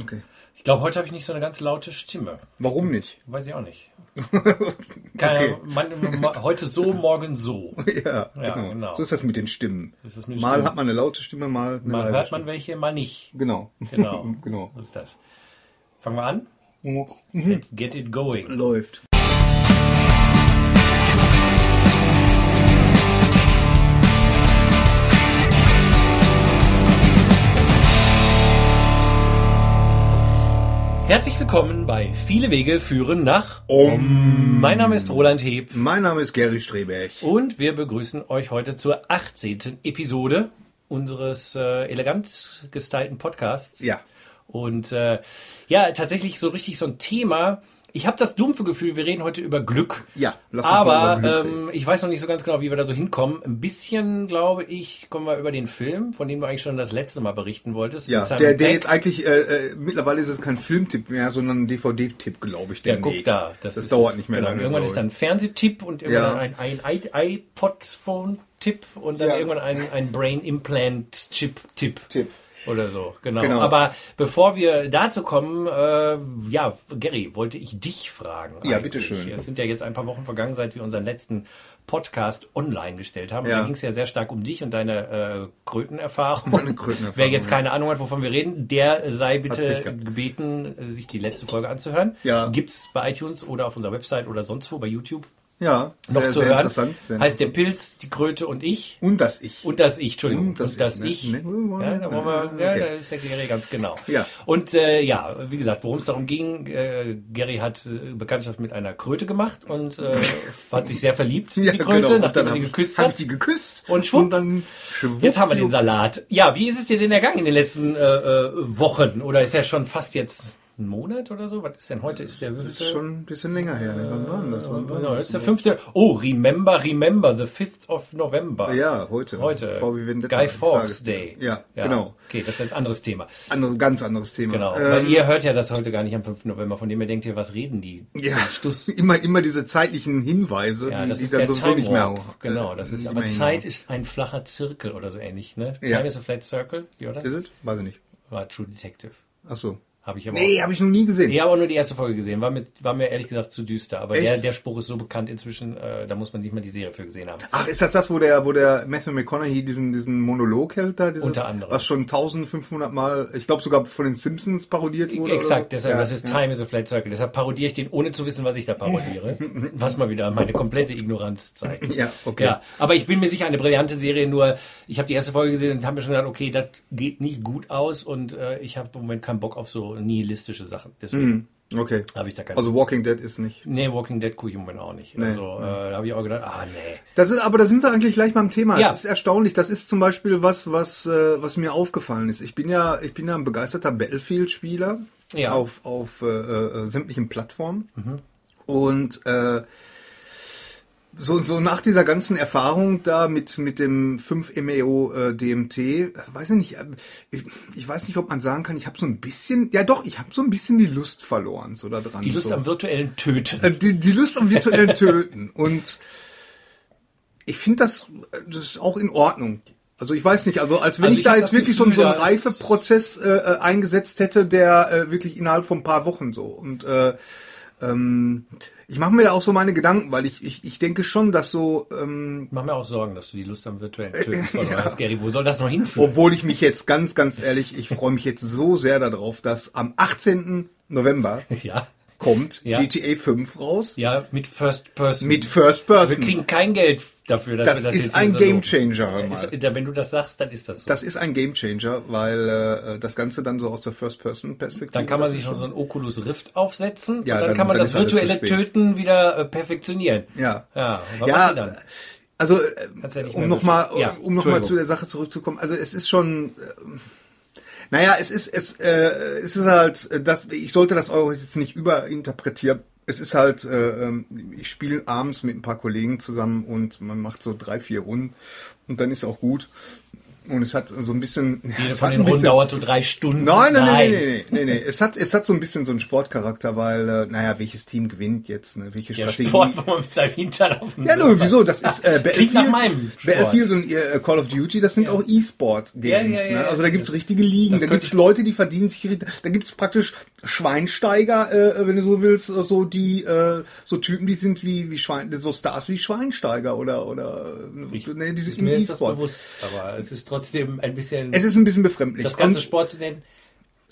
Okay. Ich glaube, heute habe ich nicht so eine ganz laute Stimme. Warum nicht? Weiß ich auch nicht. Keine, Okay. man, ma- heute so, morgen so. Ja, Ja, genau. genau. So ist das mit den Stimmen. das mit den mal Stimmen. hat man eine laute Stimme, mal eine Mal hört Stimme. man welche, mal nicht. Genau. Genau. genau. So ist das. Fangen wir an. Mhm. Let's get it going. Läuft. Herzlich willkommen bei Viele Wege führen nach Om. Mein Name ist Roland Heb Mein Name ist Gary Streberg. und wir begrüßen euch heute zur 18. Episode unseres äh, elegant gestylten Podcasts. Ja. Und äh, ja, tatsächlich so richtig so ein Thema. Ich habe das dumpfe Gefühl, wir reden heute über Glück. Ja, lass uns mal Aber über Glück ähm, ich weiß noch nicht so ganz genau, wie wir da so hinkommen. Ein bisschen, glaube ich, kommen wir über den Film, von dem du eigentlich schon das letzte Mal berichten wolltest. Ja, der, der jetzt eigentlich, äh, äh, mittlerweile ist es kein Filmtipp mehr, sondern ein DVD-Tipp, glaube ich, Ja, demnächst. guck da. Das, ist- dauert nicht mehr genau, lange. Irgendwann ist dann ein Fernsehtipp und irgendwann Ja. ein, ein, i- iPod-Phone-Tipp und dann Ja. irgendwann ein, ein Brain-Implant-Chip-Tipp. Tipp. Oder so, genau. Genau. Aber bevor wir dazu kommen, äh, ja, Gary, wollte ich dich fragen. Ja, bitteschön. Es sind ja jetzt ein paar Wochen vergangen, seit wir unseren letzten Podcast online gestellt haben. Ja. Da ging es ja sehr stark um dich und deine äh, Krötenerfahrung. Meine Krötenerfahrung, Wer jetzt keine Ahnung hat, wovon wir reden, der sei bitte gebeten, sich die letzte Folge anzuhören. Ja. Gibt's bei iTunes oder auf unserer Website oder sonst wo, bei YouTube. Ja, Noch sehr, zu sehr hören. interessant. Sehr heißt der. Pilz, die Kröte und ich. Und das Ich. Und das Ich, Entschuldigung. Und das und das Ich, ne? Ne, Ja, da, wollen wir, ja, Okay. da ist der Gary ganz genau. Ja. Und äh, ja, wie gesagt, worum es darum ging, äh, Gary hat äh, Bekanntschaft mit einer Kröte gemacht und äh, hat sich sehr verliebt, in die Kröte, genau. Und nachdem er sie hab ich- geküsst hab hat. ich die geküsst. Und schwupp. dann schwupp, Jetzt haben wir den. Salat. Ja, wie ist es dir denn ergangen in den letzten äh, äh, Wochen? Oder ist ja schon fast jetzt ein Monat oder so? Was ist denn heute? Ist der Das ist schon ein bisschen länger her. Ne? Wann war denn das? Wann war Genau, jetzt der fünfte. Oh, remember, remember, the 5th of November. Ja, heute. Heute. Guy Fawkes Day. dir. Ja, genau. Okay, das ist ein anderes Thema. Andere, ganz anderes Thema. Genau. Ähm, Weil ihr hört ja das heute gar nicht am 5. November, von dem ihr denkt, ihr, was reden die? ja, Stuss. immer, immer diese zeitlichen Hinweise, Ja, die, das die ist dann sowieso Time nicht mehr auch. Genau, das ist, aber Zeit ist ein flacher Zirkel oder so ähnlich, ne? Ja. Time is a flat circle, wie das? Ist es? Weiß ich nicht. War True Detective. Ach so. Habe ich aber Nee, habe ich noch nie gesehen. Ich habe auch nur die erste Folge gesehen, war, mit, war mir ehrlich gesagt zu düster. Aber Echt? der, der Spruch ist so bekannt inzwischen, äh, da muss man nicht mal die Serie für gesehen haben. Ach, ist das das, wo der, wo der Matthew McConaughey diesen, diesen Monolog hält da? Dieses, Unter anderem. Was schon 1500 Mal, ich glaube sogar von den Simpsons parodiert wurde. Exakt, deshalb, ja, das ist ja. Time is a Flat Circle. Deshalb parodiere ich den, ohne zu wissen, was ich da parodiere. was mal wieder meine komplette Ignoranz zeigt. Ja, okay. Ja, aber ich bin mir sicher, eine brillante Serie, nur ich habe die erste Folge gesehen und habe mir schon gedacht, okay, das geht nicht gut aus und äh, ich habe im Moment keinen Bock auf so nihilistische Sachen. Deswegen Okay. habe ich da keinen Also Walking Dead ist nicht. Nee, Walking Dead gucke ich im Moment auch nicht. Nee, also äh, da habe ich auch gedacht, ah nee. Das ist, aber da sind wir eigentlich gleich beim Thema. Ja. Das ist erstaunlich. Das ist zum Beispiel was, was, äh, was mir aufgefallen ist. Ich bin ja, ich bin ja ein begeisterter Battlefield-Spieler Ja. auf, auf äh, äh, sämtlichen Plattformen. Und äh, so, so nach dieser ganzen Erfahrung da mit, mit dem 5 MEO äh, DMT, weiß ich nicht, äh, ich, ich weiß nicht, ob man sagen kann, ich habe so ein bisschen, ja doch, ich habe so ein bisschen die Lust verloren, so da dran. Die Lust so. am virtuellen Töten. Äh, Die, die Lust am virtuellen Töten. Und ich finde das, das ist auch in Ordnung. Also ich weiß nicht, also als wenn Also ich, ich da jetzt wirklich so, einen- so Gefühl, einen Reifeprozess äh, äh, eingesetzt hätte, der äh, wirklich innerhalb von ein paar Wochen so. Und äh, ähm, ich mache mir da auch so meine Gedanken, weil ich, ich, ich denke schon, dass so, ähm, Ich mache mir auch Sorgen, dass du die Lust am virtuellen Töten verloren hast, Gary. Wo soll das noch hinführen? obwohl ich mich jetzt ganz, ganz ehrlich, ich freue mich jetzt so sehr darauf, dass am 18. November Ja, kommt Ja. GTA 5 raus ja, mit First Person. mit First Person. wir kriegen kein Geld dafür, dass Das wir das ist jetzt ein so Game. Changer. Ist, da, wenn du das sagst, dann ist das so. Das ist ein Gamechanger, weil äh, das Ganze dann so aus der First-Person-Perspektive. dann kann man sich noch so ein Oculus Rift aufsetzen Ja, und dann, dann- kann man dann das virtuelle. Töten wieder äh, perfektionieren. Ja. Ja, was Ja, dann? also äh, ja um nochmal Ja, um noch mal zu der Sache zurückzukommen. Also es ist schon, äh, naja, es ist es äh, es ist halt, äh, das, ich sollte das auch jetzt nicht überinterpretieren. Es ist halt, äh, ähm, ich spiele abends mit ein paar Kollegen zusammen und man macht so drei, vier Runden und dann ist auch gut. Und es hat so ein bisschen. Jede es von hat den ein Runden dauert so drei Stunden. Nein, nein, nein, nein, nein, nein, nein. Es hat, es hat so ein bisschen so einen Sportcharakter, weil, äh, naja, welches Team gewinnt jetzt, ne? Welche Der Strategie? Sport, wo man mit seinem Hintern auf Ja, nur, wieso? Das ist äh, Battlefield. Battlefield und äh, Call of Duty, das sind Ja. auch E-Sport-Games. Ja, ja, ja, ne? ja. Also da gibt's richtige Ligen, da gibt's Leute, die verdienen sich, richtig- da gibt's praktisch Schweinsteiger, äh, wenn du so willst, äh, so die, äh, so Typen, die sind wie, wie Schwein, so Stars wie Schweinsteiger oder, oder, Ich, ne, die sind im E-Sport. bewusst, aber es ist trotzdem ein bisschen Es ist ein bisschen befremdlich. das ganze Und- Sport zu nennen.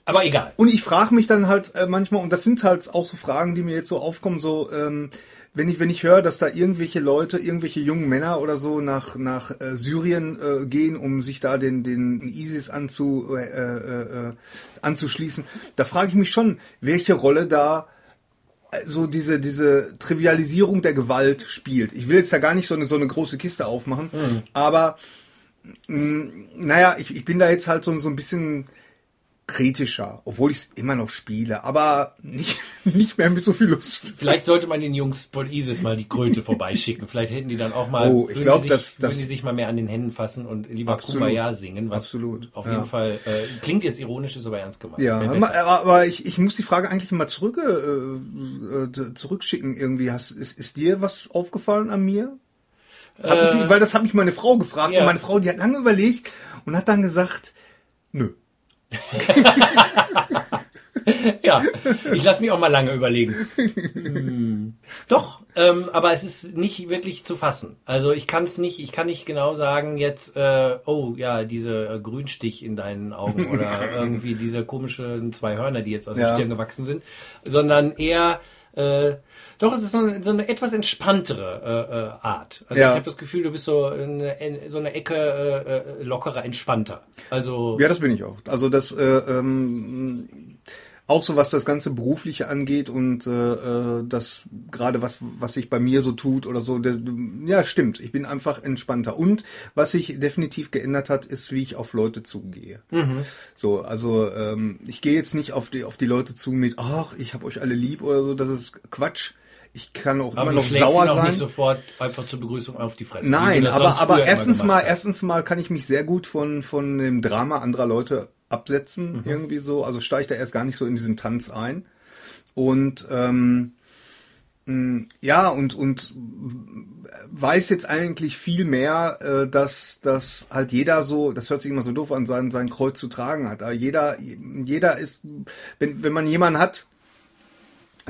Aber egal. Und ich frage mich dann halt äh, manchmal, und das sind halt auch so Fragen, die mir jetzt so aufkommen, so, ähm, wenn ich, wenn ich höre, dass da irgendwelche Leute, irgendwelche jungen Männer oder so nach, nach äh, Syrien äh, gehen, um sich da den, den ISIS anzu, äh, äh, äh, anzuschließen, da frage ich mich schon, welche Rolle da äh, so diese, diese Trivialisierung der Gewalt spielt. Ich will jetzt ja gar nicht so eine, so eine große Kiste aufmachen, aber mh, naja, ich, ich bin da jetzt halt so, so ein bisschen kritischer, obwohl ich es immer noch spiele, aber nicht, nicht mehr mit so viel Lust. Vielleicht sollte man den Jungs von ISIS mal die Kröte vorbeischicken. Vielleicht hätten die dann auch mal, Oh, ich würden glaub, die sich- das- die sich mal mehr an den Händen fassen und lieber Absolut. Kumbaya singen, was Absolut, auf ja. jeden Fall äh, klingt jetzt ironisch, ist aber ernst gemeint. Ja, aber, ich, ich muss die Frage eigentlich mal zurück, äh, äh, zurückschicken irgendwie. Hast, ist, ist dir was aufgefallen an mir? Hab ich, weil das hat mich meine Frau gefragt ja. und meine Frau, die hat lange überlegt und hat dann gesagt, nö. Ja, ich lasse mich auch mal lange überlegen. Hm. Doch, ähm, aber es ist nicht wirklich zu fassen. Also ich kann es nicht, ich kann nicht genau sagen jetzt, äh, oh ja, diese äh, Grünstich in deinen Augen oder irgendwie diese komischen zwei Hörner, die jetzt aus Ja. der Stirn gewachsen sind, sondern eher äh, doch, es ist so eine, so eine etwas entspanntere äh, äh, Art. Also Ja. ich habe das Gefühl, du bist so eine, in- so eine Ecke äh, äh, lockerer, entspannter. Also Ja, das bin ich auch. Also das äh, ähm, auch so was das ganze berufliche angeht und äh, äh, das gerade was was sich bei mir so tut oder so. Der, ja, stimmt. Ich bin einfach entspannter. Und was sich definitiv geändert hat, ist, wie ich auf Leute zugehe. So, also ähm, ich gehe jetzt nicht auf die auf die Leute zu mit, ach, ich habe euch alle lieb oder so. Das ist Quatsch. Ich kann auch aber immer noch sauer ihn auch sein. nicht sofort einfach zur Begrüßung auf die Fresse. Nein, aber, aber erstens mal, erstens mal kann ich mich sehr gut von, von dem Drama anderer Leute absetzen, Mhm. irgendwie so. Also steige ich da erst gar nicht so in diesen Tanz ein. Und ähm, ja, und, und weiß jetzt eigentlich viel mehr, äh, dass, dass halt jeder so, das hört sich immer so doof an, sein, sein Kreuz zu tragen hat. Aber jeder, jeder ist, wenn, wenn man jemanden hat,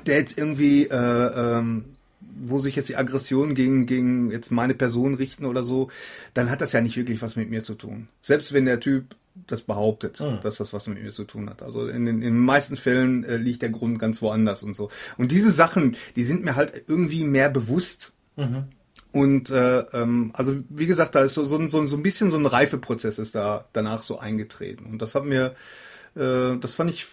der jetzt irgendwie, äh, ähm, wo sich jetzt die Aggressionen gegen, gegen jetzt meine Person richten oder so, dann hat das ja nicht wirklich was mit mir zu tun. Selbst wenn der Typ das behauptet, Hm. dass das was mit mir zu tun hat. Also in den, in den meisten Fällen äh, liegt der Grund ganz woanders und so. Und diese Sachen, die sind mir halt irgendwie mehr bewusst. Mhm. Und äh, ähm, also wie gesagt, da ist so, so, ein- so, ein- so ein bisschen so ein Reifeprozess ist da danach so eingetreten. Und das hat mir, äh, das fand ich,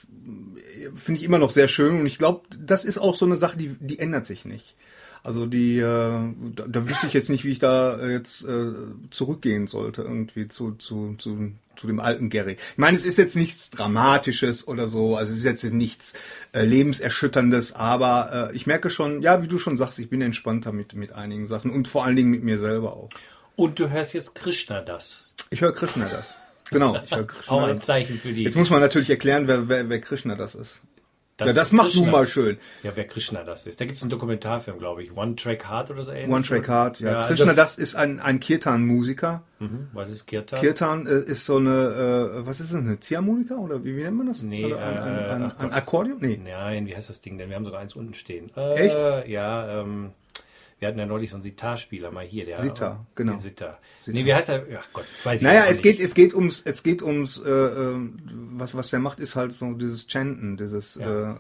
finde ich immer noch sehr schön. Und ich glaube, das ist auch so eine Sache, die, die ändert sich nicht. Also die, äh, da, da wüsste ich jetzt nicht, wie ich da äh, jetzt äh, zurückgehen sollte, irgendwie zu, zu, zu, zu dem alten Gary. Ich meine, es ist jetzt nichts Dramatisches oder so, also es ist jetzt nichts äh, Lebenserschütterndes, aber äh, ich merke schon, ja, wie du schon sagst, ich bin entspannter mit, mit einigen Sachen und vor allen Dingen mit mir selber auch. Und du hörst jetzt Krishna das. Ich höre Krishna das. Genau, ich höre Krishna Auch ein. Zeichen für die. Jetzt muss man natürlich erklären, wer, wer, wer Krishna das ist. Ja, ist das machst du Krishna. mal schön. Ja, wer Krishna das ist. Da gibt es einen Dokumentarfilm, glaube ich. One Track Heart oder so ähnlich. One Track Heart, ja. ja Krishna also, das ist ein, ein Kirtan-Musiker. mhm, was ist Kirtan? Kirtan äh, ist so eine, äh, was ist das, eine Ziehharmonika oder wie, wie nennt man das? Nee, oder ein, äh, ein, ein, ein. Akkordeon? Nee. Nein, wie heißt das Ding denn? Wir haben sogar eins unten stehen. Äh, Echt? Ja, ähm, wir hatten ja neulich so einen Sitar-Spieler mal hier. Der, Sitar, genau. Der Sitar. Nee, wie heißt er? Ach Gott, weiß ich Naja, es nicht. geht, es geht ums, es geht ums, äh, äh, was, was der macht, ist halt so dieses Chanten, dieses, Ja. äh, äh,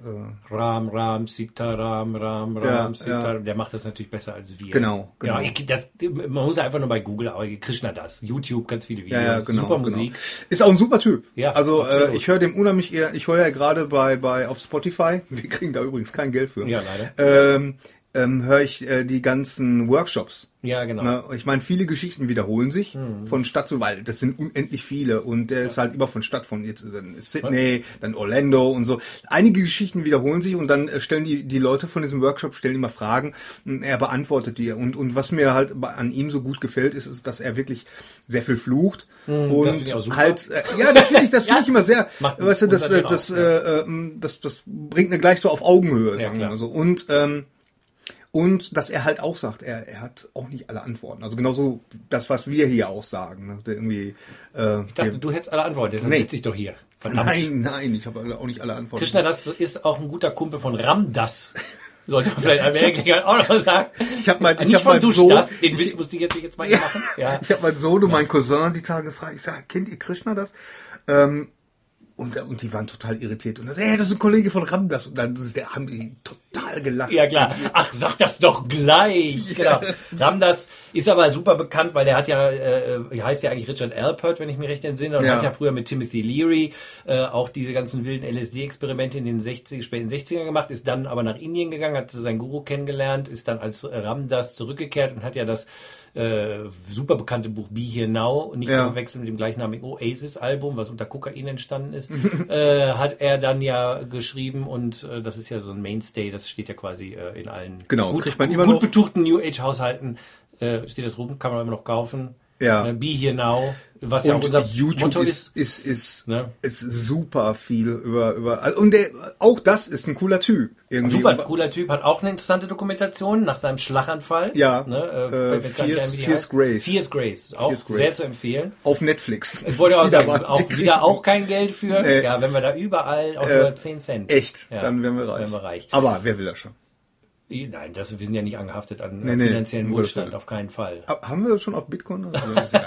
Ram, Ram, Sita, Ram, Ram, Ram, Ja, Sita. ja. Der macht das natürlich besser als wir. Genau, genau. Ja, das, man muss einfach nur bei Google, aber Krishna das. YouTube, ganz viele Videos. ja, ja, genau. Super genau. Musik. Ist auch ein super Typ. Ja, also äh, ich höre dem unheimlich, eher- ich höre ja gerade bei, bei auf Spotify, wir kriegen da übrigens kein Geld für. Ja, leider. Ähm, ähm, höre ich äh, die ganzen Workshops. Ja, genau. Ne? Ich meine, viele Geschichten wiederholen sich von Stadt zu, weil das sind unendlich viele und der ist halt immer von Stadt, von jetzt dann Sydney, dann Orlando und so. Einige Geschichten wiederholen sich und dann äh, stellen die die Leute von diesem Workshop stellen immer Fragen und er beantwortet die und und was mir halt an ihm so gut gefällt ist, ist, dass er wirklich sehr viel flucht finde und halt äh, ja, das finde ich, das finde Ja. ich immer sehr, Macht weißt du, das äh, das auch, äh, äh, das das bringt mir gleich so auf Augenhöhe, Ja, sagen wir mal so und ähm, und dass er halt auch sagt, er, er hat auch nicht alle Antworten. Also genauso das, was wir hier auch sagen. Ne? Irgendwie, äh, Ich dachte, du hättest alle Antworten, deshalb Nee. sitze ich doch hier. Verdammt. nein, nein, ich habe auch nicht alle Antworten. Krishna, das ist auch ein guter Kumpel von Ramdas. Sollte man vielleicht Amerika auch noch sagen. Ich hab mein- ich hab mein Sohn- den Witz musste ich jetzt, jetzt mal hier machen. Ja. Ich habe meinen Sohn und meinen Cousin die Tage gefragt. Ich sage, kennt ihr Krishna das? Ähm, und, und die waren total irritiert. Und dann, hey, das ist ein Kollege von Ramdas. Und dann ist der, haben die total gelacht. Ja klar. Ach, sag das doch gleich. Genau. Ramdas ist aber super bekannt, weil der hat ja, äh, wie heißt ja eigentlich Richard Alpert, wenn ich mich recht entsinne, und Ja. hat ja früher mit Timothy Leary äh, auch diese ganzen wilden LSD-Experimente in den 60, späten 60ern gemacht, ist dann aber nach Indien gegangen, hat seinen Guru kennengelernt, ist dann als Ramdas zurückgekehrt und hat ja das äh, super bekannte Buch Be Here Now, nicht Ja. zu verwechseln mit dem gleichnamigen Oasis-Album, was unter Kokain entstanden ist, äh, hat er dann ja geschrieben und äh, das ist ja so ein Mainstay, das steht ja quasi äh, in allen Genau, gut, gut betuchten New Age-Haushalten, äh, steht das rum, kann man immer noch kaufen. Ja. Äh, Be Here Now, was ja auch Und unser YouTube Motto ist, ist. ist, ist, Ne? ist super viel über, über, und der, auch das ist ein cooler Typ. Irgendwie. Super cooler Typ, hat auch eine interessante Dokumentation nach seinem Schlaganfall. Ja. Ne, äh, Äh, Fierce- Fierce. Grace. Fierce Grace. Auch Fierce Grace. sehr zu empfehlen. Auf Netflix. Ich wollte auch Wieder sagen, auch wieder auch kein Geld für. Nee. Ja, wenn wir da überall auch Äh, nur 10 Cent. Echt, Ja, dann wären wir reich. Wären wir reich. Aber wer will das schon? Nein, das, wir sind ja nicht angehaftet an Nee, äh, nee, finanziellen Gottes Wohlstand, auf keinen Fall. Ha- Haben wir das schon auf Bitcoin? Also.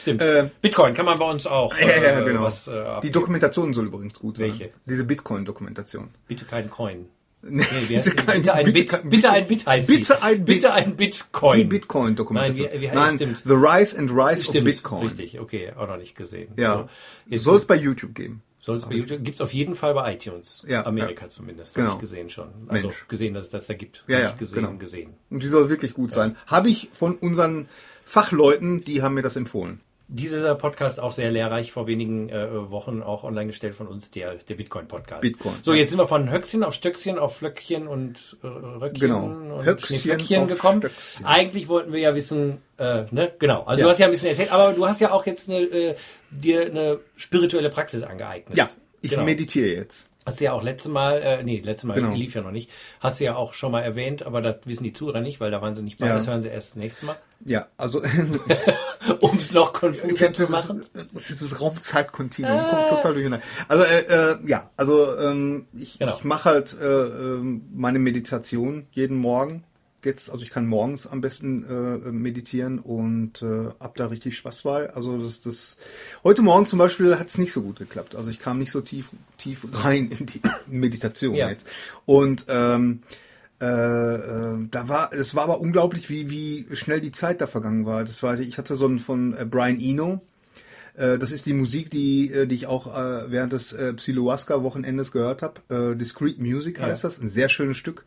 Stimmt. Äh, Bitcoin kann man bei uns auch. ja, ja, äh, genau. Was, äh, Die. Dokumentation soll übrigens gut sein. Welche? Diese Bitcoin-Dokumentation. bitte kein Coin. Nee, Nee, die? kein- bitte ein bitte Bit. kein- bitte ein Bit heißt bitte ein Bit. Bitte ein Bitcoin. Die Bitcoin-Dokumentation. Nein, wie- wie heißt- Nein, stimmt. The Rise and Rise Stimmt, of Bitcoin. richtig, okay, auch noch nicht gesehen. Ja. So, Soll es bei YouTube geben. Soll es bei YouTube, gibt's auf jeden Fall bei iTunes. Ja, Amerika ja. zumindest, Genau. habe ich gesehen schon. Also Mensch. gesehen, dass es das da gibt. Ja, ja, gesehen, genau. gesehen. Und die soll wirklich gut sein. Habe ich von unseren Fachleuten, die haben mir das empfohlen. Dieser Podcast auch sehr lehrreich, vor wenigen äh, Wochen auch online gestellt von uns, der, der Bitcoin-Podcast. Bitcoin, So, ja. jetzt sind wir von Höchstchen auf Stöckchen auf Flöckchen und äh, Röckchen Genau. und Höchstchen gekommen. Stöckchen. Eigentlich wollten wir ja wissen, äh, ne, genau. Also Ja. du hast ja ein bisschen erzählt, aber du hast ja auch jetzt eine, äh, dir eine spirituelle Praxis angeeignet. Ja, ich Genau. meditiere jetzt. Hast du ja auch letztes Mal, äh, nee, letztes Mal Genau. lief ja noch nicht, hast du ja auch schon mal erwähnt, aber das wissen die Zuhörer nicht, weil da waren sie nicht bei. Ja. Das hören sie erst das nächste Mal. Ja, also Um es noch konfuser zu machen. Das ist das Raumzeitkontinuum, kommt total durcheinander. Also äh, äh, ja, also ähm, ich, Genau. ich mache halt äh, ähm, meine Meditation jeden Morgen. Jetzt, also ich kann morgens am besten äh, meditieren und äh, hab da richtig Spaß bei. Also das, das heute Morgen zum Beispiel hat es nicht so gut geklappt. Also ich kam nicht so tief tief rein in die Meditation Ja. jetzt. Und ähm, äh, äh, da war, es war aber unglaublich, wie, wie schnell die Zeit da vergangen war. Das weiß ich, ich hatte so einen von äh, Brian Eno. Äh, das ist die Musik, die, äh, die ich auch äh, während des äh, Psiloaska-Wochenendes gehört habe. Discrete Music heißt das, ein sehr schönes Stück.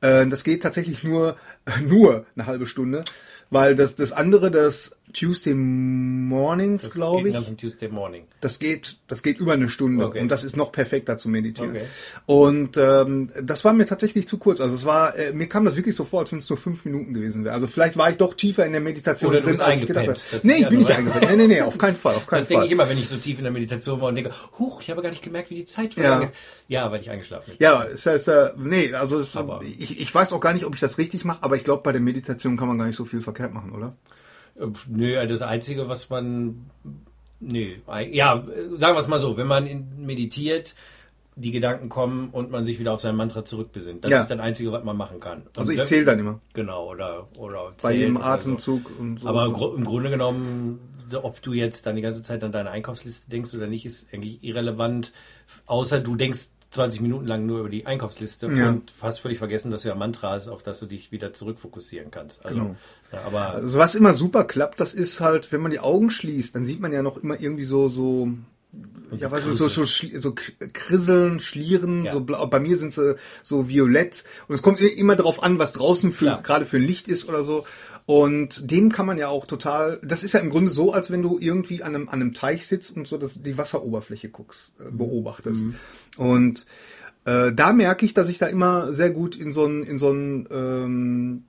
Äh, das geht tatsächlich nur, nur eine halbe Stunde, weil das, das andere, das Tuesday Mornings, glaube ich, ganzen Tuesday Morning. das geht, das geht über eine Stunde Okay. und das ist noch perfekter zu meditieren. Okay. Und ähm, das war mir tatsächlich zu kurz. Also es war, äh, mir kam das wirklich so vor, als wenn es nur fünf Minuten gewesen wäre. Also vielleicht war ich doch tiefer in der Meditation Oder drin, als ich gedacht habe. Nee, ich ja bin nicht eingepennt. Nee, nee, nee, auf keinen Fall, auf keinen Das denke ich immer, wenn ich so tief in der Meditation war und denke, huch, ich habe gar nicht gemerkt, wie die Zeit Ja. vergangen ist. Ja, weil ich eingeschlafen bin. Ja, es ist, äh, nee, also es, ich, ich weiß auch gar nicht, ob ich das richtig mache, aber ich glaube, bei der Meditation kann man gar nicht so viel verkehrt machen, oder? Äh, Nö, das Einzige, was man. Nö, ja, sagen wir es mal so, wenn man meditiert, die Gedanken kommen und man sich wieder auf sein Mantra zurückbesinnt. Das Ja. ist das Einzige, was man machen kann. Und Also ich zähle dann immer. Genau, oder, oder Bei jedem oder so. Atemzug und so. Aber im, Gru- im Grunde genommen, ob du jetzt dann die ganze Zeit an deine Einkaufsliste denkst oder nicht, ist eigentlich irrelevant. Außer du denkst 20 Minuten lang nur über die Einkaufsliste Ja. und hast völlig vergessen, dass du ja Mantra hast, auf das du dich wieder zurückfokussieren kannst. Also, Genau. ja, aber Also was immer super klappt, das ist halt, wenn man die Augen schließt, dann sieht man ja noch immer irgendwie so, so ja, was so, so, so krisseln, schlieren, ja. so blau. Bei mir sind sie so violett. Und es kommt immer darauf an, was draußen für, gerade für ein Licht ist oder so. Und dem kann man ja auch total, das ist ja im Grunde so, als wenn du irgendwie an einem, an einem Teich sitzt und so das, die Wasseroberfläche guckst, äh, beobachtest. Mhm. Und äh, da merke ich, dass ich da immer sehr gut in so einen, in so einen ähm,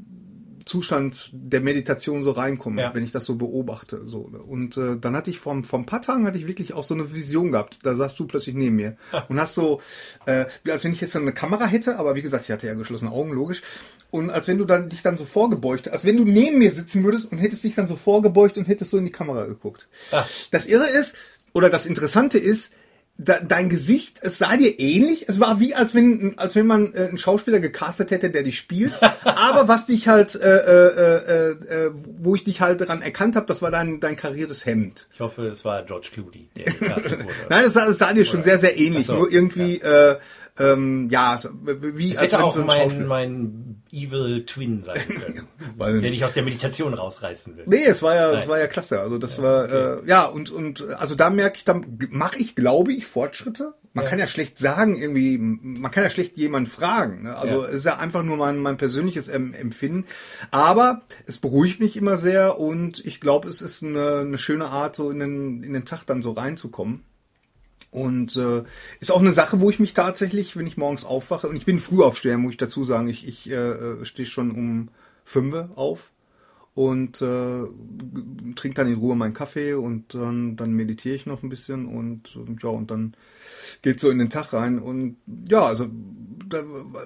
Zustand der Meditation so reinkomme, ja. wenn ich das so beobachte. So. Und äh, dann hatte ich vom, vom paar Tagen hatte ich wirklich auch so eine Vision gehabt. Da saßt du plötzlich neben mir und hast so, äh, als wenn ich jetzt eine Kamera hätte, aber wie gesagt, ich hatte ja geschlossene Augen, logisch. Und als wenn du dann dich dann so vorgebeugt, als wenn du neben mir sitzen würdest und hättest dich dann so vorgebeugt und hättest so in die Kamera geguckt. Ah. Das Irre ist, oder das Interessante ist, dein Gesicht, es sah dir ähnlich. Es war wie, als wenn, als wenn man äh, einen Schauspieler gecastet hätte, der dich spielt. Aber was dich halt, äh, äh, äh, äh, wo ich dich halt daran erkannt habe, das war dein, dein kariertes Hemd. Ich hoffe, es war George Clooney, der gecastet wurde. Nein, es sah, es sah dir schon sehr, sehr ähnlich. So, nur irgendwie, ja. äh, ähm, ja, wie es hätte auch so mein, mein Evil Twin sein können, Weil, der dich aus der Meditation rausreißen will. Nee, es war ja, es war ja klasse. Also das ja, war okay. äh, ja und und also da merke ich, dann mache ich, glaube ich, Fortschritte. Man ja. kann ja schlecht sagen, irgendwie, man kann ja schlecht jemanden fragen. Ne? Also ja. es ist ja einfach nur mein, mein persönliches Empfinden. Aber es beruhigt mich immer sehr und ich glaube, es ist eine, eine schöne Art, so in den, in den Tag dann so reinzukommen. Und äh, ist auch eine Sache, wo ich mich tatsächlich, wenn ich morgens aufwache, und ich bin früh aufsteher, muss ich dazu sagen, ich, ich äh, stehe schon um fünf auf und äh, trinke dann in Ruhe meinen Kaffee und dann, dann meditiere ich noch ein bisschen und, und ja, und dann geht so in den Tag rein. Und ja, also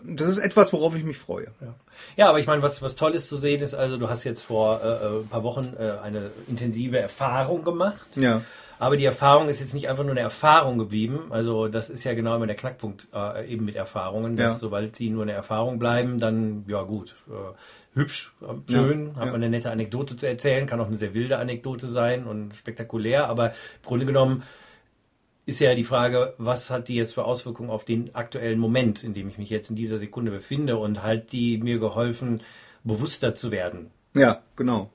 das ist etwas, worauf ich mich freue. Ja, ja aber ich meine, was, was toll ist zu sehen, ist also, du hast jetzt vor äh, äh ein paar Wochen äh, eine intensive Erfahrung gemacht. Ja. Aber die Erfahrung ist jetzt nicht einfach nur eine Erfahrung geblieben. Also das ist ja genau immer der Knackpunkt äh, eben mit Erfahrungen, dass ja. sobald sie nur eine Erfahrung bleiben, dann ja gut, äh, hübsch, schön, ja, hat man eine nette Anekdote zu erzählen, kann auch eine sehr wilde Anekdote sein und spektakulär, aber im Grunde genommen ist ja die Frage, was hat die jetzt für Auswirkungen auf den aktuellen Moment, in dem ich mich jetzt in dieser Sekunde befinde und halt die mir geholfen, bewusster zu werden. Ja, genau.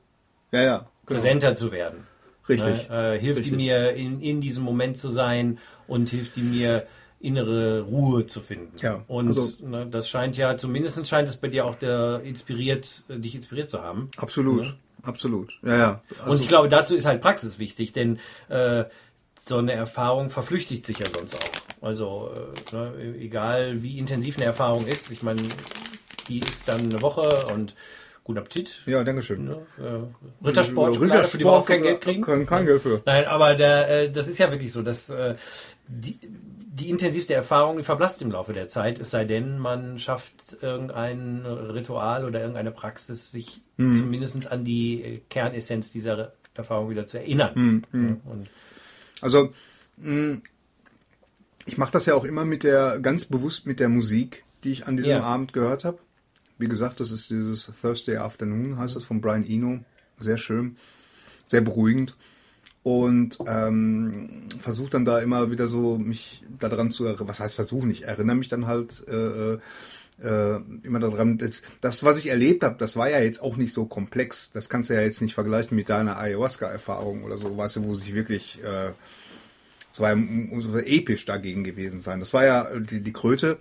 Ja, ja. Genau. Präsenter zu werden. Richtig. Ne? Äh, hilft Richtig. die mir, in, in diesem Moment zu sein und hilft die mir, innere Ruhe zu finden. Ja, und also, ne, das scheint ja, zumindest scheint es bei dir auch der inspiriert, äh, dich inspiriert zu haben. Absolut, ne? absolut. Ja, ja. Also, und ich glaube, dazu ist halt Praxis wichtig, denn äh, so eine Erfahrung verflüchtigt sich ja sonst auch. Also äh, ne, egal wie intensiv eine Erfahrung ist, ich meine, die ist dann eine Woche und Guten Appetit. Ja, danke schön. Ja, äh, Rittersport, Rittersport, für die wir auch kein Geld kriegen. Kein, kein Geld für. Nein, aber der, äh, das ist ja wirklich so, dass äh, die, die intensivste Erfahrung die verblasst im Laufe der Zeit, es sei denn, man schafft irgendein Ritual oder irgendeine Praxis, sich mhm. zumindest an die Kernessenz dieser Erfahrung wieder zu erinnern. Mhm. mhm. Ja, also mh, ich mache das ja auch immer mit der ganz bewusst mit der Musik, die ich an diesem ja. Abend gehört habe. Wie gesagt, das ist dieses Thursday Afternoon, heißt das, von Brian Eno. Sehr schön, sehr beruhigend. Und ähm, versuche dann da immer wieder so mich daran zu erinnern. Was heißt versuchen? Ich erinnere mich dann halt äh, äh, immer daran. Das, das, was ich erlebt habe, das war ja jetzt auch nicht so komplex. Das kannst du ja jetzt nicht vergleichen mit deiner Ayahuasca-Erfahrung oder so, weißt du, wo sich wirklich äh, es war ja episch dagegen gewesen sein. Das war ja die, die Kröte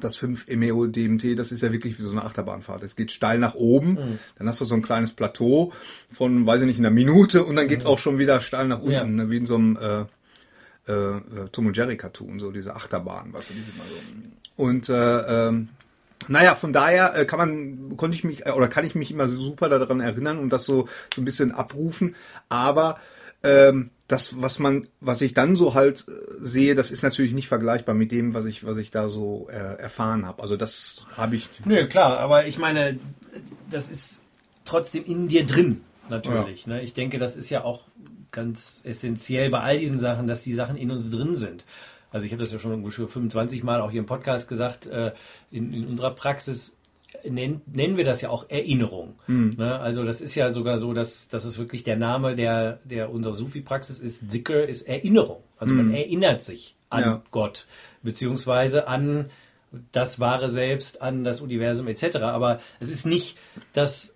das 5 MEO DMT, das ist ja wirklich wie so eine Achterbahnfahrt. Es geht steil nach oben, mhm. dann hast du so ein kleines Plateau von, weiß ich nicht, einer Minute und dann geht's mhm. auch schon wieder steil nach unten, ja. ne, wie in so einem äh, äh, Tom und Jerry Cartoon, so diese Achterbahn, was weißt du, diese mal so. Und äh, ähm, naja, von daher äh, kann man, konnte ich mich, äh, oder kann ich mich immer super daran erinnern und das so, so ein bisschen abrufen, aber ähm, das, was man, was ich dann so halt äh, sehe, das ist natürlich nicht vergleichbar mit dem, was ich, was ich da so äh, erfahren habe. Also das habe ich. Nö, klar, aber ich meine, das ist trotzdem in dir drin, natürlich. Ja. Ne? Ich denke, das ist ja auch ganz essentiell bei all diesen Sachen, dass die Sachen in uns drin sind. Also ich habe das ja schon 25 Mal auch hier im Podcast gesagt, äh, in, in unserer Praxis nennen, nennen wir das ja auch Erinnerung. Mhm. Ne? Also das ist ja sogar so, dass, dass es wirklich der Name der, der unserer Sufi-Praxis ist. Zikr ist Erinnerung. Also mhm. man erinnert sich an ja. Gott, beziehungsweise an das wahre Selbst, an das Universum etc. Aber es ist nicht das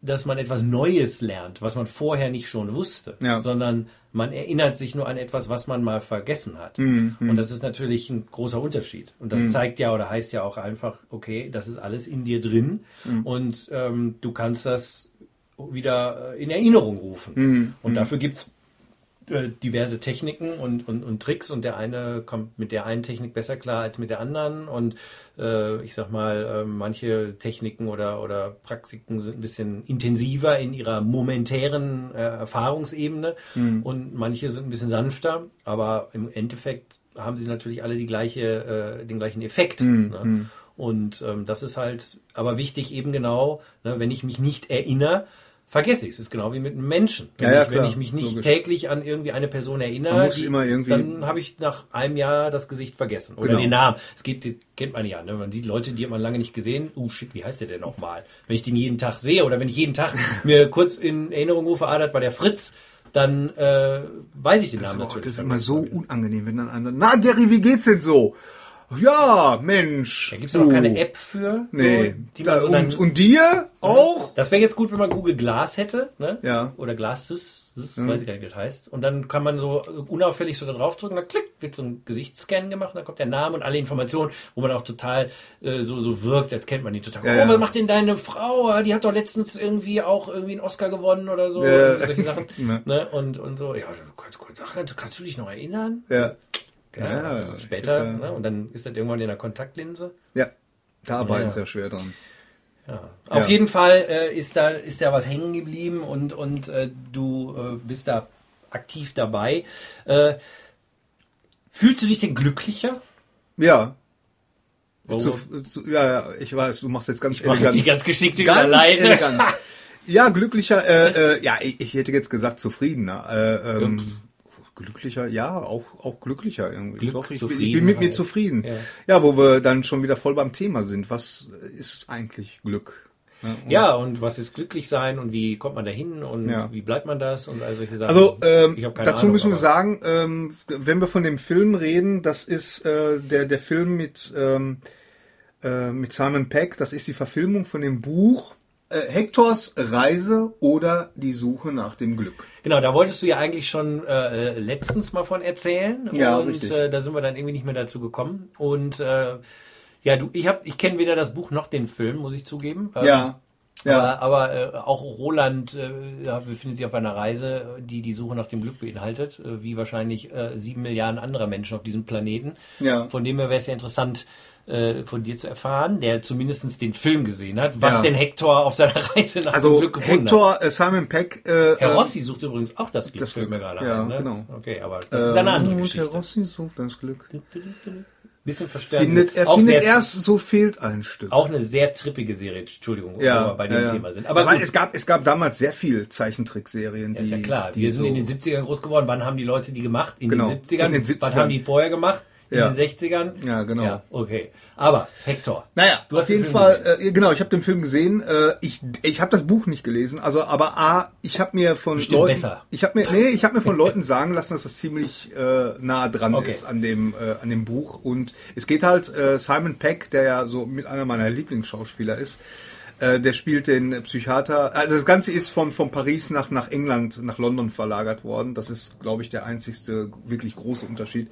dass man etwas Neues lernt, was man vorher nicht schon wusste, Ja. sondern man erinnert sich nur an etwas, was man mal vergessen hat. Mhm, Und das ist natürlich ein großer Unterschied. Und das zeigt ja oder heißt ja auch einfach, okay, das ist alles in dir drin Mhm. und ähm, du kannst das wieder äh, in Erinnerung rufen. Mhm, Und dafür gibt's äh, diverse Techniken und, und, und Tricks und der eine kommt mit der einen Technik besser klar als mit der anderen und äh, ich sag mal, äh, manche Techniken oder, oder Praktiken sind ein bisschen intensiver in ihrer momentären äh, Erfahrungsebene und manche sind ein bisschen sanfter, aber im Endeffekt haben sie natürlich alle die gleiche, äh, den gleichen Effekt. Ne? Und ähm, das ist halt aber wichtig eben genau, ne, wenn ich mich nicht erinnere, vergesse ich es. Ist genau wie mit einem Menschen. Wenn, Ja, ja, ich, wenn ich mich nicht logisch. täglich an irgendwie eine Person erinnere, immer irgendwie- dann habe ich nach einem Jahr das Gesicht vergessen. Oder Genau. den Namen. Es geht, die kennt man ja. Ne? Man sieht Leute, die hat man lange nicht gesehen. Oh shit, wie heißt der denn nochmal? Wenn ich den jeden Tag sehe oder wenn ich jeden Tag mir kurz in Erinnerung rufe, ah, das war der Fritz, dann äh, weiß ich den Das, Namen ist, natürlich. das ist immer so unangenehm, wenn dann einer, na Gary, wie geht's denn so? Ja, Mensch. Da gibt es ja noch keine App für. Nee. So, die man so dann, und, und dir auch? Das wäre jetzt gut, wenn man Google Glass hätte, ne? Ja. Oder Glasses, das weiß ich gar nicht, wie das heißt. Und dann kann man so unauffällig so da drauf drücken, dann klick, wird so ein Gesichtsscan gemacht, dann kommt der Name und alle Informationen, wo man auch total äh, so, so wirkt, als kennt man die total. Ja, oh, ja. was macht denn deine Frau? Die hat doch letztens irgendwie auch irgendwie einen Oscar gewonnen oder so. Ja. Und solche Sachen. Ja. ne? und, und so, ja, du kannst, kannst, kannst du dich noch erinnern? Ja. Ja, Ja, später, ja. ne? Und dann ist das irgendwann in der Kontaktlinse. Ja. Da arbeiten Ja. sie ja schwer dran. Ja. Auf jeden Fall äh, ist da ist da was hängen geblieben und und äh, du äh, bist da aktiv dabei. Äh, fühlst du dich denn glücklicher? Ja. Zu, zu, ja, ja, ich weiß, du machst jetzt ganz ich mache jetzt ganz geschickte Ganz elegant. Ja, glücklicher, äh, äh, ja, ich, ich hätte jetzt gesagt zufriedener. Äh, ähm, glücklicher, ja, auch, auch glücklicher irgendwie. Glück, Doch, ich, bin- ich bin mit mir zufrieden. Ja. Ja. wo wir dann schon wieder voll beim Thema sind. Was ist eigentlich Glück? Ne? Und- Ja, und was ist glücklich sein und wie kommt man dahin und Ja. wie bleibt man das und all solche Sachen. Also ähm, Ich hab keine dazu Ahnung, müssen wir sagen, ähm, wenn wir von dem Film reden, das ist äh, der der Film mit ähm, äh, mit Simon Peck. Das ist die Verfilmung von dem Buch äh, Hectors Reise oder die Suche nach dem Glück. Genau, da wolltest du ja eigentlich schon äh, letztens mal von erzählen. Ja, und richtig. Äh, da sind wir dann irgendwie nicht mehr dazu gekommen. Und äh, ja, du, ich habe, ich kenne weder das Buch noch den Film, muss ich zugeben. Ähm, Ja, ja, Aber, aber äh, auch Roland äh, ja, befindet sich auf einer Reise, die die Suche nach dem Glück beinhaltet, äh, wie wahrscheinlich äh, sieben Milliarden anderer Menschen auf diesem Planeten. Ja. Von dem her wäre es ja interessant, äh, von dir zu erfahren, der zumindest den Film gesehen hat, was Ja. denn Hector auf seiner Reise nach dem also Glück gefunden hat. Hector äh, Simon Peck. Äh, Herr äh, Rossi sucht übrigens auch das Glück, das fällt mir Glück, gerade ja, ein. Ne? genau. Okay, aber das ist eine andere und Geschichte. Herr Rossi sucht das Glück. Bisschen verstärkt. Findet, er auch findet erst, so fehlt ein Stück. Auch eine sehr trippige Serie, Entschuldigung, wo ja, wir bei dem ja. Thema sind. Aber Aber es gab es gab damals sehr viel Zeichentrickserien, Ja, die ist ja klar. die Wir sind so, in den 70ern groß geworden. Wann haben die Leute die gemacht? In Genau, den 70ern? in den 70ern. Was haben die vorher gemacht? In Ja. den 60ern? Ja, genau. Ja, okay. Aber, Hector. Naja, Du auf hast den jeden Film Fall, äh, genau, ich habe den Film gesehen. Äh, ich ich habe das Buch nicht gelesen, also aber A, ich habe mir von Bestimmt Leuten, besser. ich habe mir nee, ich habe mir von Leuten sagen lassen, dass das ziemlich äh, nah dran Okay. ist an dem äh, an dem Buch und es geht halt äh, Simon Peck, der ja so mit einer meiner Lieblingsschauspieler ist. Äh, der spielt den Psychiater. Also das Ganze ist von, von Paris nach, nach England, nach London verlagert worden. Das ist, glaube ich, der einzigste wirklich große Unterschied.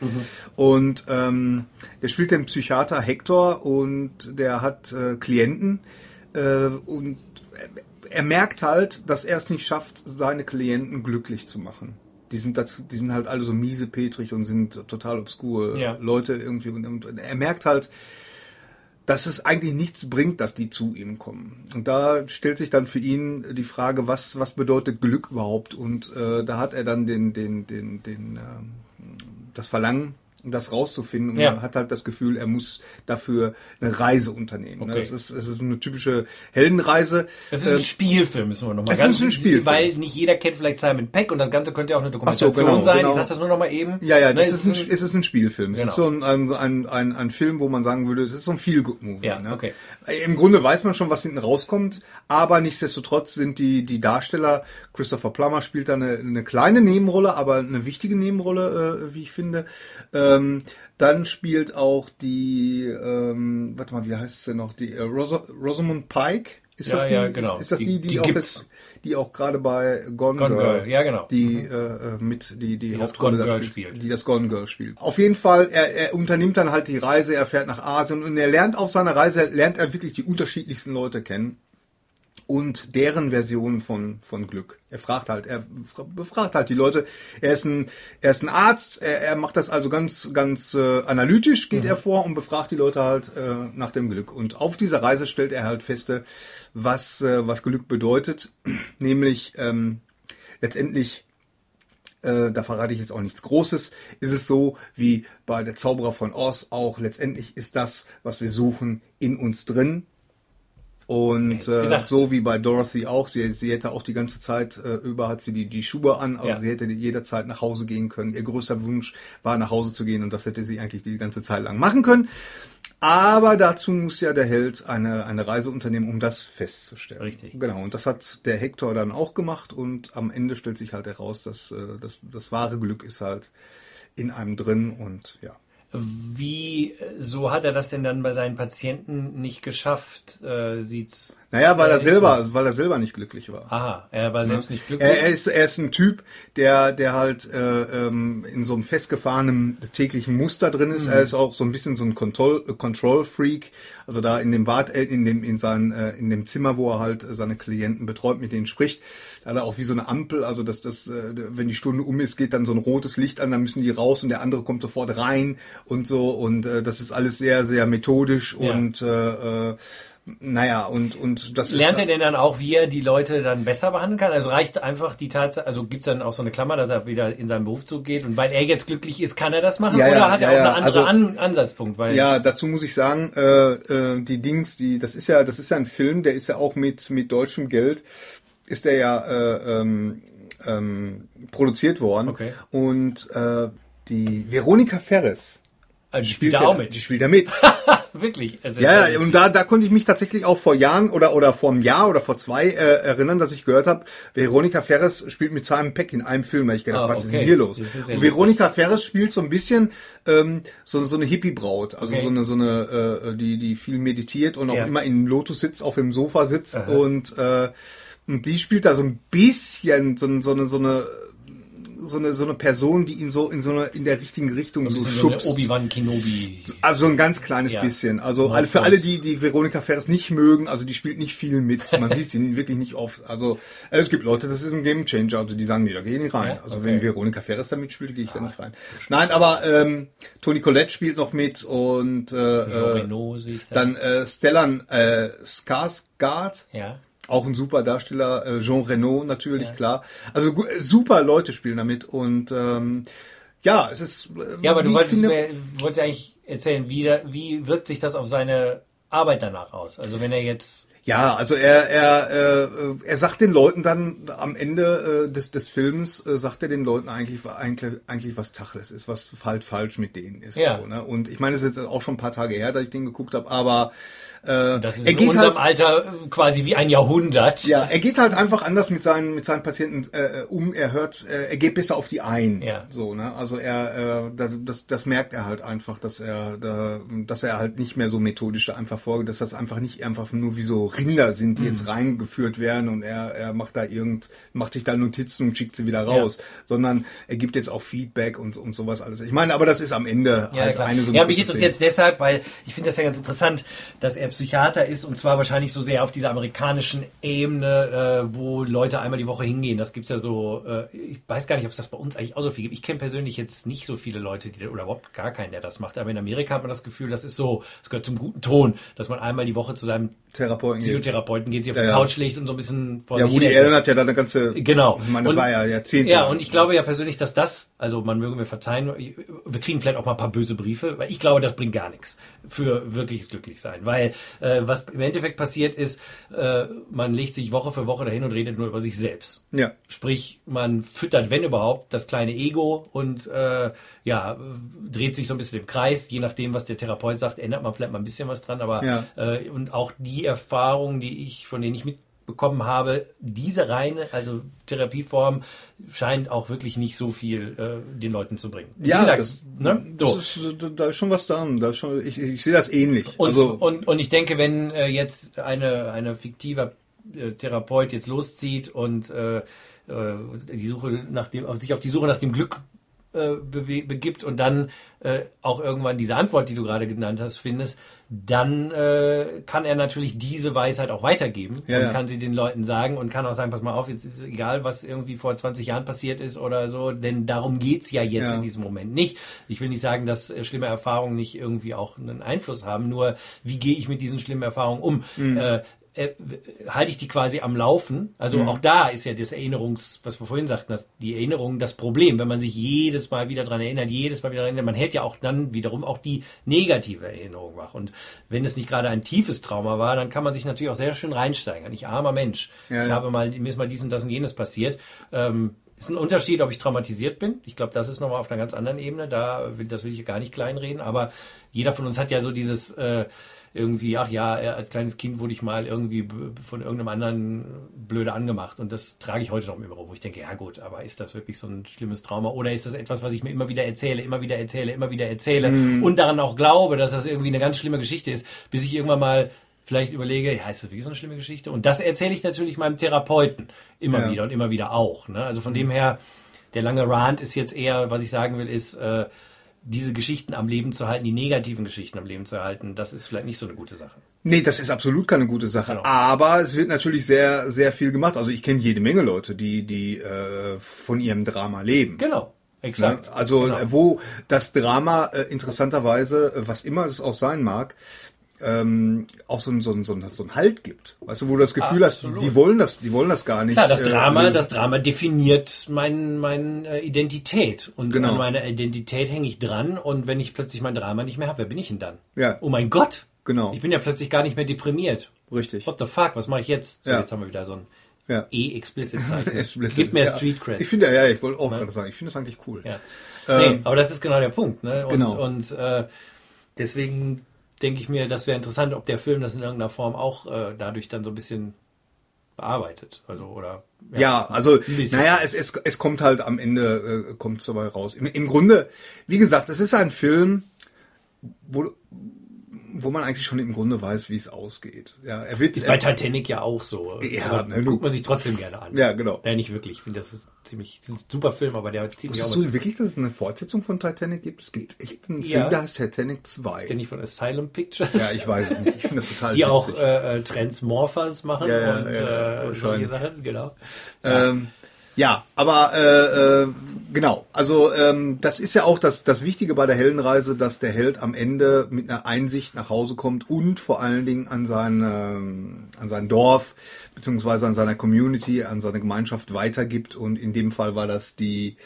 Und ähm, der spielt den Psychiater Hector und der hat äh, Klienten. Äh, und er, er merkt halt, dass er es nicht schafft, seine Klienten glücklich zu machen. Die sind, das, die sind halt alle so miese Petrig und sind total obskure Ja. Leute irgendwie. Und, und er merkt halt, dass es eigentlich nichts bringt, dass die zu ihm kommen. Und da stellt sich dann für ihn die Frage, was, was bedeutet Glück überhaupt? Und äh, da hat er dann den, den, den, den, ähm, das Verlangen, das rauszufinden. Und Ja. er hat halt das Gefühl, er muss dafür eine Reise unternehmen. Ne? Okay. Es, ist, es ist eine typische Heldenreise. Das ist Ähm, ein Spielfilm, müssen wir nochmal es ist ein Spielfilm. Weil nicht jeder kennt vielleicht Simon Peck und das Ganze könnte ja auch eine Dokumentation so, genau, sein. genau. Ich sag das nur nochmal eben. Ja, ja, das Ne, ist ein, es ist ein Spielfilm. Es Genau. ist so ein, ein, ein, ein, ein Film, wo man sagen würde, es ist so ein Feel-Good-Movie. Ja, ne? okay. Im Grunde weiß man schon, was hinten rauskommt, aber nichtsdestotrotz sind die, die Darsteller, Christopher Plummer spielt da eine, eine kleine Nebenrolle, aber eine wichtige Nebenrolle, äh, wie ich finde. Ähm, dann spielt auch die, ähm, warte mal, wie heißt sie noch, die äh, Ros Rosamund Pike. Ist Ja, das die, ja, genau. Ist, das die, Die- die, die auch, jetzt, die auch gerade bei Gone, Gone Girl, Girl, ja, genau. die äh, äh, mit die die, das Hauptrolle Gone da Girl spielt, spielt. die das Gone Girl spielt. Auf jeden Fall, er, er unternimmt dann halt die Reise, er fährt nach Asien und er lernt auf seiner Reise lernt er wirklich die unterschiedlichsten Leute kennen und deren Version von, von Glück. Er fragt halt, er fra- befragt halt die Leute. Er ist ein, er ist ein Arzt, er, er macht das also ganz, ganz äh, analytisch, geht er vor und befragt die Leute halt äh, nach dem Glück. Und auf dieser Reise stellt er halt feste, was, äh, was Glück bedeutet, nämlich ähm, letztendlich äh, da verrate ich jetzt auch nichts Großes, ist es so wie bei der Zauberer von Oz auch, letztendlich ist das, was wir suchen, in uns drin. Und äh, so wie bei Dorothy auch, sie, sie hätte auch die ganze Zeit äh, über hat sie die, die Schuhe an, also Ja. sie hätte jederzeit nach Hause gehen können. Ihr größter Wunsch war nach Hause zu gehen und das hätte sie eigentlich die ganze Zeit lang machen können. Aber dazu muss ja der Held eine, eine Reise unternehmen, um das festzustellen. Richtig. Genau, und das hat der Hector dann auch gemacht und am Ende stellt sich halt heraus, dass äh, das, das wahre Glück ist halt in einem drin und ja. Wie, äh, so hat er das denn dann bei seinen Patienten nicht geschafft? Äh, sieht's. Naja, weil äh, er selber, weil er selber nicht glücklich war. Aha, er war selbst nicht glücklich. Er, er, ist, er ist ein Typ, der, der halt äh, ähm, in so einem festgefahrenen täglichen Muster drin ist. Er ist auch so ein bisschen so ein Control, äh, Control Freak. Also da in dem Wart, äh, in dem in sein, äh, in dem Zimmer, wo er halt seine Klienten betreut, mit denen spricht, da hat er auch wie so eine Ampel. Also dass das, äh, wenn die Stunde um ist, geht dann so ein rotes Licht an, dann müssen die raus und der andere kommt sofort rein und so. Und äh, das ist alles sehr, sehr methodisch Ja. und äh, äh, naja, und, und das Lernt ist. er denn dann auch, wie er die Leute dann besser behandeln kann? Also reicht einfach die Tatsache, also gibt's dann auch so eine Klammer, dass er wieder in seinen Berufszug geht und weil er jetzt glücklich ist, kann er das machen? Ja, ja, Oder hat er ja, auch ja. einen anderen Also- An Ansatzpunkt? Weil Ja, dazu muss ich sagen, äh, äh, die Dings, die, das ist ja, das ist ja ein Film, der ist ja auch mit mit deutschem Geld, ist der ja äh, ähm, ähm, produziert worden. Okay. Und äh, die Veronika Ferres also spielt spielt er ja, auch mit. die spielt da mit. Wirklich. Also Ja, ja, und da, da konnte ich mich tatsächlich auch vor Jahren oder oder vor einem Jahr oder vor zwei äh, erinnern, dass ich gehört habe, Veronika Ferres spielt mit Simon Peck in einem Film. Da ich gedacht, Ah, was ist okay. denn hier los? Und Veronika Ferres spielt so ein bisschen ähm, so, so eine Hippie-Braut, also Okay. so eine so eine äh, die die viel meditiert und auch Ja. immer in Lotus sitzt, auf dem Sofa sitzt und äh, und die spielt da so ein bisschen so, so eine so eine so eine so eine Person, die ihn so in so eine in der richtigen Richtung so so schubst. Obi-Wan Kenobi. Also ein ganz kleines Ja. bisschen. Also alle, für alle, die die Veronika Ferres nicht mögen, also die spielt nicht viel mit. Man sieht sie wirklich nicht oft. Also äh, es gibt Leute, das ist ein Game Changer. Also die sagen, nee, da gehe ich nicht rein. Ja? Also Okay. wenn Veronika Ferres da mitspielt, gehe ich da nicht rein. Nein, aber ähm, Toni Collette spielt noch mit und äh, äh, dann äh, Stellan äh, Skarsgård. ja. Auch ein super Darsteller, äh, Jean Reno natürlich, klar. Also super Leute spielen damit und ähm, ja, es ist. äh, Ja, aber du wolltest, finde- mir, wolltest ja eigentlich erzählen, wie, da- wie wirkt sich das auf seine Arbeit danach aus? Also wenn er jetzt Ja, also er er äh, er sagt den Leuten dann am Ende äh, des des Films äh, sagt er den Leuten eigentlich eigentlich eigentlich was Tacheles ist, was halt falsch mit denen ist. Ja. So, ne? Und ich meine, es ist jetzt auch schon ein paar Tage her, dass ich den geguckt habe, aber äh, das ist er in geht unserem halt Alter quasi wie ein Jahrhundert. ja, er geht halt einfach anders mit seinen mit seinen Patienten äh, um. Er hört, äh, er geht besser auf die ein. Ja. So, ne? Also er, äh, das, das, das merkt er halt einfach, dass er, da, dass er halt nicht mehr so methodisch da einfach vorgeht, dass das einfach nicht einfach nur wie so Rinder sind, die Mhm. jetzt reingeführt werden und er, er macht da irgend, macht sich da Notizen und schickt sie wieder raus, sondern er gibt jetzt auch Feedback und und sowas alles. Ich meine, aber das ist am Ende Ja, halt klar. eine so ja, kurze interessiert Szene. es deshalb, weil ich finde das ja ganz interessant, dass er Psychiater ist und zwar wahrscheinlich so sehr auf dieser amerikanischen Ebene, äh, wo Leute einmal die Woche hingehen. Das gibt's ja so, äh, ich weiß gar nicht, ob es das bei uns eigentlich auch so viel gibt. Ich kenne persönlich jetzt nicht so viele Leute, die oder überhaupt gar keinen, der das macht. Aber in Amerika hat man das Gefühl, das ist so, es gehört zum guten Ton, dass man einmal die Woche zu seinem Therapeuten geht. Psychotherapeuten geht, sich auf Ja, die. Couch legt und so ein bisschen vor Ja, Woody Allen hat ja da eine ganze, Genau. ich meine, das Und- war ja Jahrzehnte. Ja, und ich glaube ja persönlich, dass das, also man möge mir verzeihen, wir kriegen vielleicht auch mal ein paar böse Briefe, weil ich glaube, das bringt gar nichts für wirkliches Glücklichsein. Weil äh, was im Endeffekt passiert ist, äh, man legt sich Woche für Woche dahin und redet nur über sich selbst. ja. Sprich, man füttert, wenn überhaupt, das kleine Ego und äh, ja, dreht sich so ein bisschen im Kreis. Je nachdem, was der Therapeut sagt, ändert man vielleicht mal ein bisschen was dran. Aber Ja. äh, und auch die Erfahrungen, die ich, von denen ich mit bekommen habe, diese reine, also Therapieform scheint auch wirklich nicht so viel äh, den Leuten zu bringen. ja, gesagt, das, ne? das so. ist, da ist schon was da. da ist schon, ich, ich sehe das ähnlich. Und, also, und, und ich denke, wenn äh, jetzt eine, eine fiktive äh, Therapeut jetzt loszieht und äh, äh die Suche nach dem, sich auf die Suche nach dem Glück äh, begibt und dann äh, auch irgendwann diese Antwort, die du gerade genannt hast, findest, dann äh, kann er natürlich diese Weisheit auch weitergeben ja, und ja. kann sie den Leuten sagen und kann auch sagen, pass mal auf, jetzt ist egal, was irgendwie vor 20 Jahren passiert ist oder so, denn darum geht's ja jetzt ja. in diesem Moment nicht. Ich will nicht sagen, dass äh, schlimme Erfahrungen nicht irgendwie auch einen Einfluss haben, nur wie gehe ich mit diesen schlimmen Erfahrungen um? Mhm. Äh, äh, halte ich die quasi am Laufen. Also mhm. auch da ist ja das Erinnerungs, was wir vorhin sagten, dass die Erinnerung das Problem, wenn man sich jedes Mal wieder dran erinnert, jedes Mal wieder dran erinnert, man hält ja auch dann wiederum auch die negative Erinnerung wach. Und wenn es nicht gerade ein tiefes Trauma war, dann kann man sich natürlich auch sehr schön reinsteigern. Ich armer Mensch. Ja, ich ja. habe mal, mir ist mal dies und das und jenes passiert. Ähm, ist ein Unterschied, ob ich traumatisiert bin. Ich glaube, das ist nochmal auf einer ganz anderen Ebene. Da will, das will ich gar nicht kleinreden. Aber jeder von uns hat ja so dieses, äh, irgendwie, ach ja, als kleines Kind wurde ich mal irgendwie von irgendeinem anderen blöde angemacht und das trage ich heute noch im Büro, wo ich denke, ja gut, aber ist das wirklich so ein schlimmes Trauma oder ist das etwas, was ich mir immer wieder erzähle, immer wieder erzähle, immer wieder erzähle mhm. und daran auch glaube, dass das irgendwie eine ganz schlimme Geschichte ist, bis ich irgendwann mal vielleicht überlege, ja, ist das wirklich so eine schlimme Geschichte? Und das erzähle ich natürlich meinem Therapeuten immer ja. wieder und immer wieder auch. Ne? Also von mhm. dem her, der lange Rant ist jetzt eher, was ich sagen will, ist, äh, diese Geschichten am Leben zu halten, die negativen Geschichten am Leben zu halten, das ist vielleicht nicht so eine gute Sache. Nee, das ist absolut keine gute Sache. Genau. Aber es wird natürlich sehr, sehr viel gemacht. Also ich kenne jede Menge Leute, die, die äh, von ihrem Drama leben. Genau. Exakt. Ne? Also genau. wo das Drama äh, interessanterweise, äh, was immer es auch sein mag, ähm, auch so ein, so, ein, so, ein, so ein Halt gibt. Weißt du, wo du das Gefühl Absolut. hast, die wollen das, die wollen das gar nicht. Klar, das äh, Drama, äh, das Drama definiert mein, meine äh, Identität. Und genau. an meiner Identität hänge ich dran und wenn ich plötzlich mein Drama nicht mehr habe, wer bin ich denn dann? Ja. Oh mein Gott! Genau. Ich bin ja plötzlich gar nicht mehr deprimiert. Richtig. What the fuck, was mache ich jetzt? So, ja. jetzt haben wir wieder so ein ja. E-Explicit-Zeichen. Gib mir ja. Street Cred. Ich finde, ja, ich wollte auch ja. gerade sagen, ich finde das eigentlich cool. Ja. Ähm, nee, aber das ist genau der Punkt. Ne? Und, genau. Und äh, deswegen denke ich mir, das wäre interessant, ob der Film das in irgendeiner Form auch äh, dadurch dann so ein bisschen bearbeitet. Also oder ja, ja also naja, es, es, es kommt halt am Ende äh, kommt dabei raus. Im, Im Grunde, wie gesagt, es ist ein Film, wo wo man eigentlich schon im Grunde weiß, wie es ausgeht. Ja, er wird ist bei Titanic ja auch so. Ja, ne, guckt man sich trotzdem gerne an. Ja, genau. Ja, nicht wirklich. Ich finde, das ist ziemlich das ist ein super Film, aber der ziemlich. Wusstest du wirklich, dass es eine Fortsetzung von Titanic gibt? Es gibt echt einen ja. Film, der heißt Titanic 2. Ist der nicht von Asylum Pictures? Ja, ich weiß es nicht. Ich finde das total Die witzig. auch äh, äh, Transmorphers machen ja, ja, und ja, äh, solche Sachen, genau. Ähm, ja, aber äh, äh, genau. Also ähm, das ist ja auch das, das Wichtige bei der Heldenreise, dass der Held am Ende mit einer Einsicht nach Hause kommt und vor allen Dingen an sein, äh, an sein Dorf beziehungsweise an seiner Community, an seine Gemeinschaft weitergibt. Und in dem Fall war das die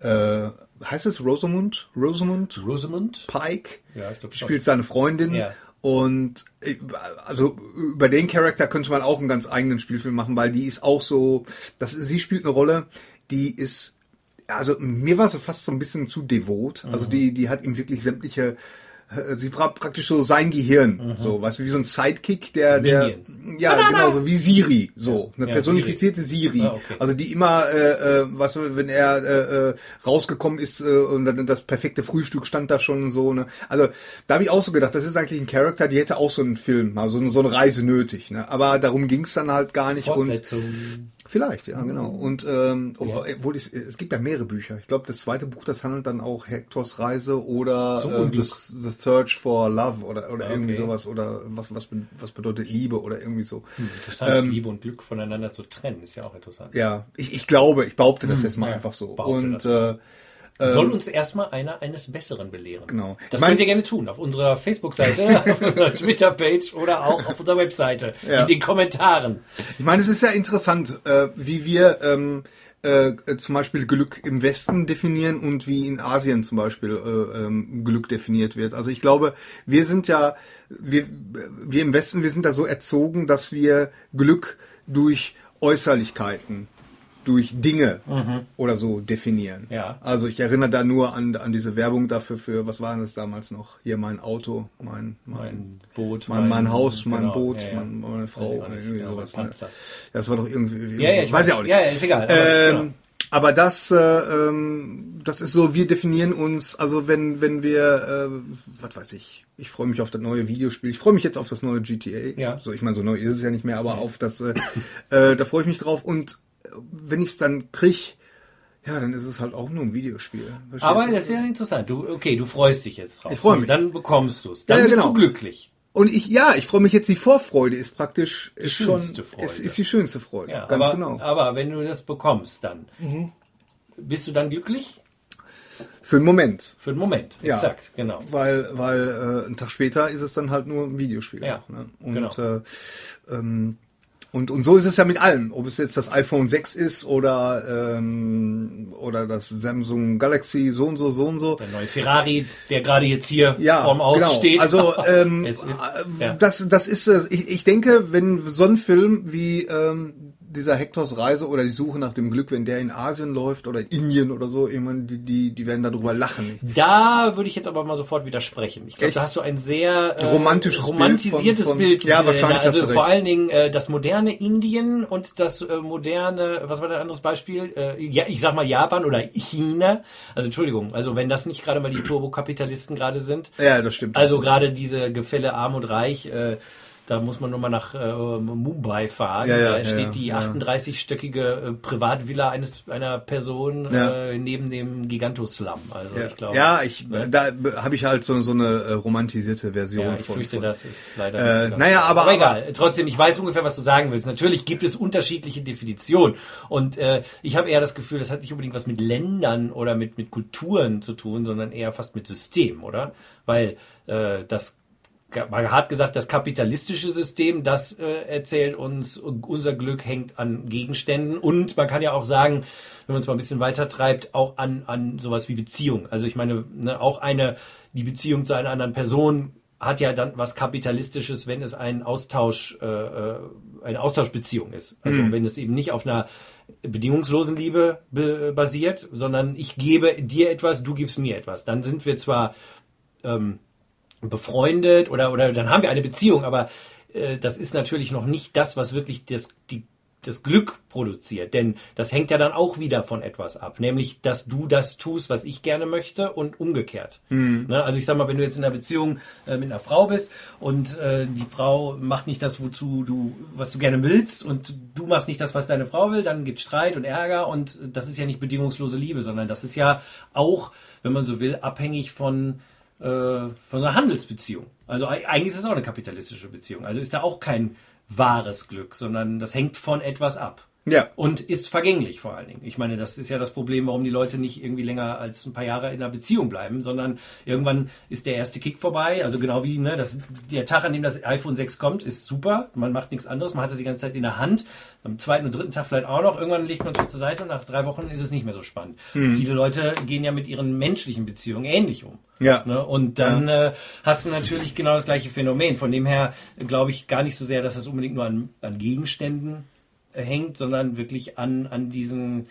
äh, heißt es Rosamund? Rosamund? Rosamund? Pike. Ja, ich glaube Spielt seine Freundin. Ja. Und äh, also über den Charakter könnte man auch einen ganz eigenen Spielfilm machen, weil die ist auch so, das, sie spielt eine Rolle, die ist, also mir war sie fast so ein bisschen zu devot. Also mhm. die, die hat ihm wirklich sämtliche sie braucht praktisch so sein Gehirn, mhm. so, weißt du, wie so ein Sidekick, der, der, ja, Banana. genau, so wie Siri, so, eine ja, personifizierte Siri, Siri. Ah, okay. also die immer, äh, äh, was, wenn er äh, äh, rausgekommen ist äh, und dann das perfekte Frühstück stand da schon so, ne, also da habe ich auch so gedacht, das ist eigentlich ein Charakter, die hätte auch so einen Film, also so eine Reise nötig, ne, aber darum ging's dann halt gar nicht und Vielleicht, ja, genau. Mhm. Und ähm, ja. obwohl ich, es gibt ja mehrere Bücher. Ich glaube, das zweite Buch, das handelt dann auch Hectors Reise oder äh, the, the, Search for Love oder, oder okay. irgendwie sowas oder was, was, was bedeutet Liebe oder irgendwie so. Hm, interessant, ähm, Liebe und Glück voneinander zu trennen, ist ja auch interessant. Ja, ich, ich glaube, ich behaupte das hm, jetzt mal ja, einfach so. Und äh, soll ähm, uns erstmal einer eines Besseren belehren. Genau. Das mein, könnt ihr gerne tun. Auf unserer Facebook-Seite, auf unserer Twitter-Page oder auch auf unserer Webseite. Ja. In den Kommentaren. Ich meine, es ist ja interessant, äh, wie wir ähm, äh, zum Beispiel Glück im Westen definieren und wie in Asien zum Beispiel äh, ähm, Glück definiert wird. Also ich glaube, wir sind ja, wir, wir im Westen, wir sind da so erzogen, dass wir Glück durch Äußerlichkeiten durch Dinge oder so definieren. Ja. Also ich erinnere da nur an, an diese Werbung dafür für, was war das damals noch? Hier mein Auto, mein, mein, Mein Boot, mein, mein mein- Haus, mein genau, Boot, ja, ja. Mein, meine Frau, nicht, irgendwie ja, sowas. Ne? Ja, das war doch irgendwie, Ja, ja, ich weiß weiß. auch nicht. Ja, ja, ist egal. Aber, Ähm, genau. aber das, äh, ähm, das ist so, wir definieren uns, also wenn, wenn wir, äh, was weiß ich, ich freue mich auf das neue Videospiel, ich freue mich jetzt auf das neue GTA. Ja. So, ich meine, so neu ist es ja nicht mehr, aber auf das, äh, äh, da freue ich mich drauf und wenn ich es dann krieg, ja, dann ist es halt auch nur ein Videospiel. Verstehst Aber du? das ist ja interessant. Du, okay, du freust dich jetzt drauf. Ich freu So, mich. Dann bekommst du es. Dann Ja, ja, bist genau. du glücklich. Und ich, ja, ich freue mich jetzt, die Vorfreude ist praktisch, ist schon, schönste Freude. ist, ist die schönste Freude. Ja, ganz aber, genau. aber wenn du das bekommst, dann Mhm. bist du dann glücklich? Für einen Moment. Für einen Moment. Ja. Exakt, genau. Weil, weil äh, einen Tag später ist es dann halt nur ein Videospiel. Ja, ne? Und, genau. äh, ähm, und, und so ist es ja mit allem. Ob es jetzt das iPhone 6 ist oder, ähm, oder das Samsung Galaxy so und so, so und so. Der neue Ferrari, der gerade jetzt hier Ja, vorm Aus genau. steht. Also ähm, ist- äh, ja. das, das ist es. Ich, ich denke, wenn so ein Film wie ähm, dieser Hektors Reise oder die Suche nach dem Glück, wenn der in Asien läuft oder in Indien oder so, meine, die, die, die werden darüber lachen. Da würde ich jetzt aber mal sofort widersprechen. Ich glaube, da hast du ein sehr äh, Romantisches Bild romantisiertes von- von- Bild. Ja, äh, wahrscheinlich hast Also du vor recht. allen Dingen äh, das moderne Indien und das äh, moderne, was war dein anderes Beispiel? Äh, ja, ich sag mal Japan oder China. Also Entschuldigung, also wenn das nicht gerade mal die Turbokapitalisten gerade sind. Ja, das stimmt. Also gerade diese Gefälle Arm und Reich, äh, da muss man nur mal nach äh, Mumbai fahren. Ja, ja, da steht ja, die ja. 38-stöckige äh, Privatvilla eines einer Person äh, neben dem Gigantoslum. Also Ja, ich glaube. ja ich, ne? da habe ich halt so, so eine äh, romantisierte Version Ja, ich von. fürchte, von. das ist leider Äh, naja, aber- aber egal. Trotzdem, ich weiß ungefähr, was du sagen willst. Natürlich gibt es unterschiedliche Definitionen. Und äh, ich habe eher das Gefühl, das hat nicht unbedingt was mit Ländern oder mit, mit Kulturen zu tun, sondern eher fast mit Systemen, oder? Weil äh, das mal hart gesagt, das kapitalistische System, das äh, erzählt uns, unser Glück hängt an Gegenständen und man kann ja auch sagen, wenn man es mal ein bisschen weiter treibt, auch an, an sowas wie Beziehung. Also ich meine, ne, auch eine, die Beziehung zu einer anderen Person hat ja dann was Kapitalistisches, wenn es ein Austausch, äh, äh, eine Austauschbeziehung ist. Also wenn es eben nicht auf einer bedingungslosen Liebe be basiert, sondern ich gebe dir etwas, du gibst mir etwas. Dann sind wir zwar ähm, befreundet oder, oder dann haben wir eine Beziehung, aber äh, das ist natürlich noch nicht das, was wirklich das, die, das Glück produziert. Denn das hängt ja dann auch wieder von etwas ab. Nämlich, dass du das tust, was ich gerne möchte und umgekehrt. Ne? Also ich sag mal, wenn du jetzt in einer Beziehung äh, mit einer Frau bist und äh, die Frau macht nicht das, wozu du, was du gerne willst und du machst nicht das, was deine Frau will, dann gibt Streit und Ärger und das ist ja nicht bedingungslose Liebe, sondern das ist ja auch, wenn man so will, abhängig von äh, von einer Handelsbeziehung. Also ei- eigentlich ist es auch eine kapitalistische Beziehung. Also ist da auch kein wahres Glück, sondern das hängt von etwas ab. Ja. Und ist vergänglich vor allen Dingen. Ich meine, das ist ja das Problem, warum die Leute nicht irgendwie länger als ein paar Jahre in einer Beziehung bleiben, sondern irgendwann ist der erste Kick vorbei. Also genau wie ne, das, der Tag, an dem das iPhone 6 kommt, ist super. Man macht nichts anderes. Man hat es die ganze Zeit in der Hand. Am zweiten und dritten Tag vielleicht auch noch. Irgendwann legt man es zur Seite und nach drei Wochen ist es nicht mehr so spannend. Viele Leute gehen ja mit ihren menschlichen Beziehungen ähnlich um. Ja. Ne? Und dann äh, hast du natürlich genau das gleiche Phänomen. Von dem her glaube ich gar nicht so sehr, dass das unbedingt nur an, an Gegenständen äh, hängt, sondern wirklich an, an diesen,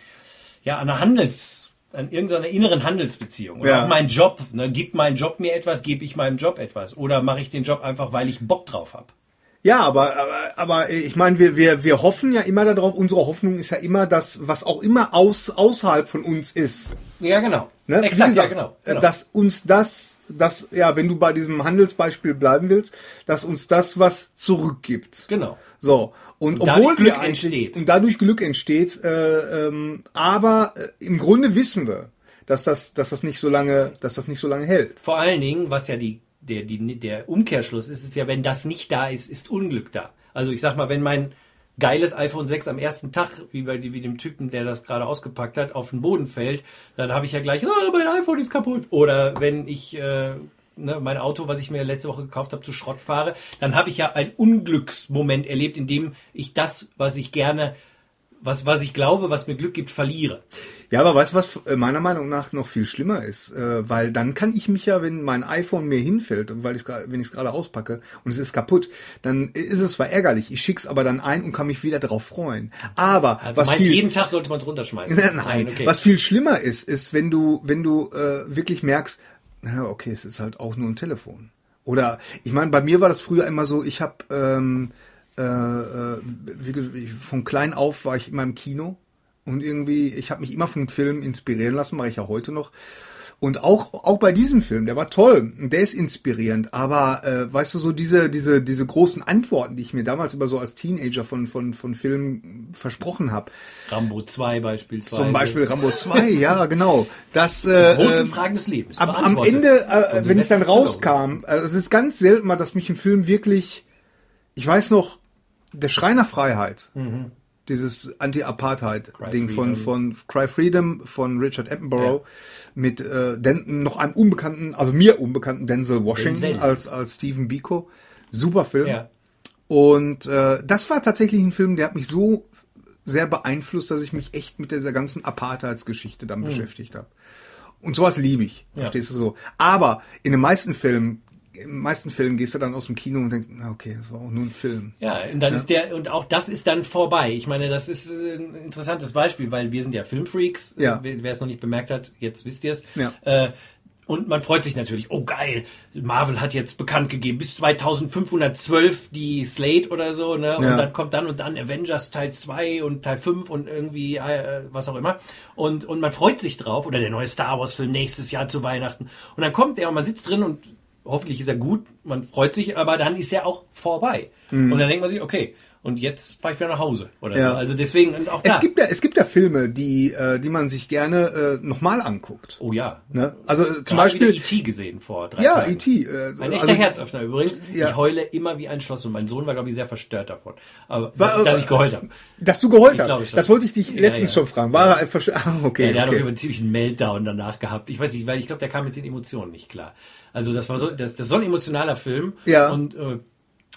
ja, an einer Handels, an irgendeiner inneren Handelsbeziehung. Oder Ja. auch mein Job. Ne? Gibt mein Job mir etwas, gebe ich meinem Job etwas. Oder mache ich den Job einfach, weil ich Bock drauf habe. Ja, aber, aber, aber ich meine, wir, wir, wir hoffen ja immer darauf, unsere Hoffnung ist ja immer das, was auch immer aus, außerhalb von uns ist. Ja, genau. Ne? Exakt, gesagt, ja, genau. äh, genau. Dass uns das, das, ja, wenn du bei diesem Handelsbeispiel bleiben willst, dass uns das was zurückgibt. genau. So. Und, Und dadurch obwohl Glück wir entsteht. und dadurch Glück entsteht, äh, ähm, aber äh, im Grunde wissen wir, dass das, dass das nicht so lange, dass das nicht so lange hält. Vor allen Dingen, was ja die, der, die, der Umkehrschluss ist, ist ja, wenn das nicht da ist, ist Unglück da. Also ich sag mal, wenn mein geiles iPhone 6 am ersten Tag, wie bei wie dem Typen, der das gerade ausgepackt hat, auf den Boden fällt, dann habe ich ja gleich, ah, mein iPhone ist kaputt. Oder wenn ich äh, ne, mein Auto, was ich mir letzte Woche gekauft habe, zu Schrott fahre, dann habe ich ja einen Unglücksmoment erlebt, in dem ich das, was ich gerne was, was ich glaube, was mir Glück gibt, verliere. Ja, aber weißt du, was meiner Meinung nach noch viel schlimmer ist? Äh, weil dann kann ich mich ja, wenn mein iPhone mir hinfällt und weil ich wenn ich es gerade auspacke und es ist kaputt, dann ist es zwar ärgerlich, ich schick's aber dann ein und kann mich wieder darauf freuen. Aber Also was du meinst, viel jeden Tag sollte man es runterschmeißen? Nein, okay. was viel schlimmer ist, ist, wenn du, wenn du äh, wirklich merkst, na okay, es ist halt auch nur ein Telefon. Oder ich meine, bei mir war das früher immer so, ich habe ähm, äh, äh, wie von klein auf war ich immer im Kino und irgendwie, ich habe mich immer von Filmen inspirieren lassen, mache ich ja heute noch. Und auch, auch bei diesem Film, der war toll, und der ist inspirierend, aber äh, weißt du, so diese, diese, diese großen Antworten, die ich mir damals immer so als Teenager von, von, von Filmen versprochen habe, Rambo 2 beispielsweise. zum Beispiel Rambo 2, ja, genau. Das äh, Große äh, Fragen des Lebens. am, am. Ende, äh, wenn es dann rauskam, also es ist ganz selten mal, dass mich ein Film wirklich, ich weiß noch, der Schreiner Freiheit, dieses Anti-Apartheid-Ding von, von Cry Freedom von Richard Attenborough mit äh, Den, noch einem unbekannten, also mir unbekannten Denzel Washington Denzel. als, als Stephen Biko. Super Film. Ja. Und äh, das war tatsächlich ein Film, der hat mich so sehr beeinflusst, dass ich mich echt mit dieser ganzen Apartheidsgeschichte dann beschäftigt habe. Und sowas liebe ich, Ja. verstehst du so. Aber in den meisten Filmen, in den meisten Fällen gehst du dann aus dem Kino und denkst, na okay, das war auch nur ein Film. Ja, und dann ist der, und auch das ist dann vorbei. Ich meine, das ist äh, ein interessantes Beispiel, weil wir sind ja Filmfreaks. Ja. Wer es noch nicht bemerkt hat, jetzt wisst ihr es. Ja. Äh, und man freut sich natürlich, oh geil, Marvel hat jetzt bekannt gegeben, bis 2512 die Slate oder so, ne? Und Ja. dann kommt dann und dann Avengers Teil 2 und Teil 5 und irgendwie äh, was auch immer. Und, und man freut sich drauf. Oder der neue Star Wars Film nächstes Jahr zu Weihnachten. Und dann kommt er und man sitzt drin und hoffentlich ist er gut, man freut sich, aber dann ist er auch vorbei. Und dann denkt man sich, okay, und jetzt fahre ich wieder nach Hause. Oder. Ja. so. Also deswegen, und auch da. Es gibt ja, es gibt ja Filme, die, äh, die man sich gerne äh, nochmal anguckt. oh ja. Ne? Also äh, zum Beispiel, E.T. gesehen vor drei ja, Tagen. E.T. Äh, Ein echter also, Herzöffner übrigens. Ja. Ich heule immer wie ein Schloss und mein Sohn war, glaube ich, sehr verstört davon. Aber War- dass, dass ich geheult habe. Dass du geheult Ich hast. Das wollte ich dich Ja, letztens ja. schon fragen. War er einfach, ah, okay. Ja, der hat okay. auf jeden Fall ziemlich einen Meltdown danach gehabt. Ich weiß nicht, weil ich glaube, der kam mit den Emotionen nicht klar. Also das war so, das, das ist so ein emotionaler Film. Ja. Und äh,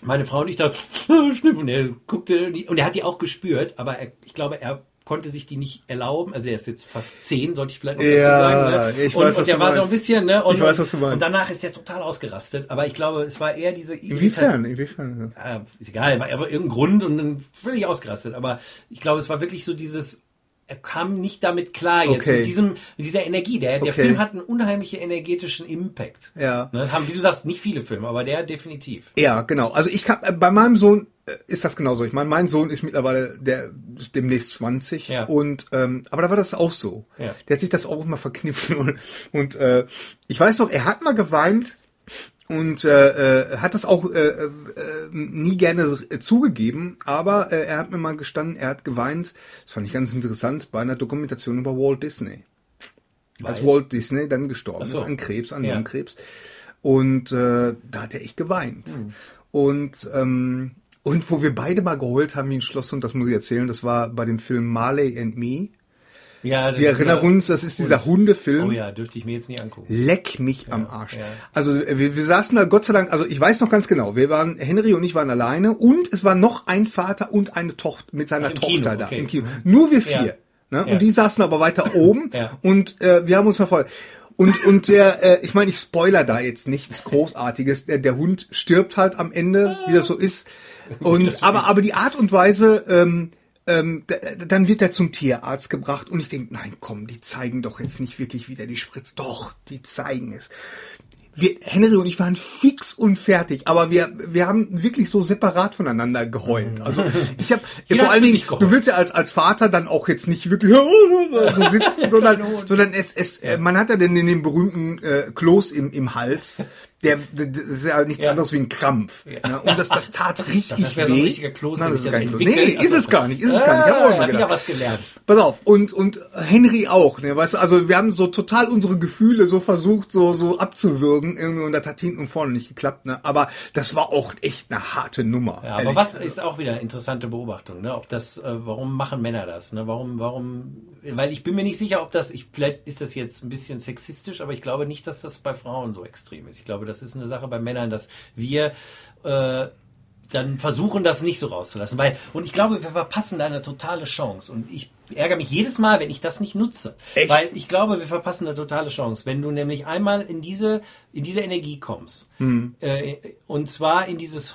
meine Frau und ich da, Schnipp, und er guckte, und er hat die auch gespürt, aber er, ich glaube, er konnte sich die nicht erlauben. Also er ist jetzt fast zehn, sollte ich vielleicht noch dazu Ja, sagen. Ne? ich und, weiß, was und du war so ein bisschen, ne? Und, Ich weiß, was du meinst. Und danach ist er total ausgerastet. Aber ich glaube, es war eher diese Inwiefern? Inwiefern? Ja. ja, ist egal, war einfach irgendein Grund und dann völlig ausgerastet. Aber ich glaube, es war wirklich so dieses, er kam nicht damit klar jetzt Okay. mit diesem, mit dieser Energie. Der, der Okay. Film hat einen unheimlichen energetischen Impact. Ja. Ne, haben, wie du sagst, nicht viele Filme, aber der definitiv. Ja, genau. Also ich kann, äh, bei meinem Sohn äh, ist das genauso. Ich meine, mein Sohn ist mittlerweile der ist demnächst 20 Ja. und ähm, aber da war das auch so. Ja. Der hat sich das auch immer verkniffen und, und äh, ich weiß noch, er hat mal geweint und äh, äh, hat das auch äh, äh, nie gerne äh, zugegeben, aber äh, er hat mir mal gestanden, er hat geweint. Das fand ich ganz interessant bei einer Dokumentation über Walt Disney. Als Weil? Walt Disney dann gestorben so. ist an Krebs, an Ja. Lungenkrebs. Und äh, da hat er echt geweint. Hm. Und ähm, und wo wir beide mal geheult haben wie ein Schloss, und das muss ich erzählen, das war bei dem Film Marley and Me. Ja, Wir erinnern ja- uns, das ist dieser Hundefilm. Oh ja, dürfte ich mir jetzt nie angucken. Leck mich am Arsch. ja. Also äh, wir, wir saßen da Gott sei Dank, also ich weiß noch ganz genau, wir waren, Henry und ich waren alleine und es war noch ein Vater und eine Tochter mit seiner Tochter Kino, da okay. im Kino. Nur wir vier. Ja. Ne? Ja. Und die saßen aber weiter oben Ja. und äh, wir haben uns verfolgt. Und, und der, äh, ich meine, ich spoiler da jetzt nichts Großartiges. Der, der Hund stirbt halt am Ende, wie das so ist. Und so aber, ist. aber die Art und Weise, ähm, ähm, dann wird er zum Tierarzt gebracht und ich denke, nein, komm, die zeigen doch jetzt nicht wirklich wieder die Spritze. Doch, die zeigen es. Wir, Henry und ich waren fix und fertig, aber wir, wir haben wirklich so separat voneinander geheult. Also ich habe vor allen Dingen, du willst ja als als Vater dann auch jetzt nicht wirklich so sitzen, sondern sondern es es man hat ja denn in dem berühmten äh, Kloß im im Hals, der, das ist ja nichts Ja. anderes wie ein Krampf. Ne? Und das das tat richtig Das wäre so ein weh. richtiger Kloß, Nein, das ist kein Kloß. Nee, ist es gar nicht, ist es gar nicht. Ich hab auch Ah, immer ja, gedacht. was gelernt. Pass auf, und, und Henry auch, ne, weißt du, also wir haben so total unsere Gefühle so versucht, so, so abzuwürgen, irgendwie, und das hat hinten und vorne nicht geklappt, ne, aber das war auch echt eine harte Nummer. Ja, aber ehrlich was ist auch wieder eine interessante Beobachtung, ne? Ob das, äh, warum machen Männer das? Ne? Warum, warum? Weil ich bin mir nicht sicher, ob das, ich, vielleicht ist das jetzt ein bisschen sexistisch, aber ich glaube nicht, dass das bei Frauen so extrem ist. Ich glaube, das ist eine Sache bei Männern, dass wir äh, dann versuchen, das nicht so rauszulassen. Weil, und ich glaube, wir verpassen da eine totale Chance. Und ich ärgere mich jedes Mal, wenn ich das nicht nutze. Echt? Weil ich glaube, wir verpassen eine totale Chance. Wenn du nämlich einmal in diese, in diese Energie kommst, äh, und zwar in dieses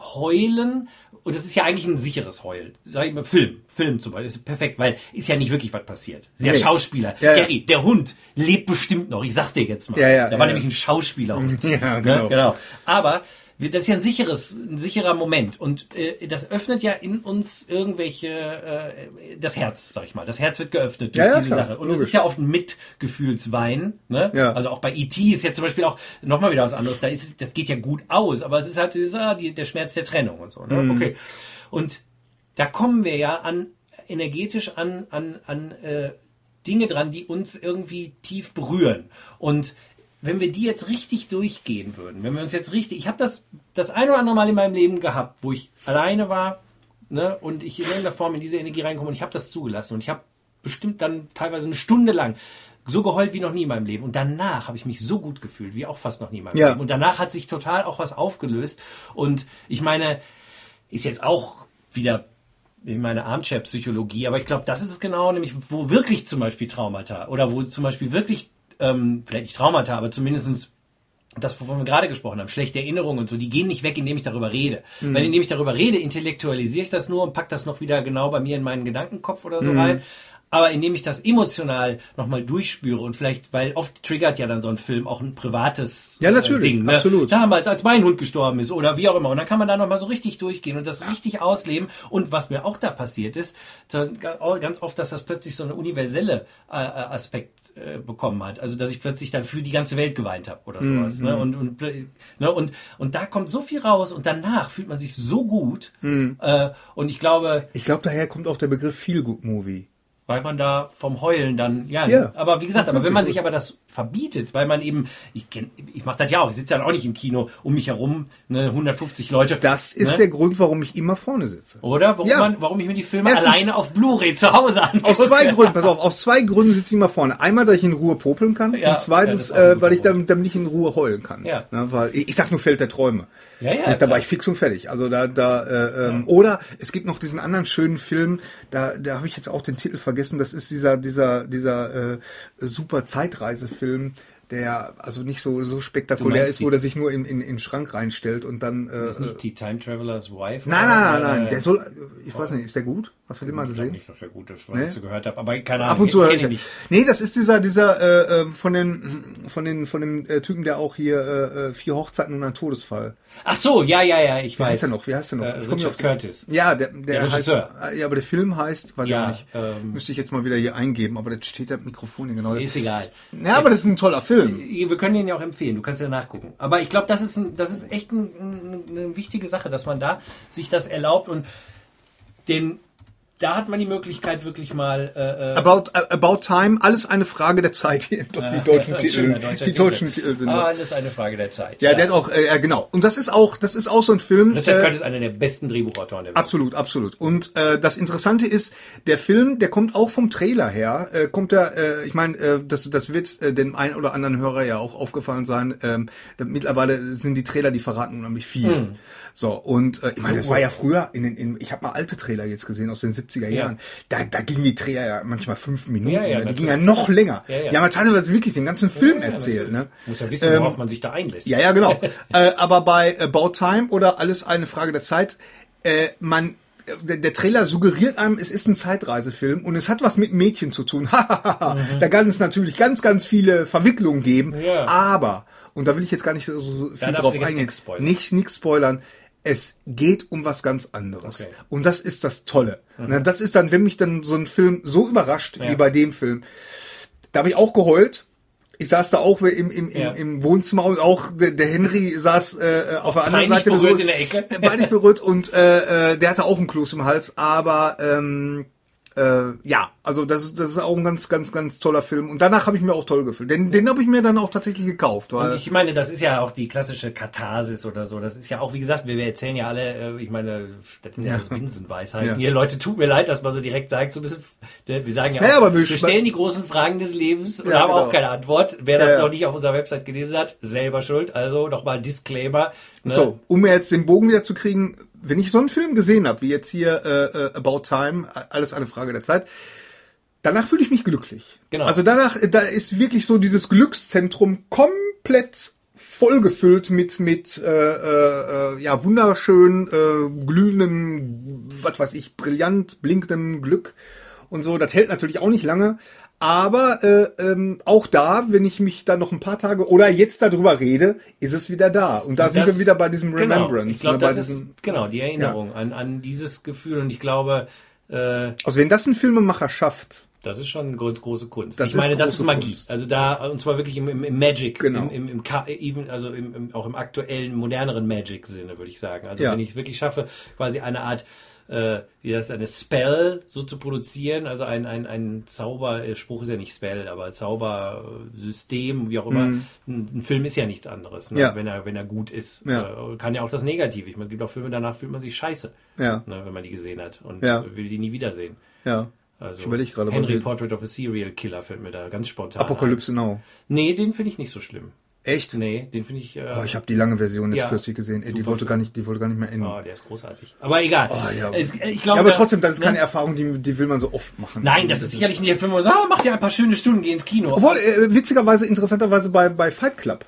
Heulen, und das ist ja eigentlich ein sicheres Heulen. Sag ich mal, Film, Film zum Beispiel, ist perfekt, weil ist ja nicht wirklich was passiert. Der Nee. Schauspieler, Ja, ja. Gary, der Hund, lebt bestimmt noch. Ich sag's dir jetzt mal. Ja, ja, der war ja, nämlich ein Schauspielerhund. Ja, Ne? genau. genau. Aber wir- das ist ja ein sicheres, ein sicherer Moment. Und äh, das öffnet ja in uns irgendwelche, äh, das Herz, sag ich mal. Das Herz wird geöffnet durch Ja, ja, diese klar, Sache. Und es ist ja oft ein Mitgefühlswein. Ne? Ja. Also auch bei E.T. ist ja zum Beispiel auch nochmal wieder was anderes. Da ist es, das geht ja gut aus, aber es ist halt dieser, die, der Schmerz der Trennung und so. Ne? Mhm. Okay. Und da kommen wir ja an energetisch an, an, an äh, Dinge dran, die uns irgendwie tief berühren. Und wenn wir die jetzt richtig durchgehen würden, wenn wir uns jetzt richtig, ich habe das das ein oder andere Mal in meinem Leben gehabt, wo ich alleine war ne, und ich in irgendeiner Form in diese Energie reinkomme und ich habe das zugelassen und ich habe bestimmt dann teilweise eine Stunde lang so geheult wie noch nie in meinem Leben. Und danach habe ich mich so gut gefühlt wie auch fast noch nie in meinem Ja. Leben. Und danach hat sich total auch was aufgelöst. Und ich meine ist jetzt auch wieder in meine Armchair-Psychologie, aber ich glaube, das ist es genau, nämlich wo wirklich zum Beispiel Traumata oder wo zum Beispiel wirklich, ähm, vielleicht nicht Traumata, aber zumindestens das, wovon wir gerade gesprochen haben, schlechte Erinnerungen und so, die gehen nicht weg, indem ich darüber rede. Weil indem ich darüber rede, intellektualisiere ich das nur und pack das noch wieder genau bei mir in meinen Gedankenkopf oder so rein. Aber indem ich das emotional nochmal durchspüre und vielleicht, weil oft triggert ja dann so ein Film auch ein privates Ja, natürlich, äh, Ding. Ne? absolut. Damals, als mein Hund gestorben ist oder wie auch immer. Und dann kann man da nochmal so richtig durchgehen und das richtig ausleben. Und was mir auch da passiert ist, ganz oft, dass das plötzlich so eine universelle äh, äh, Aspekt äh, bekommen hat. Also dass ich plötzlich dann für die ganze Welt geweint habe oder Mhm, sowas. Ne? Und, und, plö- ne? und, und da kommt so viel raus und danach fühlt man sich so gut. Mhm. Äh, und ich glaube, Ich glaube, daher kommt auch der Begriff Feel Good Movie. Weil man da vom Heulen dann, ja, Ja. aber wie gesagt, aber wenn man sich sich aber das verbietet, weil man eben, ich kenn, ich mache das ja auch, ich sitze dann auch nicht im Kino, um mich herum, ne, 150 Leute. Das ist ne? der Grund, warum ich immer vorne sitze. Oder? Warum, Ja. man, warum ich mir die Filme Erstens- alleine auf Blu-ray zu Hause angucke. Aus zwei Gründen, pass auf, aus zwei Gründen sitze ich immer vorne. Einmal, dass ich in Ruhe popeln kann Ja, und zweitens, äh, weil ich dann, dann nicht in Ruhe heulen kann. Ja. Ne, weil ich, ich sag nur Feld der Träume. Ja, ja, Da war ich fix und fertig. Also da, da, äh, ähm, oder es gibt noch diesen anderen schönen Film, da, da habe ich jetzt auch den Titel vergessen. Das ist dieser, dieser, dieser äh, super Zeitreisefilm, der also nicht so so spektakulär ist, wo der sich nur in, in, in den Schrank reinstellt und dann. Äh, Das ist nicht die Time Traveler's Wife? nein, nein, nein, nein. Äh, Der soll, ich weiß nicht, ist der gut? Hast du den mal Ich glaube gesehen? nicht, dass gut ist, was Nee? ich so gehört habe. Aber keine Ahnung. Ab und zu ich höre kenn ich. ihn nicht. Nee, das ist dieser, dieser äh, äh, von den von den von dem äh, Typen, der auch hier äh, äh, vier Hochzeiten und ein Todesfall. Ach so, ja, ja, ja, ich Wie weiß. heißt der noch? Wie heißt der noch? Äh, Ich Richard auf- Curtis. Ja, der, der, Der heißt, Regisseur. ja, aber der Film heißt, weiß Ja, ich nicht. ähm, Müsste ich jetzt mal wieder hier eingeben, aber das steht am Mikrofon genau. Ist egal. Ja, aber das ist ein toller Film. Wir können ihn ja auch empfehlen, du kannst ja nachgucken. Aber ich glaube, das ist, ein, das ist echt ein, ein, eine wichtige Sache, dass man da sich das erlaubt und den, da hat man die Möglichkeit wirklich mal äh, äh, About, uh, about Time, alles eine Frage der Zeit. Hier, die deutschen ja, Titel, die deutschen Titel sind. Ah, alles eine Frage der Zeit. Ja, der hat auch, äh, ja, genau. Und das ist auch, das ist auch so ein Film. Richard äh, Curtis ist einer der besten Drehbuchautoren der Welt. Absolut, absolut. Und äh, das Interessante ist, der Film, der kommt auch vom Trailer her. Äh, kommt da, äh, ich meine, äh, das, das wird äh, dem einen oder anderen Hörer ja auch aufgefallen sein. Ähm, mittlerweile sind die Trailer, die verraten unheimlich viel. Hm. So und äh, ich meine, das war ja früher in den, in, ich habe mal alte Trailer jetzt gesehen aus den 70er Jahren. Da, da gingen die Trailer ja manchmal fünf Minuten. Ja, ja, ne? die gingen ja noch länger. Ja, ja. Die haben ja teilweise wirklich den ganzen Film Ja, erzählt. Ne? Muss ja wissen, Ähm, worauf man sich da einlässt. Ja, ja, genau. äh, aber bei About Time oder Alles eine Frage der Zeit, äh, man der, Trailer suggeriert einem, es ist ein Zeitreisefilm und es hat was mit Mädchen zu tun. Da kann es natürlich ganz, ganz viele Verwicklungen geben. Mhm. Ja. Aber, und da will ich jetzt gar nicht so viel darfst drauf eingehen, nicht, nichts spoilern. Es geht um was ganz anderes. Okay. Mhm. Und das ist das Tolle. Na, Das ist dann, wenn mich dann so ein Film so überrascht, Ja. wie bei dem Film, da habe ich auch geheult. Ich saß da auch im, im, im, Ja. im Wohnzimmer und auch der, der Henry saß äh, auf der anderen Seite berührt in der Ecke. Peinlich berührt und äh, äh, der hatte auch einen Kloß im Hals, aber ähm, äh, ja, also das, ist- das ist auch ein ganz, ganz, ganz toller Film. Und danach habe ich mir auch toll gefühlt. Den, den habe ich mir dann auch tatsächlich gekauft. Weil, Und ich meine, das ist ja auch die klassische Katharsis oder so. Das ist ja auch, wie gesagt, wir, wir erzählen ja alle, äh, ich meine, das sind ja, alles Binsenweisheiten. Ja. Hier, Leute, tut mir leid, dass man so direkt sagt, so ein bisschen, ne, wir sagen ja auch, aber wir wir stellen die großen Fragen des Lebens und Ja, haben genau. auch keine Antwort. Wer das Ja, ja. noch nicht auf unserer Website gelesen hat, selber schuld. Also nochmal Disclaimer. Ne? so, um mir jetzt den Bogen wieder zu kriegen, wenn ich so einen Film gesehen habe, wie jetzt hier äh, äh, About Time, alles eine Frage der Zeit, danach fühle ich mich glücklich. Genau. Also danach, da ist wirklich so dieses Glückszentrum komplett vollgefüllt mit mit äh, äh, ja wunderschön äh, glühendem, was weiß ich, brillant blinkendem Glück und so. Das hält natürlich auch nicht lange. Aber äh, ähm, auch da, wenn ich mich da noch ein paar Tage oder jetzt darüber rede, ist es wieder da. Und da Und sind das- wir wieder bei diesem Genau, Remembrance. ich glaube, ne, das ist diesem, genau die Erinnerung an, an dieses Gefühl. Und ich glaube, äh, also wenn das ein Filmemacher schafft, Das ist schon ganz große Kunst. Das ich meine, ist das ist Magie. Kunst. Also da, und zwar wirklich im, im, im Magic, Genau. im, im, im also im, im, auch im aktuellen, moderneren Magic-Sinne, würde ich sagen. Also Ja. wenn ich es wirklich schaffe, quasi eine Art, äh, wie das, eine Spell so zu produzieren, also ein, ein, ein Zauber, äh, Spruch ist ja nicht Spell, aber Zaubersystem, wie auch immer. Ein, ein Film ist ja nichts anderes, ne? Mhm. Ja. wenn er, wenn er gut ist. Ja. Äh, kann ja auch das Negative. Ich meine, es gibt auch Filme, danach fühlt man sich scheiße, ja, ne, wenn man die gesehen hat und will die nie wiedersehen. ja. Also Ich gerade, Henry Portrait of a Serial Killer fällt mir da ganz spontan. Apokalypse Now. Nee, den finde ich nicht so schlimm. Echt? Nee, den finde ich. Äh, Oh, ich habe die lange Version jetzt Ja. kürzlich gesehen. Ey, die wollte gar nicht, die wollte gar nicht mehr enden. oh, der ist großartig. Aber egal. Oh, ja. Es, ich ja, glaube, aber trotzdem, das ist ne? keine Erfahrung, die, die will man so oft machen. Nein, das, ist sicherlich nicht der Film, wo man sagt, ah, mach dir ein paar schöne Stunden, geh ins Kino. Obwohl, äh, witzigerweise, interessanterweise bei, bei Fight Club.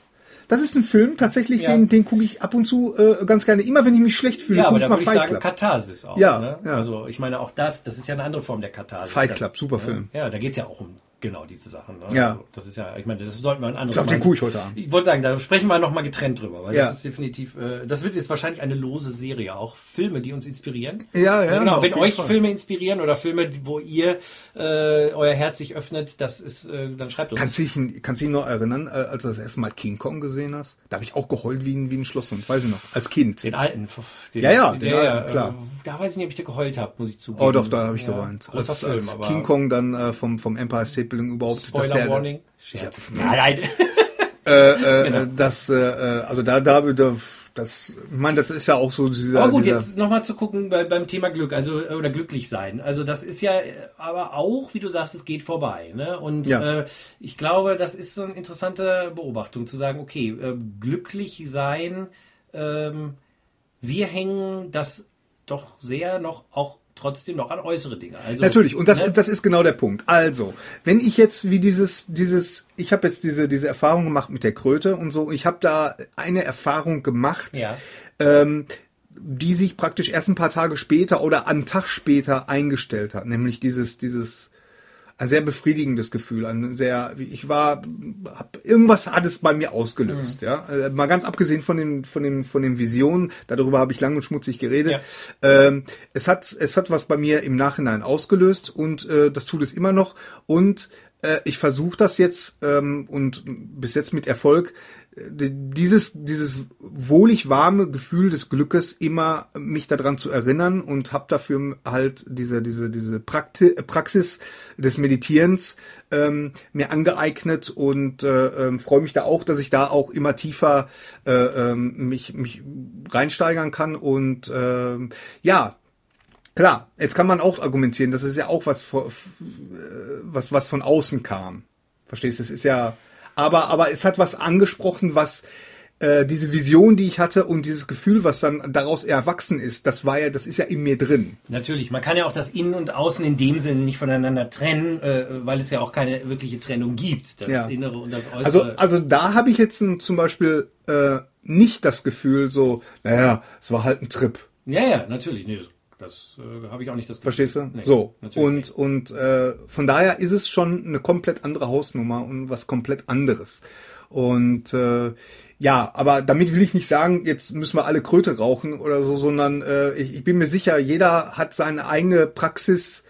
Das ist ein Film, tatsächlich, Ja. den, den gucke ich ab und zu äh, ganz gerne. Immer wenn ich mich schlecht fühle, ja, gucke ich mal würde ich Fight sagen, Club. Katharsis auch. Ja, ne? ja. Also ich meine, auch das, das ist ja eine andere Form der Katharsis. Fight. Club, super Film. Ja, da geht's ja auch um genau diese Sachen. Ne? Ja. Also, das ist ja, ich meine, das sollten wir ein anderes Ich glaub, den gucke ich heute Abend. Ich wollte sagen, da sprechen wir nochmal getrennt drüber, weil Ja. das ist definitiv, äh, das wird jetzt wahrscheinlich eine lose Serie, auch Filme, die uns inspirieren. Ja, ja, genau. auf Wenn euch Fall. Filme inspirieren oder Filme, wo ihr äh, euer Herz sich öffnet, das ist, äh, dann schreibt uns. Kannst du dich, kannst dich noch erinnern, äh, als du das erste Mal King Kong gesehen hast? Da habe ich auch geheult wie ein, wie ein Schlosshund, weiß ich noch, als Kind. den alten. Den, Ja, ja, den alten, klar. Äh, da weiß ich nicht, ob ich da geheult habe, muss ich zugeben. Oh doch, da habe ich Ja, geweint. Als, Film, als King Kong dann äh, vom, vom Empire State Building überhaupt... Spoiler dass der, Warning. Scherz. Ja, nein. Äh, äh, Genau. Das, äh, äh, also da, da, da das, ich meine, das ist ja auch so dieser... Aber gut, dieser, jetzt nochmal zu gucken bei, beim Thema Glück, also oder glücklich sein. Also das ist ja äh, aber auch, wie du sagst, es geht vorbei. Ne? Und Ja. äh, ich glaube, das ist so eine interessante Beobachtung, zu sagen, okay, äh, glücklich sein, ähm, wir hängen das doch sehr noch auch trotzdem noch an äußere Dinge. Also, Natürlich, und das, ne? das ist genau der Punkt. Also, wenn ich jetzt wie dieses, dieses, ich habe jetzt diese, diese Erfahrung gemacht mit der Kröte und so, ich habe da eine Erfahrung gemacht, Ja. ähm, die sich praktisch erst ein paar Tage später oder einen Tag später eingestellt hat, nämlich dieses, dieses, ein sehr befriedigendes Gefühl, ein sehr, ich war, hab, irgendwas hat es bei mir ausgelöst, ja, Äh, mal ganz abgesehen von den, von den, von den Visionen, darüber habe ich lang und schmutzig geredet, Ja. ähm, es hat, es hat was bei mir im Nachhinein ausgelöst und äh, das tut es immer noch. Und äh, ich versuche das jetzt ähm, und bis jetzt mit Erfolg dieses dieses wohlig warme Gefühl des Glückes immer mich daran zu erinnern und habe dafür halt diese diese diese Prakti Praxis des Meditierens ähm, mir angeeignet und äh, ähm, freue mich da auch, dass ich da auch immer tiefer äh, ähm, mich mich reinsteigern kann und ähm, ja Klar, jetzt kann man auch argumentieren, das ist ja auch was, äh, was, was von außen kam. Verstehst du? Es ist ja, aber, aber es hat was angesprochen, was äh, diese Vision, die ich hatte und dieses Gefühl, was dann daraus erwachsen ist, das war ja, das ist ja in mir drin. Natürlich, man kann ja auch das Innen und Außen in dem Sinne nicht voneinander trennen, äh, weil es ja auch keine wirkliche Trennung gibt, das Ja. Innere und das Äußere. Also, also da habe ich jetzt ein, zum Beispiel äh, nicht das Gefühl, so, naja, es war halt ein Trip. ja, ja, natürlich. Nee, das äh, habe ich auch nicht das Gefühl. Verstehst du? Nee, so. natürlich Und, nicht. und äh, von daher ist es schon eine komplett andere Hausnummer und was komplett anderes. Und äh, ja, aber damit will ich nicht sagen, jetzt müssen wir alle Kröte rauchen oder so, sondern äh, ich, ich bin mir sicher, jeder hat seine eigene Praxis.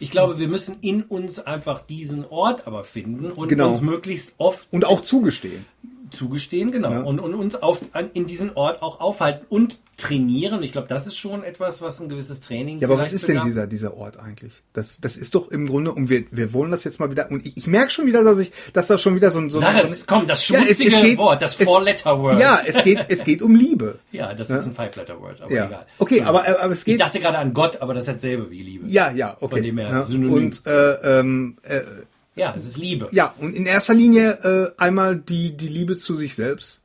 Ich glaube, wir müssen in uns einfach diesen Ort aber finden und Genau. uns möglichst oft Und auch zugestehen. zugestehen, genau. Ja. Und, und uns auf, an, in diesen Ort auch aufhalten und trainieren. Ich glaube, das ist schon etwas, was ein gewisses Training Ja, aber was ist denn bedarf. dieser, dieser Ort eigentlich? Das, das ist doch im Grunde, und wir, wir wollen das jetzt mal wieder, und ich, ich merke schon wieder, dass ich, dass da schon wieder so ein, so Sag so es, komm, das Ja, es- es schmutzige geht- Wort, das Four-Letter-Word. Ja, es geht, es geht um Liebe. Ja, das ist ein Five-Letter-Word, aber Ja. egal. Okay, aber, aber es Ich geht. dachte gerade an Gott, aber das ist dasselbe wie Liebe. Ja, ja, okay. Von dem her ja. synonym. Und äh, ähm, äh, Ja, es ist Liebe. ja, und in erster Linie äh, einmal die die Liebe zu sich selbst.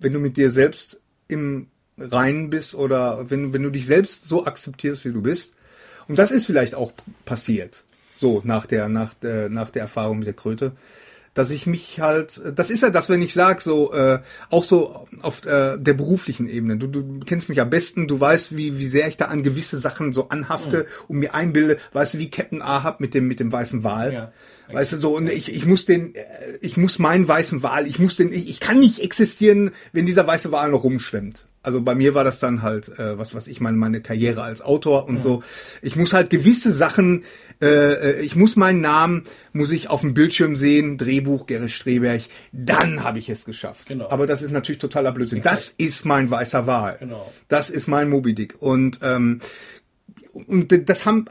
Wenn du mit dir selbst im rein bist oder wenn, wenn du dich selbst so akzeptierst, wie du bist. Und das ist vielleicht auch passiert. So, nach der, nach der, nach der Erfahrung mit der Kröte dass ich mich halt, das ist ja das, wenn ich sage, so äh, auch so auf äh, der beruflichen Ebene. Du, du kennst mich am besten, du weißt, wie, wie sehr ich da an gewisse Sachen so anhafte mhm. und mir einbilde, weißt du, wie Captain Ahab mit dem mit dem weißen Wal. Ja. Weißt du so und ich, ich muss den äh, ich muss meinen weißen Wal, ich muss den ich, ich kann nicht existieren, wenn dieser weiße Wal noch rumschwimmt. Also bei mir war das dann halt äh, was was ich meine meine Karriere als Autor und mhm. so. Ich muss halt gewisse Sachen äh, ich muss meinen Namen, muss ich auf dem Bildschirm sehen, Drehbuch Gerrit Streberg, dann habe ich es geschafft. Genau. Aber das ist natürlich totaler Blödsinn. Exakt. Das ist mein weißer Wal. Genau. Das ist mein Moby Dick. Und, ähm, und das haben,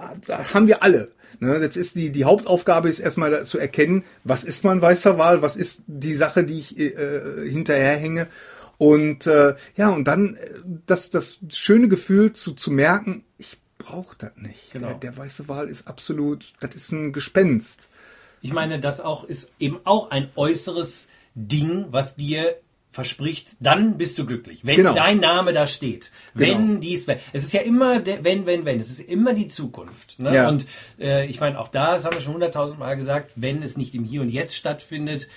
haben wir alle. Ne, jetzt ist die, die Hauptaufgabe ist erstmal zu erkennen, was ist mein weißer Wal, was ist die Sache, die ich äh, hinterherhänge. Und äh, ja, und dann äh, das, das schöne Gefühl zu, zu merken, ich braucht das nicht. Genau. Der, der weiße Wal ist absolut, das ist ein Gespenst. Ich meine, das auch ist eben auch ein äußeres Ding, was dir verspricht, dann bist du glücklich. Wenn genau. dein Name da steht. Wenn genau. dies, wenn. Es ist ja immer, der, wenn, wenn, wenn. Es ist immer die Zukunft. Ne? Ja. Und äh, ich meine, auch da, das haben wir schon hunderttausendmal gesagt, wenn es nicht im Hier und Jetzt stattfindet,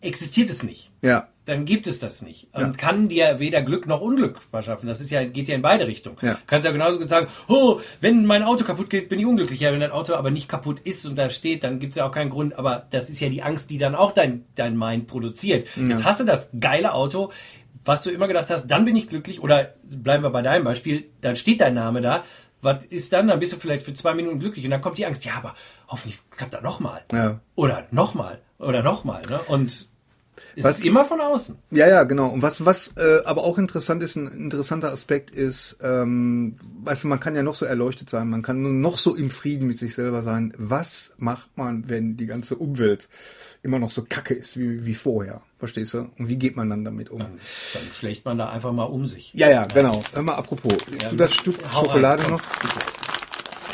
existiert es nicht. Ja dann gibt es das nicht. Und ja. kann dir weder Glück noch Unglück verschaffen. Das ist ja, geht ja in beide Richtungen. Ja. Du kannst ja genauso gut sagen, oh, wenn mein Auto kaputt geht, bin ich unglücklich. Ja, wenn dein Auto aber nicht kaputt ist und da steht, dann gibt es ja auch keinen Grund. Aber das ist ja die Angst, die dann auch dein, dein Mind produziert. Ja. Jetzt hast du das geile Auto, was du immer gedacht hast, dann bin ich glücklich. Oder bleiben wir bei deinem Beispiel, dann steht dein Name da. Was ist dann? Dann bist du vielleicht für zwei Minuten glücklich und dann kommt die Angst, ja, aber hoffentlich klappt das nochmal. Ja. Oder nochmal. Oder nochmal. Ne? Und es was, ist immer von außen. Ja, ja, genau. Und was, was äh, aber auch interessant ist, ein interessanter Aspekt ist, ähm, weißt du, man kann ja noch so erleuchtet sein, man kann noch so im Frieden mit sich selber sein. Was macht man, wenn die ganze Umwelt immer noch so kacke ist wie, wie vorher? Verstehst du? Und wie geht man dann damit um? Dann, dann schlägt man da einfach mal um sich. Ja, ja, genau. Hör mal, apropos, isst ja, du das Stück Schokolade rein, noch?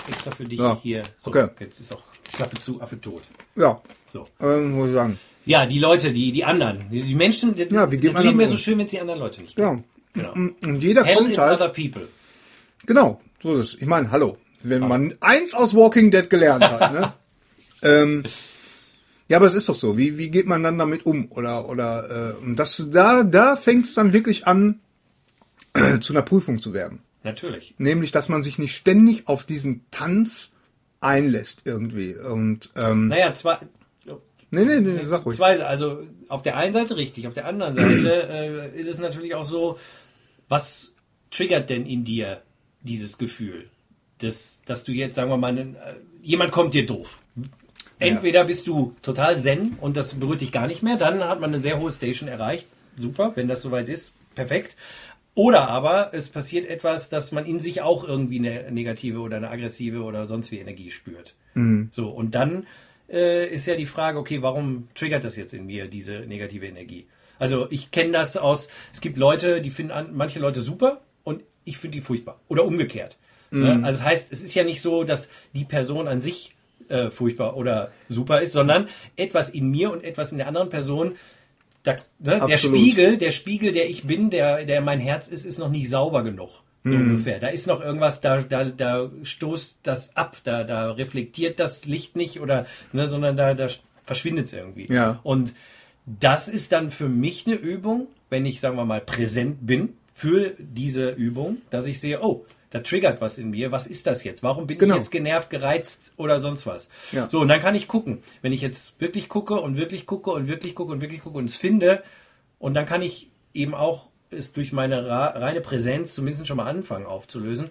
Extra für dich ja. hier. So, okay. Jetzt ist auch Klappe zu, Affe tot. Ja. So. Ähm, muss ich sagen. Ja, die Leute, die, die anderen. Die, Menschen, die, ja, wie geht das Leben wäre so schön, wenn es die anderen Leute nicht gibt. Genau. Und jeder Hell kommt is halt, other people. Genau, so ist es. Ich meine, hallo. Wenn man eins aus Walking Dead gelernt hat, ne? ähm, ja, aber es ist doch so. Wie, wie geht man dann damit um? Oder, oder äh, das, da, da fängt es dann wirklich an, zu einer Prüfung zu werden. Natürlich. Nämlich, dass man sich nicht ständig auf diesen Tanz einlässt irgendwie. Und ähm, naja, zwar Nee, nee, nee, sag ruhig. Zwei, also auf der einen Seite richtig, auf der anderen Seite äh, ist es natürlich auch so, was triggert denn in dir dieses Gefühl, dass, dass du jetzt, sagen wir mal, äh, jemand kommt dir doof. Entweder bist du total zen und das berührt dich gar nicht mehr, dann hat man eine sehr hohe Station erreicht. Super, wenn das soweit ist, perfekt. Oder aber es passiert etwas, dass man in sich auch irgendwie eine negative oder eine aggressive oder sonst wie Energie spürt. Mhm. So, und dann äh, ist ja die Frage, okay, warum triggert das jetzt in mir diese negative Energie? Also ich kenne das aus, es gibt Leute, die finden an, manche Leute super und ich finde die furchtbar. Oder umgekehrt. Mhm. Ne? Also das heißt, es ist ja nicht so, dass die Person an sich äh, furchtbar oder super ist, sondern etwas in mir und etwas in der anderen Person da, ne? der Spiegel, der Spiegel, der ich bin, der, der mein Herz ist, ist noch nicht sauber genug. So mhm. ungefähr. Da ist noch irgendwas, da, da, da stoßt das ab, da, da reflektiert das Licht nicht oder, ne, sondern da, da verschwindet es irgendwie. Ja. Und das ist dann für mich eine Übung, wenn ich, sagen wir mal, präsent bin für diese Übung, dass ich sehe, oh, da triggert was in mir. Was ist das jetzt? Warum bin genau. ich jetzt genervt, gereizt oder sonst was? Ja. So, und dann kann ich gucken. Wenn ich jetzt wirklich gucke und wirklich gucke und wirklich gucke und wirklich gucke und es finde, und dann kann ich eben auch es durch meine reine Präsenz zumindest schon mal anfangen aufzulösen.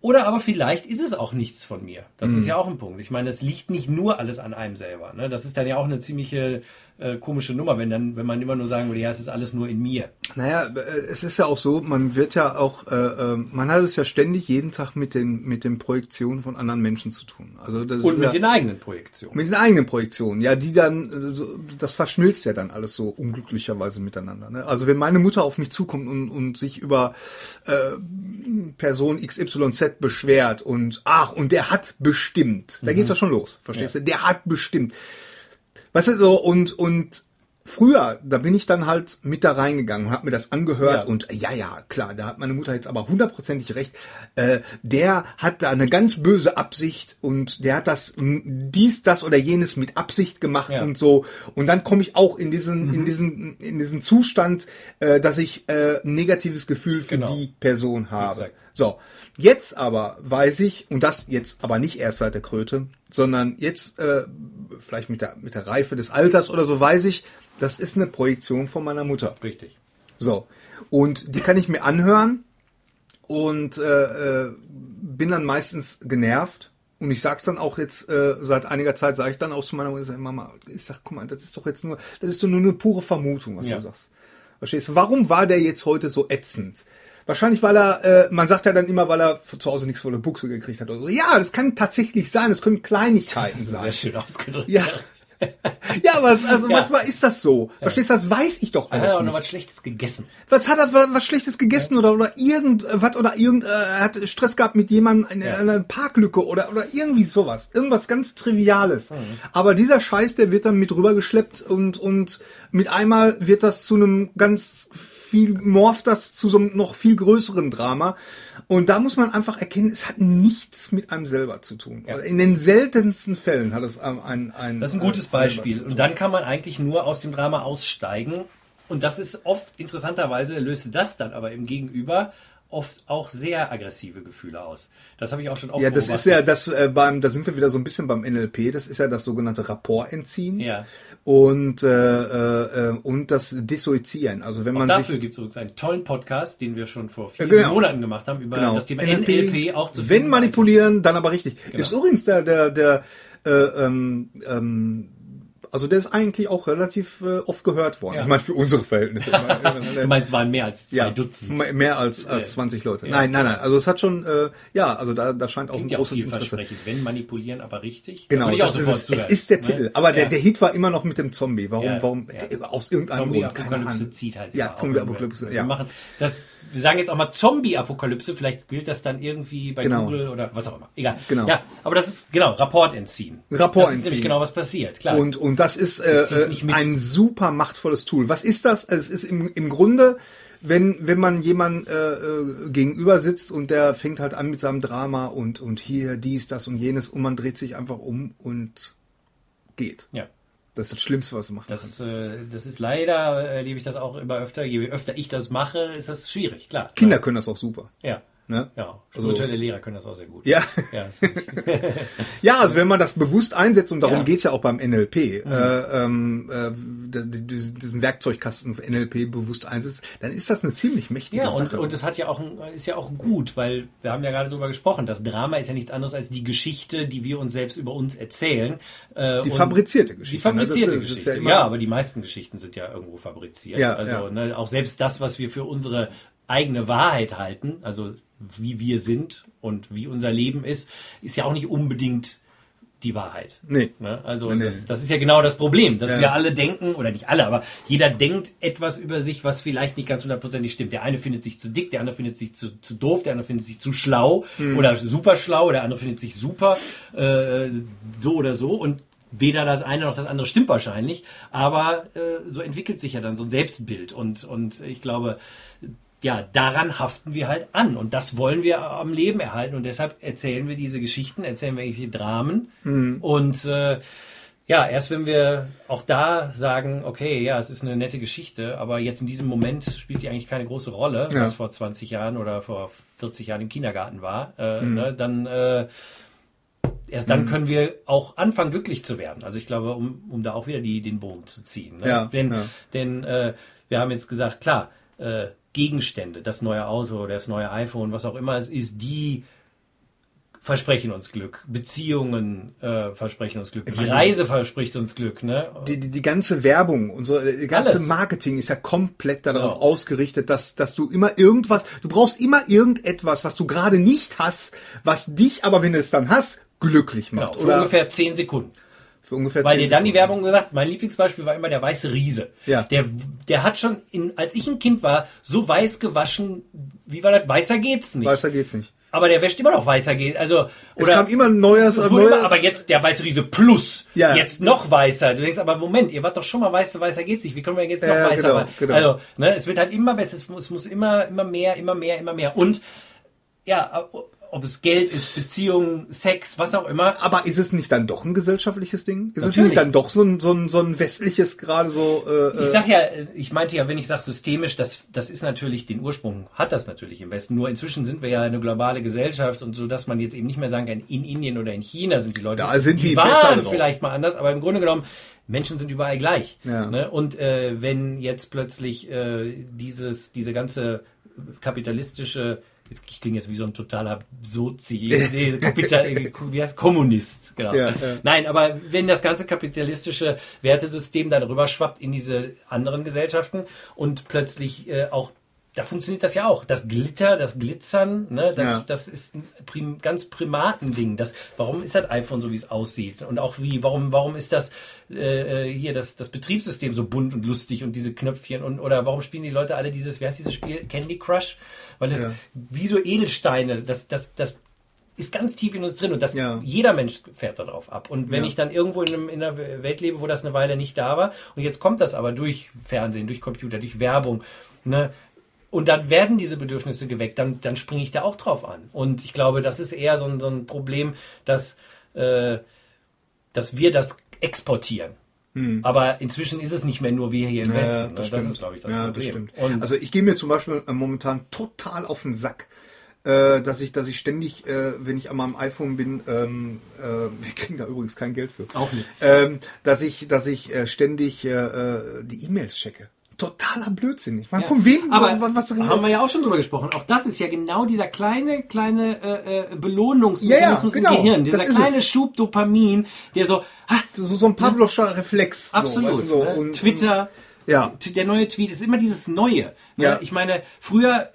Oder aber vielleicht ist es auch nichts von mir. Das mhm. ist ja auch ein Punkt. Ich meine, es liegt nicht nur alles an einem selber. Ne? Das ist dann ja auch eine ziemliche äh, komische Nummer, wenn dann, wenn man immer nur sagen würde, ja, es ist alles nur in mir. Naja, äh, es ist ja auch so, man wird ja auch, äh, äh, man hat es ja ständig jeden Tag mit den mit den Projektionen von anderen Menschen zu tun. Also das und mit ja, den eigenen Projektionen. Mit den eigenen Projektionen, ja, die dann, das verschmilzt ja dann alles so unglücklicherweise miteinander. Ne? Also wenn meine Mutter auf mich zukommt und, und sich über äh, Person XYZ beschwert und ach und der hat bestimmt, da mhm. geht's ja schon los, verstehst ja. du? Der hat bestimmt Weißt du, so, und, und früher, da bin ich dann halt mit da reingegangen und habe mir das angehört Ja. und ja, ja, klar, da hat meine Mutter jetzt aber hundertprozentig recht. Äh, der hat da eine ganz böse Absicht und der hat das dies, das oder jenes mit Absicht gemacht Ja. und so. Und dann komme ich auch in diesen, in diesen, in diesen Zustand, äh, dass ich äh, ein negatives Gefühl für Genau. die Person habe. Exakt. So, jetzt aber weiß ich, und das jetzt aber nicht erst seit der Kröte, sondern jetzt äh, vielleicht mit der, mit der Reife des Alters oder so, weiß ich, das ist eine Projektion von meiner Mutter. Richtig. So, und die kann ich mir anhören und äh, äh, bin dann meistens genervt. Und ich sag's dann auch jetzt, äh, seit einiger Zeit sage ich dann auch zu meiner Mutter, Mama, ich sag, guck mal, das ist doch jetzt nur, das ist doch nur eine pure Vermutung, was Ja. du sagst. Verstehst du? Warum war der jetzt heute so ätzend? Wahrscheinlich, weil er, äh, man sagt ja dann immer, weil er zu Hause nichts vor der Buchse gekriegt hat oder so. Ja, das kann tatsächlich sein, das können Kleinigkeiten Sehr sein. schön ausgedrückt. Ja. Ja, aber es, also Ja. manchmal ist das so. Verstehst du, das weiß ich doch Er alles hat auch nicht. noch was Schlechtes gegessen. Was hat er was, was Schlechtes gegessen oder oder irgendwas oder irgend äh, er hat Stress gehabt mit jemandem in Ja. einer Parklücke oder oder irgendwie sowas, irgendwas ganz triviales. Mhm. Aber dieser Scheiß, der wird dann mit rübergeschleppt und und mit einmal wird das zu einem ganz viel morpht das zu so einem noch viel größeren Drama und da muss man einfach erkennen, es hat nichts mit einem selber zu tun. Ja. In den seltensten Fällen hat es ein ein, ein Das ist ein gutes äh, selber Beispiel. Und dann kann man eigentlich nur aus dem Drama aussteigen. Und das ist oft, interessanterweise, löst das dann aber im Gegenüber oft auch sehr aggressive Gefühle aus. Das habe ich auch schon oft Ja, das ist beobachtet. ja das äh, beim, da sind wir wieder so ein bisschen beim NLP. Das ist ja das sogenannte Rapportentziehen Ja. und äh, äh, und das Dissoziieren. Also wenn man Dafür gibt es übrigens einen tollen Podcast, den wir schon vor vielen genau. Monaten gemacht haben, über genau das Thema NLP, auch zu wenn manipulieren, dann aber richtig. Genau. Ist übrigens der der der äh, ähm, ähm, also der ist eigentlich auch relativ äh, oft gehört worden. Ja. Ich meine für unsere Verhältnisse. Du meinst, es waren mehr als zwei ja, Dutzend. me- Mehr als, als Ja. 20 Leute. Ja. Nein, nein, nein. Also es hat schon, äh, ja, also da, da scheint auch Klingt ein ja auch großes Interesse. vielversprechend. Wenn manipulieren, aber richtig. Genau, Da auch das ist es. es ist der ne? Titel. Aber der, der Hit war immer noch mit dem Zombie. Warum, Ja, warum, ja. der- aus irgendeinem Grund, keine Ahnung. zieht halt. Ja, auch Zombie-Apokalypse, ja. Wir, machen das, wir sagen jetzt auch mal Zombie-Apokalypse, vielleicht gilt das dann irgendwie bei Genau. Google oder was auch immer. Egal. Genau. Ja, aber das ist, genau, Rapport entziehen. Rapport das ist nämlich entziehen. genau, was passiert, klar. Und, und das ist äh, mit. ein super machtvolles Tool. Was ist das? Es ist im, im Grunde, wenn, wenn man jemand äh, äh, gegenüber sitzt und der fängt halt an mit seinem Drama und, und hier, dies, das und jenes und man dreht sich einfach um und geht. ja. Das ist das Schlimmste, was du machen Das, kannst. äh, das ist leider, äh, erlebe ich das auch immer öfter. Je öfter ich das mache, ist das schwierig, klar. Kinder können das auch super. Ja. Ne? Ja. Also- Spirituelle Lehrer können das auch sehr gut. Ja. Ja, Ja, also wenn man das bewusst einsetzt, und darum Ja. geht's ja auch beim NLP, äh, ähm, äh, d- diesen Werkzeugkasten NLP bewusst einsetzt, dann ist das eine ziemlich mächtige Ja, und, Sache. und es hat ja auch ein, ist ja auch gut, weil wir haben ja gerade darüber gesprochen. Das Drama ist ja nichts anderes als die Geschichte, die wir uns selbst über uns erzählen. Äh, die fabrizierte Die Geschichte. ne? fabrizierte Das ist- das Geschichte. immer- Ja, aber die meisten Geschichten sind ja irgendwo fabriziert. Ja, also ja. Ne, auch selbst das, was wir für unsere eigene Wahrheit halten, also wie wir sind und wie unser Leben ist, ist ja auch nicht unbedingt die Wahrheit. Nee. Ne? Also Nee, nee. das, das ist ja genau das Problem, dass Ja. wir alle denken, oder nicht alle, aber jeder denkt etwas über sich, was vielleicht nicht ganz hundertprozentig stimmt. Der eine findet sich zu dick, der andere findet sich zu, zu doof, der andere findet sich zu schlau Hm. oder super schlau, der andere findet sich super, äh, so oder so und Weder das eine noch das andere stimmt wahrscheinlich, aber äh, so entwickelt sich ja dann so ein Selbstbild und, und ich glaube, ja, daran haften wir halt an und das wollen wir am Leben erhalten und deshalb erzählen wir diese Geschichten, erzählen wir irgendwelche Dramen und äh, ja, erst wenn wir auch da sagen, okay, ja, es ist eine nette Geschichte, aber jetzt in diesem Moment spielt die eigentlich keine große Rolle, Ja. was vor 20 Jahren oder vor 40 Jahren im Kindergarten war, äh, ne, dann äh, erst dann können wir auch anfangen, glücklich zu werden. Also ich glaube, um, um da auch wieder die, den Bogen zu ziehen. Ne? Ja, denn ja. denn äh, wir haben jetzt gesagt, klar, äh, Gegenstände, das neue Auto, das neue iPhone, was auch immer es ist, die versprechen uns Glück. Beziehungen äh, versprechen uns Glück. Die Reise verspricht uns Glück. Ne? die, die, die ganze Werbung so, die ganze Alles. Marketing ist ja komplett darauf Genau. ausgerichtet, dass, dass du immer irgendwas, du brauchst immer irgendetwas, was du gerade nicht hast, was dich aber, wenn du es dann hast, glücklich Genau, macht. für Oder ungefähr 10 Sekunden. Für ungefähr Weil 10 dir dann die. Werbung gesagt, mein Lieblingsbeispiel war immer der weiße Riese. Ja. Der, der hat schon, in, als ich ein Kind war, so weiß gewaschen, wie war das? Weißer geht's nicht. Weißer geht's nicht. aber der wäscht immer noch weißer geht. Also Es kam immer ein neues, neues immer, aber jetzt der weiße Riese Plus, Ja. jetzt noch weißer. Du denkst, aber Moment, ihr wart doch schon mal weißer, weißer geht's nicht. Wie können wir jetzt noch Ja, weißer? genau, genau. Also, ne, es wird halt immer besser, es muss, es muss immer, immer mehr, immer mehr, immer mehr. Und ja, ob es Geld ist, Beziehungen, Sex, was auch immer. Aber ist es nicht dann doch ein gesellschaftliches Ding? Ist es Natürlich. nicht dann doch so ein, so ein, so ein westliches, gerade so... Äh, Ich sag ja, ich meinte ja, wenn ich sage systemisch, das, das ist natürlich den Ursprung, hat das natürlich im Westen. Nur inzwischen sind wir ja eine globale Gesellschaft und so, dass man jetzt eben nicht mehr sagen kann, in Indien oder in China sind die Leute. Da sind die waren besser drauf. vielleicht mal anders, aber im Grunde genommen, Menschen sind überall gleich. Ja. Ne? Und äh, wenn jetzt plötzlich äh, dieses, diese ganze kapitalistische Jetzt, ich klinge jetzt wie so ein totaler Sozi, nee, Kapital, wie heißt Kommunist, genau. Ja, ja. Nein, aber wenn das ganze kapitalistische Wertesystem dann rüberschwappt in diese anderen Gesellschaften und plötzlich äh, auch, da funktioniert das ja auch. Das Glitter, das Glitzern, ne, das, Ja. das ist ein prim, ganz Primatending. Das, warum ist das iPhone so, wie es aussieht? Und auch wie, warum, warum ist das äh, hier das, das Betriebssystem so bunt und lustig und diese Knöpfchen und oder warum spielen die Leute alle dieses, wie heißt dieses Spiel? Candy Crush? Weil es Ja. wie so Edelsteine, das, das, das ist ganz tief in uns drin und das Ja. jeder Mensch fährt darauf ab. Und wenn Ja. ich dann irgendwo in, einem, in einer Welt lebe, wo das eine Weile nicht da war und jetzt kommt das aber durch Fernsehen, durch Computer, durch Werbung, ne? Und dann werden diese Bedürfnisse geweckt, dann, dann springe ich da auch drauf an. Und ich glaube, das ist eher so ein, so ein Problem, dass, äh, dass wir das exportieren. Aber inzwischen ist es nicht mehr nur wir hier im Hm. Ja, Westen. das, das stimmt. ist, glaube ich, das ja, Problem. das also ich gehe mir zum Beispiel äh, momentan total auf den Sack, äh, dass ich, dass ich ständig, äh, wenn ich an meinem iPhone bin, ähm, äh, wir kriegen da übrigens kein Geld für, Auch nicht. ähm, dass ich, dass ich äh, ständig äh, die E-Mails checke. Totaler Blödsinn. Ich meine, Ja. von wem? Aber was, was, haben wir ja auch schon drüber gesprochen. Auch das ist ja genau dieser kleine, kleine äh, äh, Ja, Belohnungsmechanismus ja, genau. im Gehirn. Dieser kleine es. Schub Dopamin, der so, ha, so, so ein Pavlovscher Reflex. absolut. So, weißt du, so. ne? und, Twitter, Ja. der neue Tweet ist immer dieses Neue. Ne? Ja. Ich meine, früher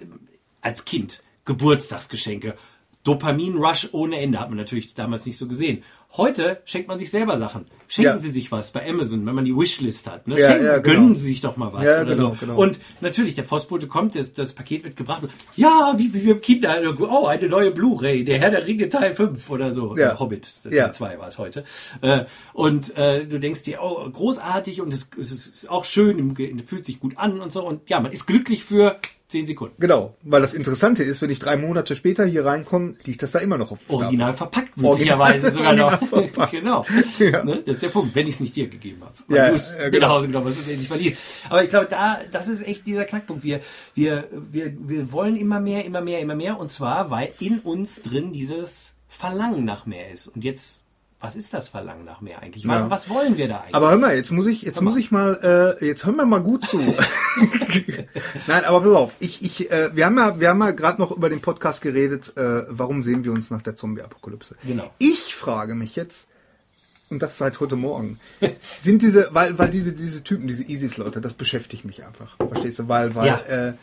als Kind, Geburtstagsgeschenke, Dopamin-Rush ohne Ende, hat man natürlich damals nicht so gesehen. Heute schenkt man sich selber Sachen. Schenken Ja. Sie sich was bei Amazon, wenn man die Wishlist hat. Ne? Ja, Schenken, ja, genau. Gönnen Sie sich doch mal was. Ja, oder genau, so. genau. Und natürlich, der Postbote kommt, das, das Paket wird gebracht. Ja, wie, wie wir Kinder, oh, eine neue Blu-ray, der Herr der Ringe Teil 5 oder so. Ja. Äh, Hobbit, Teil Ja. 2 war es heute. Äh, und äh, du denkst dir, oh, großartig und es, es ist auch schön, fühlt sich gut an und so. Und ja, man ist glücklich für 10 Sekunden. Genau, weil das Interessante ist, wenn ich drei Monate später hier reinkomme, liegt das da immer noch auf. Original verpackt, möglicherweise sogar noch. Genau. Ja. Ne? Das ist der Punkt, wenn ich es nicht dir gegeben habe. Weil Ja, du es ja, genau. nach Hause genommen hast und endlich mal. Aber ich glaube, da, das ist echt dieser Knackpunkt. Wir, wir, wir, wir wollen immer mehr, immer mehr, immer mehr. Und zwar, weil in uns drin dieses Verlangen nach mehr ist. Und jetzt, was ist das Verlangen nach mehr eigentlich? Ja. Was wollen wir da eigentlich? Aber hör mal, jetzt muss ich, jetzt muss ich mal, äh, jetzt hör mir mal gut zu. Nein, aber pass auf, ich, ich, äh, wir haben ja, wir haben ja gerade noch über den Podcast geredet, äh, warum sehen wir uns nach der Zombie-Apokalypse? Genau. Ich frage mich jetzt, und das seit heute Morgen, sind diese, weil, weil diese, diese Typen, diese ISIS-Leute, das beschäftigt mich einfach. Verstehst du? Weil, weil, Ja. äh,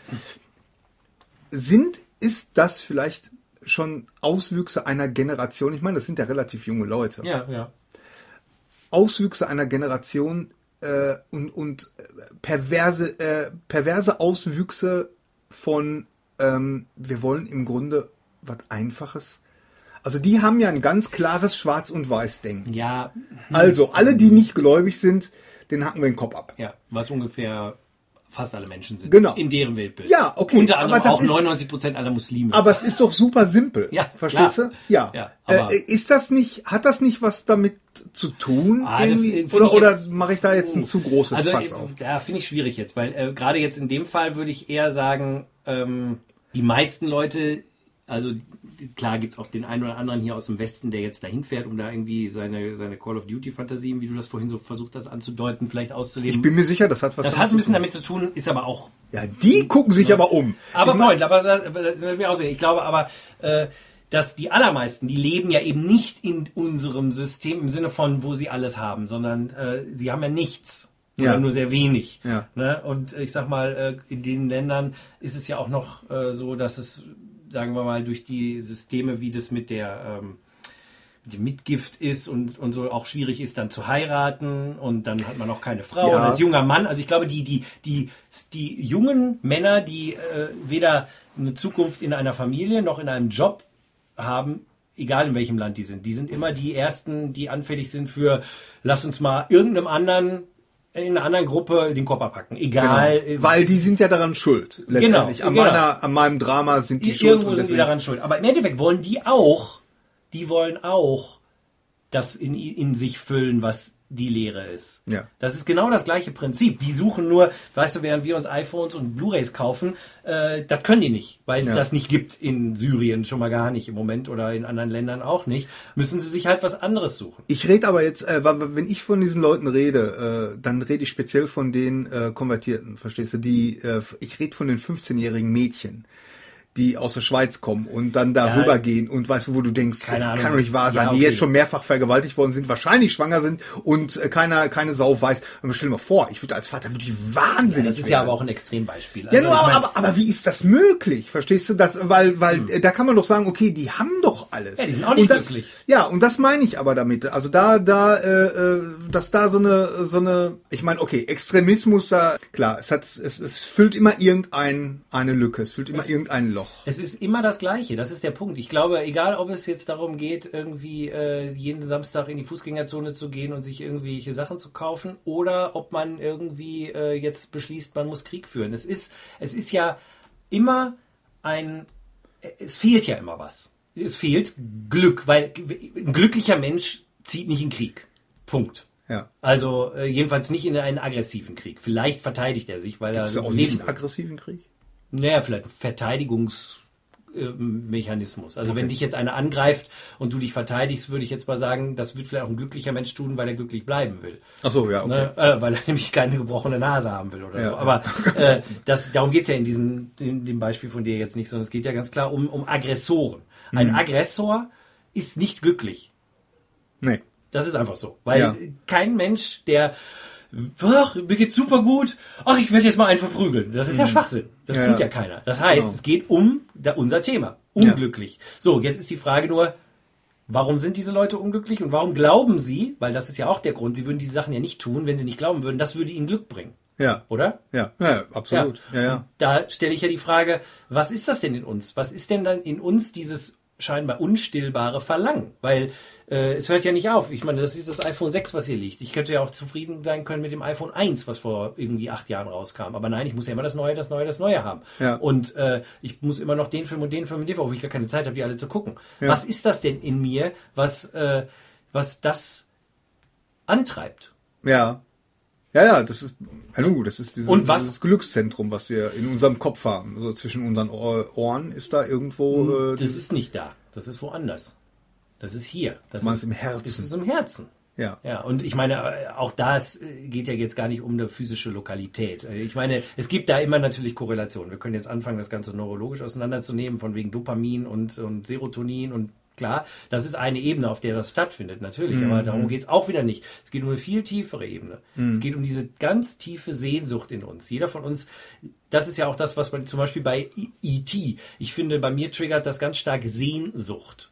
sind, ist das vielleicht schon Auswüchse einer Generation? Ich meine, das sind ja relativ junge Leute. ja, ja. Auswüchse einer Generation äh, und, und äh, perverse, äh, perverse Auswüchse von, ähm, wir wollen im Grunde was Einfaches. Also die haben ja ein ganz klares Schwarz- und Weiß-Denken. Ja, Also alle, die nicht gläubig sind, den hacken wir den Kopf ab. ja, was ungefähr fast alle Menschen sind. Genau. In deren Weltbild. Ja, okay, Unter anderem das auch ist- 99 Prozent aller Muslime. Aber es ist doch super simpel. Ja, Verstehst klar. du? Ja. Ja, aber- äh, ist das nicht, hat das nicht was damit zu tun? Ah, irgendwie? Oder, oder jetzt- mache ich da jetzt ein zu großes also, Fass äh, auf? Da finde ich schwierig jetzt, weil äh, gerade jetzt in dem Fall würde ich eher sagen, ähm, die meisten Leute, also klar gibt's auch den einen oder anderen hier aus dem Westen, der jetzt dahin fährt, um da irgendwie seine, seine Call of Duty-Fantasien, wie du das vorhin so versucht hast anzudeuten, vielleicht auszuleben. Ich bin mir sicher, das hat was das hat ein bisschen damit zu tun, ist aber auch Ja, die gucken sich aber um. aber Ich mein- Point, aber das, aber das will ich auch sehen. Ich glaube aber, äh, dass die allermeisten, die leben ja eben nicht in unserem System im Sinne von, wo sie alles haben, sondern äh, sie haben ja nichts. Oder Ja. nur sehr wenig. Ja. Ne? Und ich sag mal, äh, in den Ländern ist es ja auch noch äh, so, dass es, sagen wir mal, durch die Systeme, wie das mit der ähm, dem Mitgift ist und, und so auch schwierig ist, dann zu heiraten und dann hat man auch keine Frau. Ja. Und als junger Mann, also ich glaube, die, die, die, die jungen Männer, die äh, weder eine Zukunft in einer Familie noch in einem Job haben, egal in welchem Land die sind. Die sind immer die ersten, die anfällig sind für, lass uns mal irgendeinem anderen in einer anderen Gruppe den Koffer packen. Egal. Genau. Weil die sind ja daran schuld. Letztendlich. Genau, an, genau. Meiner, an meinem Drama sind die, die schuld. irgendwo sind die daran schuld. Aber im Endeffekt wollen die auch, die wollen auch das in, in sich füllen, was die Lehre ist. Ja. Das ist genau das gleiche Prinzip. Die suchen nur, weißt du, während wir uns iPhones und Blu-rays kaufen, äh, das können die nicht, weil es Ja. das nicht gibt in Syrien schon mal gar nicht im Moment oder in anderen Ländern auch nicht. Müssen sie sich halt was anderes suchen. Ich rede aber jetzt, äh, wenn ich von diesen Leuten rede, äh, dann rede ich speziell von den äh, Konvertierten, verstehst du? Die, äh, ich rede von den 15-jährigen Mädchen, die aus der Schweiz kommen und dann darüber Ja. gehen und weißt du, wo du denkst, das Ahnung. kann doch nicht wahr sein, Ja, die okay. jetzt schon mehrfach vergewaltigt worden sind, wahrscheinlich schwanger sind und äh, keiner, keine Sau weiß. Und stell dir mal vor, ich würde als Vater wirklich wahnsinnig Das ist ja werden. aber auch ein Extrembeispiel. Ja, Also, nur, ich aber, mein- aber, aber wie ist das möglich? Verstehst du das? Weil, weil äh, da kann man doch sagen, okay, die haben doch alles. Ja, die sind auch nicht und das, glücklich. Ja, und das meine ich aber damit. Also da, da, äh, äh, dass da so eine, so eine, ich meine, okay, Extremismus da, klar, es hat, es, es füllt immer irgendein eine Lücke, es füllt immer irgendein Loch. Es ist immer das Gleiche, das ist der Punkt. Ich glaube, egal ob es jetzt darum geht, irgendwie äh, jeden Samstag in die Fußgängerzone zu gehen und sich irgendwelche Sachen zu kaufen, oder ob man irgendwie äh, jetzt beschließt, man muss Krieg führen. Es ist, es ist ja immer ein, es fehlt ja immer was. Es fehlt Glück, weil ein glücklicher Mensch zieht nicht in Krieg. Punkt. Ja. Also äh, jedenfalls nicht in einen aggressiven Krieg. Vielleicht verteidigt er sich, weil er Ist ja auch nicht will. aggressiven Krieg? Naja, vielleicht ein Verteidigungsmechanismus. Also wenn dich jetzt einer angreift und du dich verteidigst, würde ich jetzt mal sagen, das wird vielleicht auch ein glücklicher Mensch tun, weil er glücklich bleiben will. Ach so, ja, okay. Ne? Äh, weil er nämlich keine gebrochene Nase haben will oder Ja. so. Aber äh, das, darum geht's ja in diesem in dem Beispiel von dir jetzt nicht, sondern es geht ja ganz klar um, um Aggressoren. Mhm. Ein Aggressor ist nicht glücklich. Nee. Das ist einfach so. Weil Ja. kein Mensch, der, ach, mir geht's super gut, ach, ich werde jetzt mal einen verprügeln. Das ist ja Schwachsinn. Das Mhm. Ja, tut ja. ja keiner. Das heißt, Genau. es geht um da, unser Thema. Unglücklich. So, jetzt ist die Frage nur, warum sind diese Leute unglücklich und warum glauben sie, weil das ist ja auch der Grund, sie würden diese Sachen ja nicht tun, wenn sie nicht glauben würden, das würde ihnen Glück bringen. Ja. Oder? Ja, ja, absolut. Ja, ja. Da stelle ich ja die Frage, was ist das denn in uns? Was ist denn dann in uns dieses scheinbar unstillbare Verlangen? Weil äh, es hört ja nicht auf. Ich meine, das ist das iPhone 6, was hier liegt. Ich könnte ja auch zufrieden sein können mit dem iPhone 1, was vor irgendwie acht Jahren rauskam. Aber nein, ich muss ja immer das Neue, das Neue, das Neue haben. Ja. Und äh, ich muss immer noch den Film und den Film und den Film, obwohl ich gar keine Zeit habe, die alle zu gucken. Ja. Was ist das denn in mir, was, äh, was das antreibt? Ja. Ja, ja, das ist, nun, das ist dieses, Und was- dieses Glückszentrum, was wir in unserem Kopf haben. So zwischen unseren Ohr- Ohren ist da irgendwo, äh, Das ist nicht da. Das ist woanders. Das ist hier. Das ist im Herzen. Das ist im Herzen. ja. Ja, und ich meine, äh, auch das äh, geht ja jetzt gar nicht um eine physische Lokalität. Äh, Ich meine, es gibt da immer natürlich Korrelationen. Wir können jetzt anfangen, das Ganze neurologisch auseinanderzunehmen, von wegen Dopamin und, und Serotonin und klar, das ist eine Ebene, auf der das stattfindet, natürlich. Mhm. Aber darum geht's auch wieder nicht. Es geht um eine viel tiefere Ebene. Es geht um diese ganz tiefe Sehnsucht in uns. Jeder von uns, das ist ja auch das, was man zum Beispiel bei E.T., ich finde, bei mir triggert das ganz stark Sehnsucht.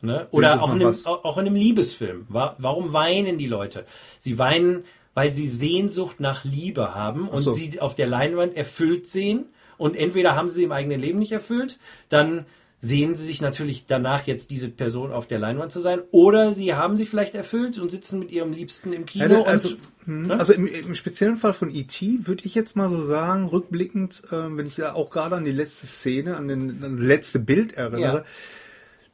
Ne? Oder auch in, einem, auch in einem Liebesfilm. Wa- Warum weinen die Leute? Sie weinen, weil sie Sehnsucht nach Liebe haben und so. sie auf der Leinwand erfüllt sehen. Und entweder haben sie im eigenen Leben nicht erfüllt, dann sehen sie sich natürlich danach jetzt diese Person auf der Leinwand zu sein, oder sie haben sie vielleicht erfüllt und sitzen mit ihrem Liebsten im Kino. Also, und, hm, ne? also im, im speziellen Fall von E.T. würde ich jetzt mal so sagen, rückblickend, äh, wenn ich da auch gerade an die letzte Szene, an, den, an das letzte Bild erinnere, Ja.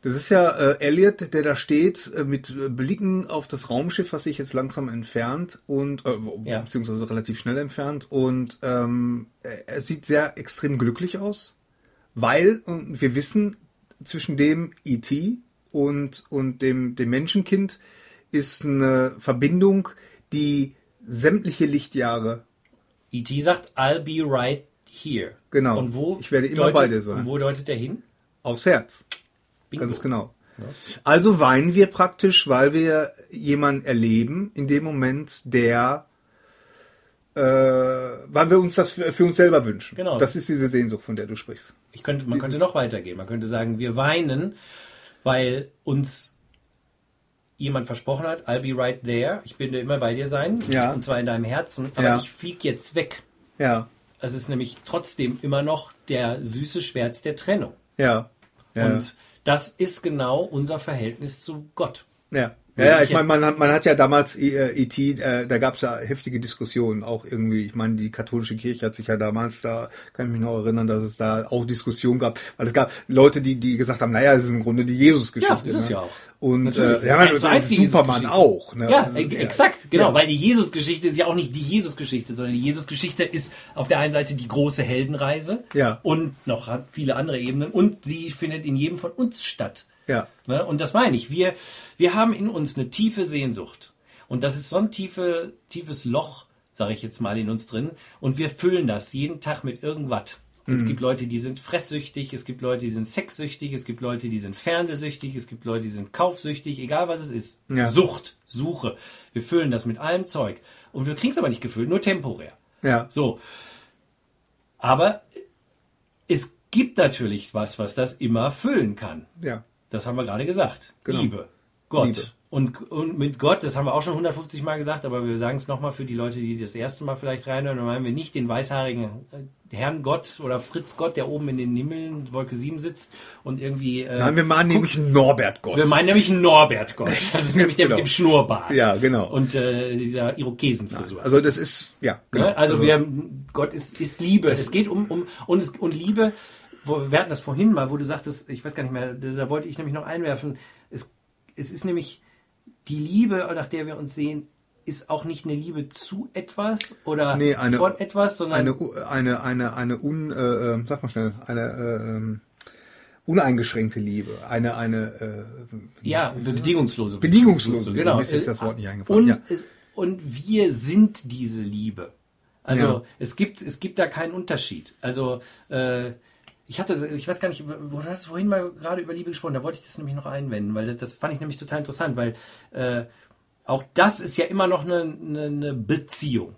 das ist ja äh, Elliot, der da steht, äh, mit äh, Blicken auf das Raumschiff, was sich jetzt langsam entfernt und äh, Ja. beziehungsweise relativ schnell entfernt und ähm, er sieht sehr extrem glücklich aus, weil und wir wissen, zwischen dem E.T. und, und dem, dem Menschenkind ist eine Verbindung, die sämtliche Lichtjahre E.T. Sagt, I'll be right here. Genau. Und wo Ich werde immer deutet, bei dir sein. Und wo deutet er hin? aufs Herz. Bingo. Ganz genau. Also weinen wir praktisch, weil wir jemanden erleben in dem Moment, der, äh, weil wir uns das für, für uns selber wünschen. Genau. Das ist diese Sehnsucht, von der du sprichst. Ich könnte, man Dieses- könnte noch weitergehen. Man könnte sagen, wir weinen, weil uns jemand versprochen hat, I'll be right there. Ich bin immer bei dir sein. Ja. Und zwar in deinem Herzen. Aber Ja. ich flieg jetzt weg. Ja, Es ist nämlich trotzdem immer noch der süße Schmerz der Trennung. ja, ja. Und das ist genau unser Verhältnis zu Gott. Ja. Ja, ja, ich meine, man hat, man hat ja damals äh, E.T., äh, da gab es ja heftige Diskussionen, auch irgendwie, ich meine, die katholische Kirche hat sich ja damals, da kann ich mich noch erinnern, dass es da auch Diskussionen gab, weil es gab Leute, die, die gesagt haben, naja, es ist im Grunde die Jesus-Geschichte. Ja, das ist ne? ja auch. Und äh, ja, Eins zu das ist die Superman auch. Ne? Ja, Also, exakt, genau, Ja. weil die Jesus-Geschichte ist ja auch nicht die Jesus-Geschichte, sondern die Jesus-Geschichte ist auf der einen Seite die große Heldenreise Ja. und noch viele andere Ebenen und sie findet in jedem von uns statt. Ja. Ne? Und das meine ich. Wir, wir haben in uns eine tiefe Sehnsucht. Und das ist so ein tiefe, tiefes Loch, sage ich jetzt mal, in uns drin. Und wir füllen das jeden Tag mit irgendwas. Mhm. Es gibt Leute, die sind fresssüchtig, es gibt Leute, die sind sexsüchtig, es gibt Leute, die sind fernsehsüchtig, es gibt Leute, die sind kaufsüchtig, egal was es ist. Ja. Sucht, Suche. Wir füllen das mit allem Zeug. Und wir kriegen es aber nicht gefüllt, nur temporär. Ja. So. Aber es gibt natürlich was, was das immer füllen kann. Ja. Das haben wir gerade gesagt. Genau. Liebe. Gott. Liebe. Und, und mit Gott, das haben wir auch schon 150 Mal gesagt, aber wir sagen es nochmal für die Leute, die das erste Mal vielleicht reinhören, dann meinen wir nicht den weißhaarigen äh, Herrn Gott oder Fritz Gott, der oben in den Himmeln, Wolke 7 sitzt und irgendwie... Äh, Nein, wir machen nämlich einen Norbert Gott. wir meinen nämlich einen Norbert Gott. Das ist nämlich der Genau. mit dem Schnurrbart. Ja, genau. Und äh, dieser Irokesenfrisur. Also das ist, ja, genau. Ne? Also, wir, Gott ist, ist Liebe. Es geht um, um und, es, und Liebe, wo, wir hatten das vorhin mal, wo du sagtest, ich weiß gar nicht mehr, da, da wollte ich nämlich noch einwerfen, es, es ist nämlich die Liebe, nach der wir uns sehen, ist auch nicht eine Liebe zu etwas oder Nee, eine- von etwas, sondern eine, eine, eine, eine un, äh, äh, sag mal schnell, eine äh, ähm, uneingeschränkte Liebe, eine, eine äh, ja, bedingungslose. bedingungslose Liebe. Genau. Mir ist jetzt das Wort nicht eingefallen. Und, ja. es, und wir sind diese Liebe. Also Ja. es gibt es gibt da keinen Unterschied. Also äh, ich hatte, ich weiß gar nicht, wo du hast vorhin mal gerade über Liebe gesprochen, da wollte ich das nämlich noch einwenden, weil das, fand ich nämlich total interessant, weil äh, auch das ist ja immer noch eine, eine, eine Beziehung.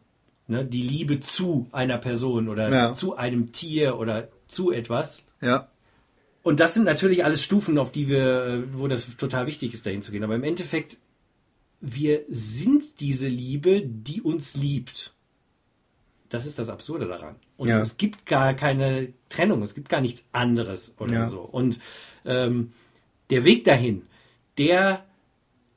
Ne? Die Liebe zu einer Person oder Ja. zu einem Tier oder zu etwas. ja, Und das sind natürlich alles Stufen, auf die wir, wo das total wichtig ist, dahin zu gehen. Aber im Endeffekt, wir sind diese Liebe, die uns liebt. Das ist das Absurde daran. Und Ja. es gibt gar keine Trennung, es gibt gar nichts anderes oder Ja. so. Und ähm, der Weg dahin, der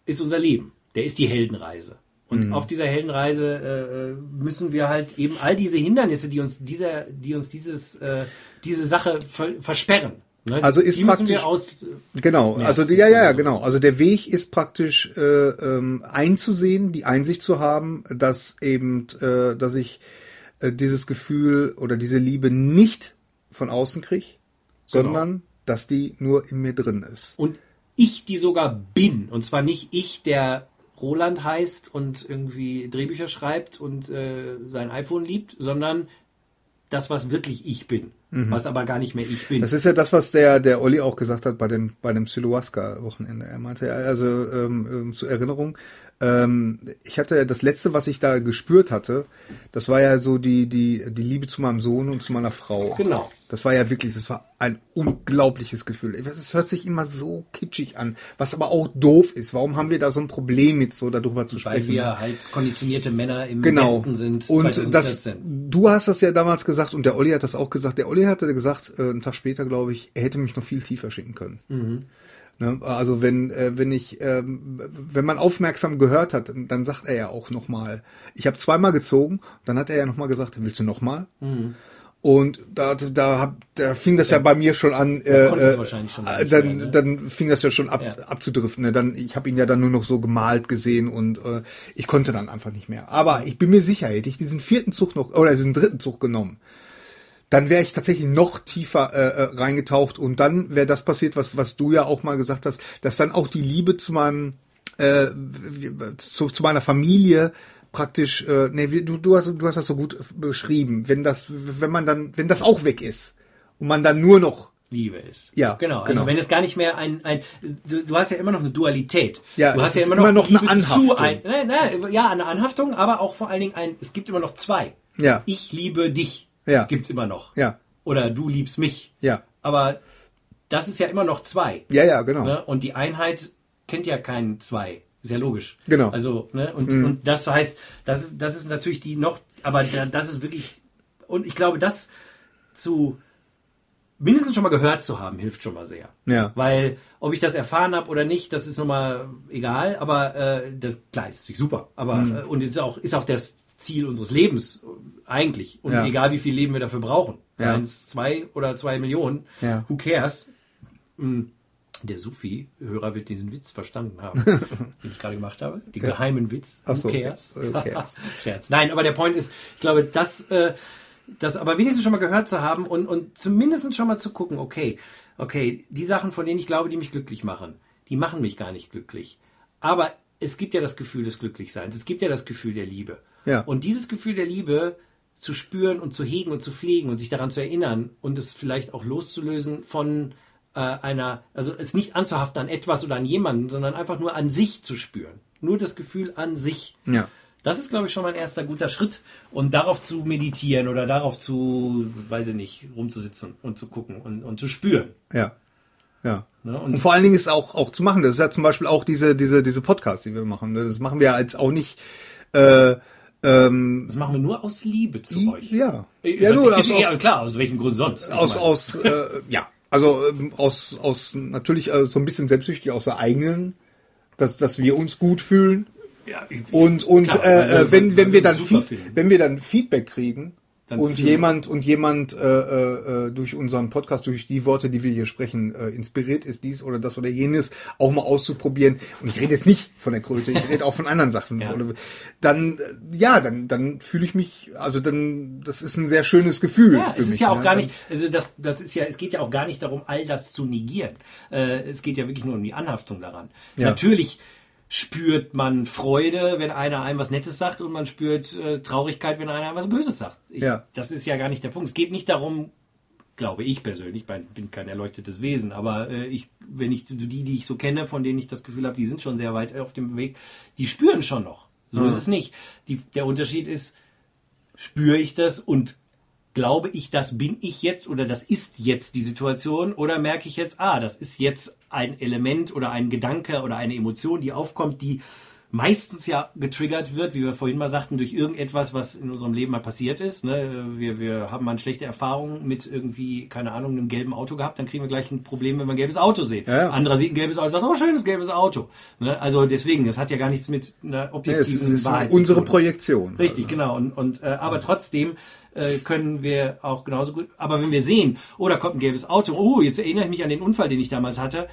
ist unser Leben. Der ist die Heldenreise. Und Mhm. auf dieser Heldenreise äh, äh, müssen wir halt eben all diese Hindernisse, die uns dieser, die uns dieses, äh, diese Sache ver versperren. Ne? Also ist die müssen praktisch- wir aus. Genau, Ja, also ja, ja, ja, genau. Also der Weg ist praktisch äh, ähm, einzusehen, die Einsicht zu haben, dass eben, äh, dass ich äh, dieses Gefühl oder diese Liebe nicht von außen kriege, sondern dass die nur in mir drin ist. Und ich die sogar bin. Und zwar nicht ich, der Roland heißt und irgendwie Drehbücher schreibt und äh, sein iPhone liebt, sondern das, was wirklich ich bin. Was aber gar nicht mehr ich bin. Mhm. Das ist ja das, was der der Olli auch gesagt hat bei dem bei dem Siluaska-Wochenende. Er meinte, ja, also ähm, ähm, zur Erinnerung, ähm, ich hatte das letzte, was ich da gespürt hatte, das war ja so die die die Liebe zu meinem Sohn und zu meiner Frau. Genau. Das war ja wirklich, das war ein unglaubliches Gefühl. Es hört sich immer so kitschig an, was aber auch doof ist. Warum haben wir da so ein Problem mit, so darüber zu weil sprechen? wir halt konditionierte Männer im genau. Westen sind. und das, 2014. du hast das ja damals gesagt und der Olli hat das auch gesagt. Der Olli hatte gesagt, äh, einen Tag später, glaube ich, er hätte mich noch viel tiefer schicken können. Mhm. Ne? Also wenn äh, wenn ich ähm, wenn man aufmerksam gehört hat, dann sagt er ja auch noch mal. Ich habe zweimal gezogen, dann hat er ja noch mal gesagt, willst du noch mal? Mhm. Und da, da, da fing das ja bei mir schon an. Äh, äh, wahrscheinlich schon äh, dann, mehr, ne? dann fing das ja schon ab, Ja. abzudriften. Ne? Dann, ich habe ihn ja dann nur noch so gemalt gesehen und äh, ich konnte dann einfach nicht mehr. Aber ich bin mir sicher, hätte ich diesen vierten Zug noch oder diesen dritten Zug genommen, dann wäre ich tatsächlich noch tiefer äh, äh, reingetaucht und dann wäre das passiert, was was du ja auch mal gesagt hast, dass dann auch die Liebe zu meinem äh, zu, zu meiner Familie praktisch, äh, nee, du, du, hast, du hast das so gut beschrieben, wenn das, wenn man dann, wenn das auch weg ist und man dann nur noch, Liebe ist. Ja, genau. Also genau. wenn es gar nicht mehr ein, ein du, du hast ja immer noch eine Dualität. Ja, du es hast ja immer noch, immer noch eine Anhaftung. Ein, ne, ne, ja, eine Anhaftung, aber auch vor allen Dingen ein, es gibt immer noch zwei. Ja. Ich liebe dich. Ja. Gibt's immer noch. ja, Oder du liebst mich. ja, Aber das ist ja immer noch zwei. ja, ja, genau. Ne? Und die Einheit kennt ja keinen zwei. Ja logisch. Genau. Also, ne, und, und das heißt, das ist, das ist natürlich die noch, aber da, das ist wirklich, und ich glaube, das zu mindestens schon mal gehört zu haben, hilft schon mal sehr. Ja. Weil, ob ich das erfahren habe oder nicht, das ist nochmal egal, aber äh, das klar ist natürlich super. Aber Mhm. äh, und ist auch, ist auch das Ziel unseres Lebens äh, eigentlich. Und Ja. egal wie viel Leben wir dafür brauchen. Ja. Seien es zwei oder zwei Millionen, Ja. who cares? Mm, Der Sufi-Hörer wird diesen Witz verstanden haben, den ich gerade gemacht habe. Den geheimen Witz. Ach so, Who cares? who cares? Scherz. Nein, aber der Point ist, ich glaube, das, äh, das aber wenigstens schon mal gehört zu haben und, und zumindest schon mal zu gucken, okay, okay, die Sachen, von denen ich glaube, die mich glücklich machen, die machen mich gar nicht glücklich. Aber es gibt ja das Gefühl des Glücklichseins, es gibt ja das Gefühl der Liebe. Ja. Und dieses Gefühl der Liebe zu spüren und zu hegen und zu pflegen und sich daran zu erinnern und es vielleicht auch loszulösen von äh, einer, also es nicht anzuhaften an etwas oder an jemanden, sondern einfach nur an sich zu spüren. Nur das Gefühl an sich. Ja. Das ist, glaube ich, schon mal ein erster guter Schritt. Und darauf zu meditieren oder darauf zu, weiß ich nicht, rumzusitzen und zu gucken und, und zu spüren. Ja. Ja. Ne? Und Und vor allen Dingen ist auch, auch zu machen. Das ist ja zum Beispiel auch diese, diese, diese Podcasts, die wir machen. ne? Das machen wir als auch nicht, äh, ähm, das machen wir nur aus Liebe zu euch. ja. Äh, Ja, nur aus, ja, aus, klar, aus welchem Grund sonst? Aus, aus äh, ja. Also ähm, aus, aus natürlich äh, so ein bisschen selbstsüchtig aus der eigenen, dass, dass wir uns gut fühlen. ja, ich- Und, und klar, äh, äh, wenn, wenn wir dann Feed, wenn wir dann Feedback kriegen und jemand und jemand äh, äh, äh, durch unseren Podcast, durch die Worte, die wir hier sprechen, äh, inspiriert ist, dies oder das oder jenes auch mal auszuprobieren. Und ich rede jetzt nicht von der Kröte, ich rede auch von anderen Sachen. Ja. Oder, dann äh, ja, dann dann fühle ich mich, also dann das ist ein sehr schönes Gefühl. Ja, es ist mich, ja auch ne? gar nicht, also das, das ist ja, es geht ja auch gar nicht darum, all das zu negieren. Äh, es geht ja wirklich nur um die Anhaftung daran. Ja. Natürlich spürt man Freude, wenn einer einem was Nettes sagt und man spürt äh, Traurigkeit, wenn einer einem was Böses sagt. Ich, Ja. Das ist ja gar nicht der Punkt. Es geht nicht darum, glaube ich persönlich, ich bin- kein erleuchtetes Wesen, aber äh, ich, wenn ich die, die ich so kenne, von denen ich das Gefühl habe, die sind schon sehr weit auf dem Weg, die spüren schon noch. So ist es nicht. Die, der Unterschied ist, spüre ich das und glaube ich, das bin ich jetzt oder das ist jetzt die Situation oder merke ich jetzt, ah, das ist jetzt ein Element oder ein Gedanke oder eine Emotion, die aufkommt, die meistens ja getriggert wird, wie wir vorhin mal sagten, durch irgendetwas, was in unserem Leben mal passiert ist. Ne? Wir, wir haben mal eine schlechte Erfahrung mit irgendwie, keine Ahnung, einem gelben Auto gehabt, dann kriegen wir gleich ein Problem, wenn wir ein gelbes Auto sehen. Ja, ja. Anderer sieht ein gelbes Auto und sagt, oh, schönes gelbes Auto. Ne? Also deswegen, das hat ja gar nichts mit einer es, objektiven es ist Wahrheit unsere zu tun. Projektion. Richtig, genau. Und, und äh, aber trotzdem äh, können wir auch genauso gut. Aber wenn wir sehen, oh, da kommt ein gelbes Auto, oh, jetzt erinnere ich mich an den Unfall, den ich damals hatte.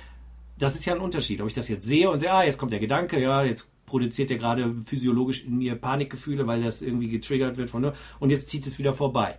Das ist ja ein Unterschied. Ob ich das jetzt sehe und sehe, ah, jetzt kommt der Gedanke, ja, jetzt produziert der gerade physiologisch in mir Panikgefühle, weil das irgendwie getriggert wird von, ne? und jetzt zieht es wieder vorbei.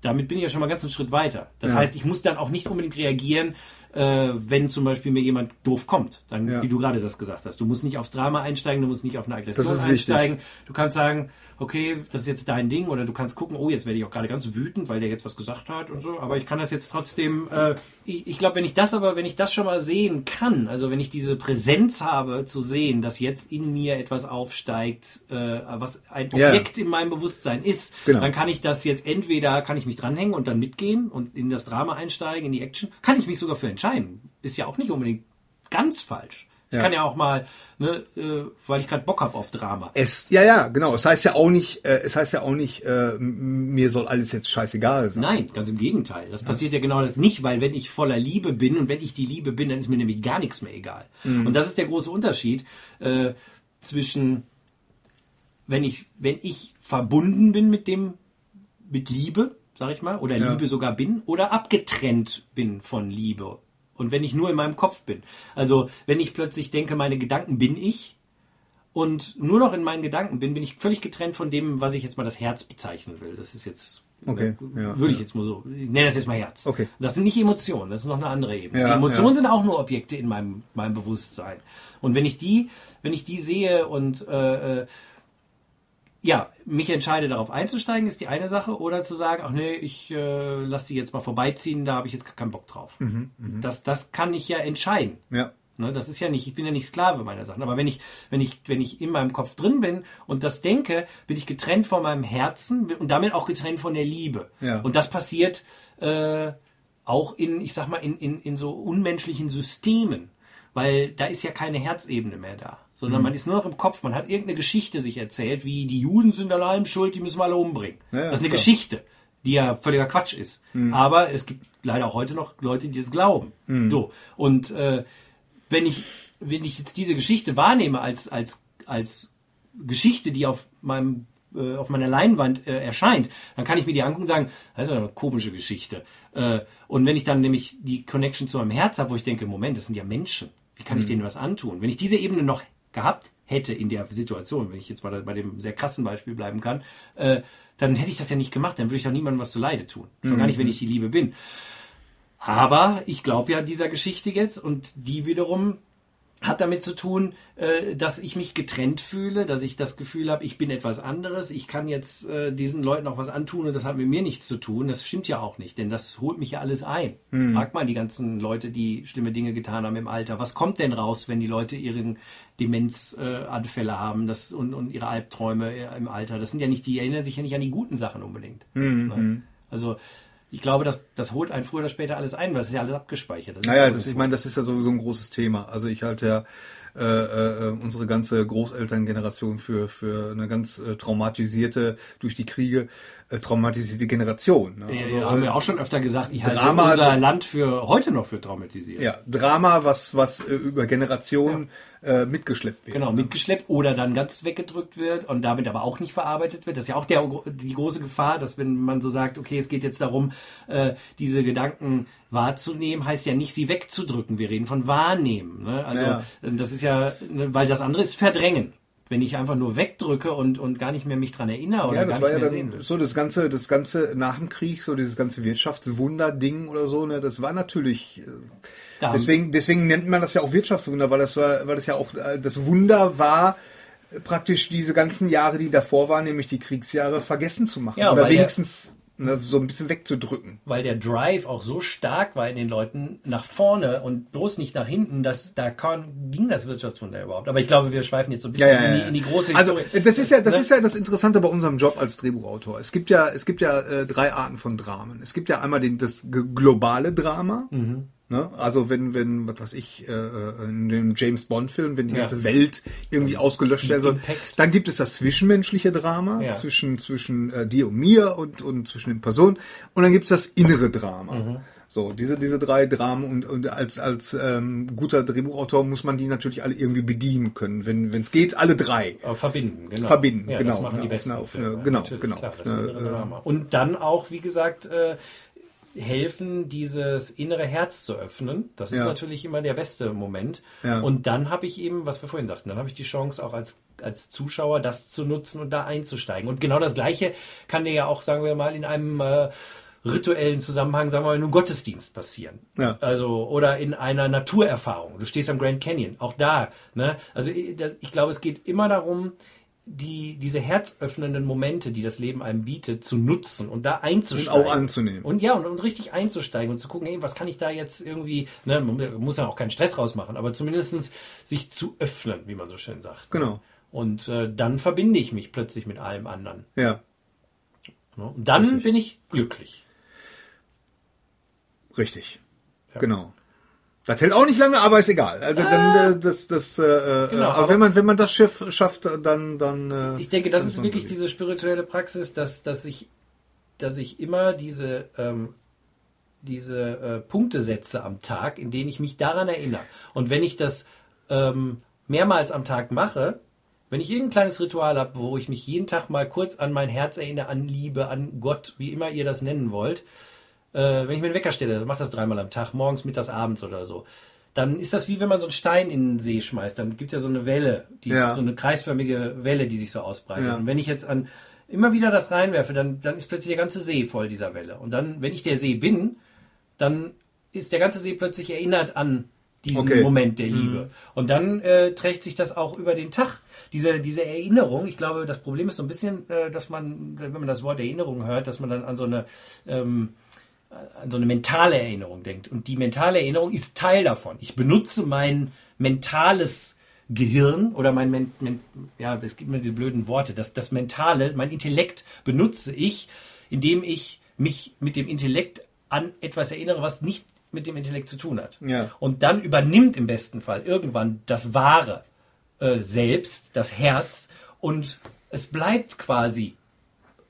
Damit bin ich ja schon mal ganz einen Schritt weiter. Das Ja. heißt, ich muss dann auch nicht unbedingt reagieren, äh, wenn zum Beispiel mir jemand doof kommt, dann, Ja. wie du gerade das gesagt hast. Du musst nicht aufs Drama einsteigen, du musst nicht auf eine Aggression Das ist wichtig. einsteigen. Du kannst sagen, okay, das ist jetzt dein Ding, oder du kannst gucken, oh, jetzt werde ich auch gerade ganz wütend, weil der jetzt was gesagt hat und so, aber ich kann das jetzt trotzdem, äh, ich, ich glaube, wenn ich das aber, wenn ich das schon mal sehen kann, also wenn ich diese Präsenz habe, zu sehen, dass jetzt in mir etwas aufsteigt, äh, was ein. Objekt in meinem Bewusstsein ist, Genau. dann kann ich das jetzt entweder, kann ich mich dranhängen und dann mitgehen und in das Drama einsteigen, in die Action, kann ich mich sogar für entscheiden. Ist ja auch nicht unbedingt ganz falsch. Ich Ja. kann ja auch mal, ne, äh, weil ich gerade Bock habe auf Drama. Es, ja, ja, genau. Es heißt ja auch nicht, äh, es heißt ja auch nicht, äh, mir soll alles jetzt scheißegal sein. Nein, ganz im Gegenteil. Das passiert ja genau das nicht, weil wenn ich voller Liebe bin und wenn ich die Liebe bin, dann ist mir nämlich gar nichts mehr egal. Und das ist der große Unterschied äh, zwischen, wenn ich, wenn ich verbunden bin mit dem, mit Liebe, sag ich mal, oder Ja. Liebe sogar bin, oder abgetrennt bin von Liebe. Und wenn ich nur in meinem Kopf bin. Also, wenn ich plötzlich denke, meine Gedanken bin ich, und nur noch in meinen Gedanken bin, bin ich völlig getrennt von dem, was ich jetzt mal das Herz bezeichnen will. Das ist jetzt, Okay, äh, ja, würde ich jetzt mal so, ich nenne das jetzt mal Herz. Okay. Das sind nicht Emotionen, das ist noch eine andere Ebene. Ja, die Emotionen ja. sind auch nur Objekte in meinem, meinem Bewusstsein. Und wenn ich die, wenn ich die sehe und äh, äh, ja, mich entscheide, darauf einzusteigen, ist die eine Sache, oder zu sagen, ach nee, ich äh, lasse die jetzt mal vorbeiziehen, da habe ich jetzt gar keinen Bock drauf. Mhm, das, das kann ich ja entscheiden. Ja. Ne, das ist ja nicht, ich bin ja nicht Sklave meiner Sachen. Aber wenn ich, wenn ich, wenn ich in meinem Kopf drin bin und das denke, bin ich getrennt von meinem Herzen und damit auch getrennt von der Liebe. Ja. Und das passiert äh, auch in, ich sag mal, in, in, in so unmenschlichen Systemen. Weil da ist ja keine Herzebene mehr da. Sondern Mhm. man ist nur noch im Kopf, man hat irgendeine Geschichte sich erzählt, wie die Juden sind an allem schuld, die müssen wir alle umbringen. Ja, ja, das ist eine klar. Geschichte. die ja völliger Quatsch ist. Mhm. Aber es gibt leider auch heute noch Leute, die es glauben. Mhm. So. Und äh, wenn ich, wenn ich jetzt diese Geschichte wahrnehme als, als, als Geschichte, die auf meinem äh, auf meiner Leinwand äh, erscheint, dann kann ich mir die angucken und sagen, das ist eine komische Geschichte. Äh, und wenn ich dann nämlich die Connection zu meinem Herz habe, wo ich denke, Moment, das sind ja Menschen. Wie kann ich denen was antun? Wenn ich diese Ebene noch gehabt hätte in der Situation, wenn ich jetzt mal bei dem sehr krassen Beispiel bleiben kann, äh, dann hätte ich das ja nicht gemacht, dann würde ich doch niemandem was zu Leide tun. Schon gar nicht, wenn ich die Liebe bin. Aber ich glaube ja dieser Geschichte jetzt und die wiederum hat damit zu tun, äh, dass ich mich getrennt fühle, dass ich das Gefühl habe, ich bin etwas anderes, ich kann jetzt äh, diesen Leuten auch was antun und das hat mit mir nichts zu tun. Das stimmt ja auch nicht, denn das holt mich ja alles ein. Frag mal die ganzen Leute, die schlimme Dinge getan haben im Alter. Was kommt denn raus, wenn die Leute ihren Demenzanfälle haben das, und, und ihre Albträume im Alter? Das sind ja nicht, die erinnern sich ja nicht an die guten Sachen unbedingt. Ne? Also ich glaube, das, das holt einen früher oder später alles ein, weil es ist ja alles abgespeichert. Das ist Naja, ja das, ich meine, das ist ja sowieso ein großes Thema. Also ich halte ja äh, äh, unsere ganze Großelterngeneration für, für eine ganz äh, traumatisierte, durch die Kriege traumatisierte Generation. Ne? Ja, Also, ja, haben äh, wir auch schon öfter gesagt, ich halte Drama- unser Land für heute noch für traumatisiert. ja, Drama, was, was äh, über Generationen äh, mitgeschleppt wird. Genau, mitgeschleppt oder dann ganz weggedrückt wird und damit aber auch nicht verarbeitet wird. Das ist ja auch der, die große Gefahr, dass wenn man so sagt, okay, es geht jetzt darum, äh, diese Gedanken wahrzunehmen, heißt ja nicht, sie wegzudrücken. Wir reden von wahrnehmen. Ne? Also Ja. das ist ja, ne, weil das andere ist verdrängen. Wenn ich einfach nur wegdrücke und, und gar nicht mehr mich dran erinnere oder Ja, gar das nicht war ja mehr sehen dann will. so das ganze, das ganze nach dem Krieg, so dieses ganze Wirtschaftswunder-Ding oder so, ne, das war natürlich, äh, deswegen, deswegen nennt man das ja auch Wirtschaftswunder, weil das war, weil das ja auch, äh, das Wunder war, äh, praktisch diese ganzen Jahre, die davor waren, nämlich die Kriegsjahre, vergessen zu machen. Ja, oder wenigstens ne, so ein bisschen wegzudrücken. weil der Drive auch so stark war in den Leuten nach vorne und bloß nicht nach hinten, dass da kann, ging das Wirtschaftswunder überhaupt. Aber ich glaube, wir schweifen jetzt so ein bisschen Ja, ja, in, ja. die, in die große Also Historie. das ist ja das Ne? ist ja das Interessante bei unserem Job als Drehbuchautor. Es gibt ja es gibt ja äh, drei Arten von Dramen. Es gibt ja einmal den, das globale Drama. Mhm. Ne? Also wenn wenn was weiß ich äh, äh, in dem James Bond Film, wenn die Ja. ganze Welt irgendwie ausgelöscht werden soll, dann gibt es das zwischenmenschliche Drama Ja. zwischen zwischen äh, dir und mir und und zwischen den Personen und dann gibt es das innere Drama. Mhm. So, diese, diese drei Dramen und, und als, als ähm, guter Drehbuchautor muss man die natürlich alle irgendwie bedienen können. Wenn es geht, alle drei. Aber verbinden, genau. Verbinden, ja, genau, Das machen die auf besten eine- auf Filme, eine- genau, natürlich, genau, Klar, auf das eine, innere äh, Drama. Und dann auch, wie gesagt, äh, helfen, dieses innere Herz zu öffnen. Das ist Ja. natürlich immer der beste Moment. Ja. Und dann habe ich eben, was wir vorhin sagten, dann habe ich die Chance auch als, als Zuschauer das zu nutzen und da einzusteigen. Und genau das Gleiche kann dir ja auch, sagen wir mal, in einem äh, rituellen Zusammenhang, sagen wir mal, in einem Gottesdienst passieren. Ja. Also, oder in einer Naturerfahrung. Du stehst am Grand Canyon, auch da. Ne? Also ich, glaube, es geht immer darum, die, diese herzöffnenden Momente, die das Leben einem bietet, zu nutzen und da Und einzusteigen. auch anzunehmen. Und ja, und, und richtig einzusteigen und zu gucken, hey, was kann ich da jetzt irgendwie, ne, man muss ja auch keinen Stress rausmachen, aber zumindestens sich zu öffnen, wie man so schön sagt. Genau. Und äh, dann verbinde ich mich plötzlich mit allem anderen. Ja, Ne? Und dann Richtig. bin ich glücklich. richtig. Ja. Genau. Das hält auch nicht lange, aber ist egal. Also dann, äh, das, das, äh, äh, Genau, aber aber- wenn man, wenn man das Schiff schafft, dann, dann. Äh, Ich denke, das ist wirklich diese spirituelle Praxis, dass, dass, ich, dass ich immer diese, ähm, diese äh, Punkte setze am Tag, in denen ich mich daran erinnere. Und wenn ich das ähm, mehrmals am Tag mache, wenn ich irgendein kleines Ritual habe, wo ich mich jeden Tag mal kurz an mein Herz erinnere, an Liebe, an Gott, wie immer ihr das nennen wollt, äh, wenn ich mir einen Wecker stelle, dann mach das dreimal am Tag, morgens, mittags, abends oder so, dann ist das wie wenn man so einen Stein in den See schmeißt. Dann gibt es ja so eine Welle, die, Ja. so eine kreisförmige Welle, die sich so ausbreitet. Ja. Und wenn ich jetzt an immer wieder das reinwerfe, dann, dann ist plötzlich der ganze See voll dieser Welle. Und dann, wenn ich der See bin, dann ist der ganze See plötzlich erinnert an diesen Okay. Moment der Liebe. Und dann äh, trägt sich das auch über den Tag. Diese, diese Erinnerung, ich glaube, das Problem ist so ein bisschen, äh, dass man, wenn man das Wort Erinnerung hört, dass man dann an so eine ähm, an so eine mentale Erinnerung denkt. Und die mentale Erinnerung ist Teil davon. Ich benutze mein mentales Gehirn oder mein, Men Men ja, es gibt mir diese blöden Worte, das, das Mentale, mein Intellekt benutze ich, indem ich mich mit dem Intellekt an etwas erinnere, was nicht mit dem Intellekt zu tun hat. Ja. Und dann übernimmt im besten Fall irgendwann das Wahre äh, selbst, das Herz, und es bleibt quasi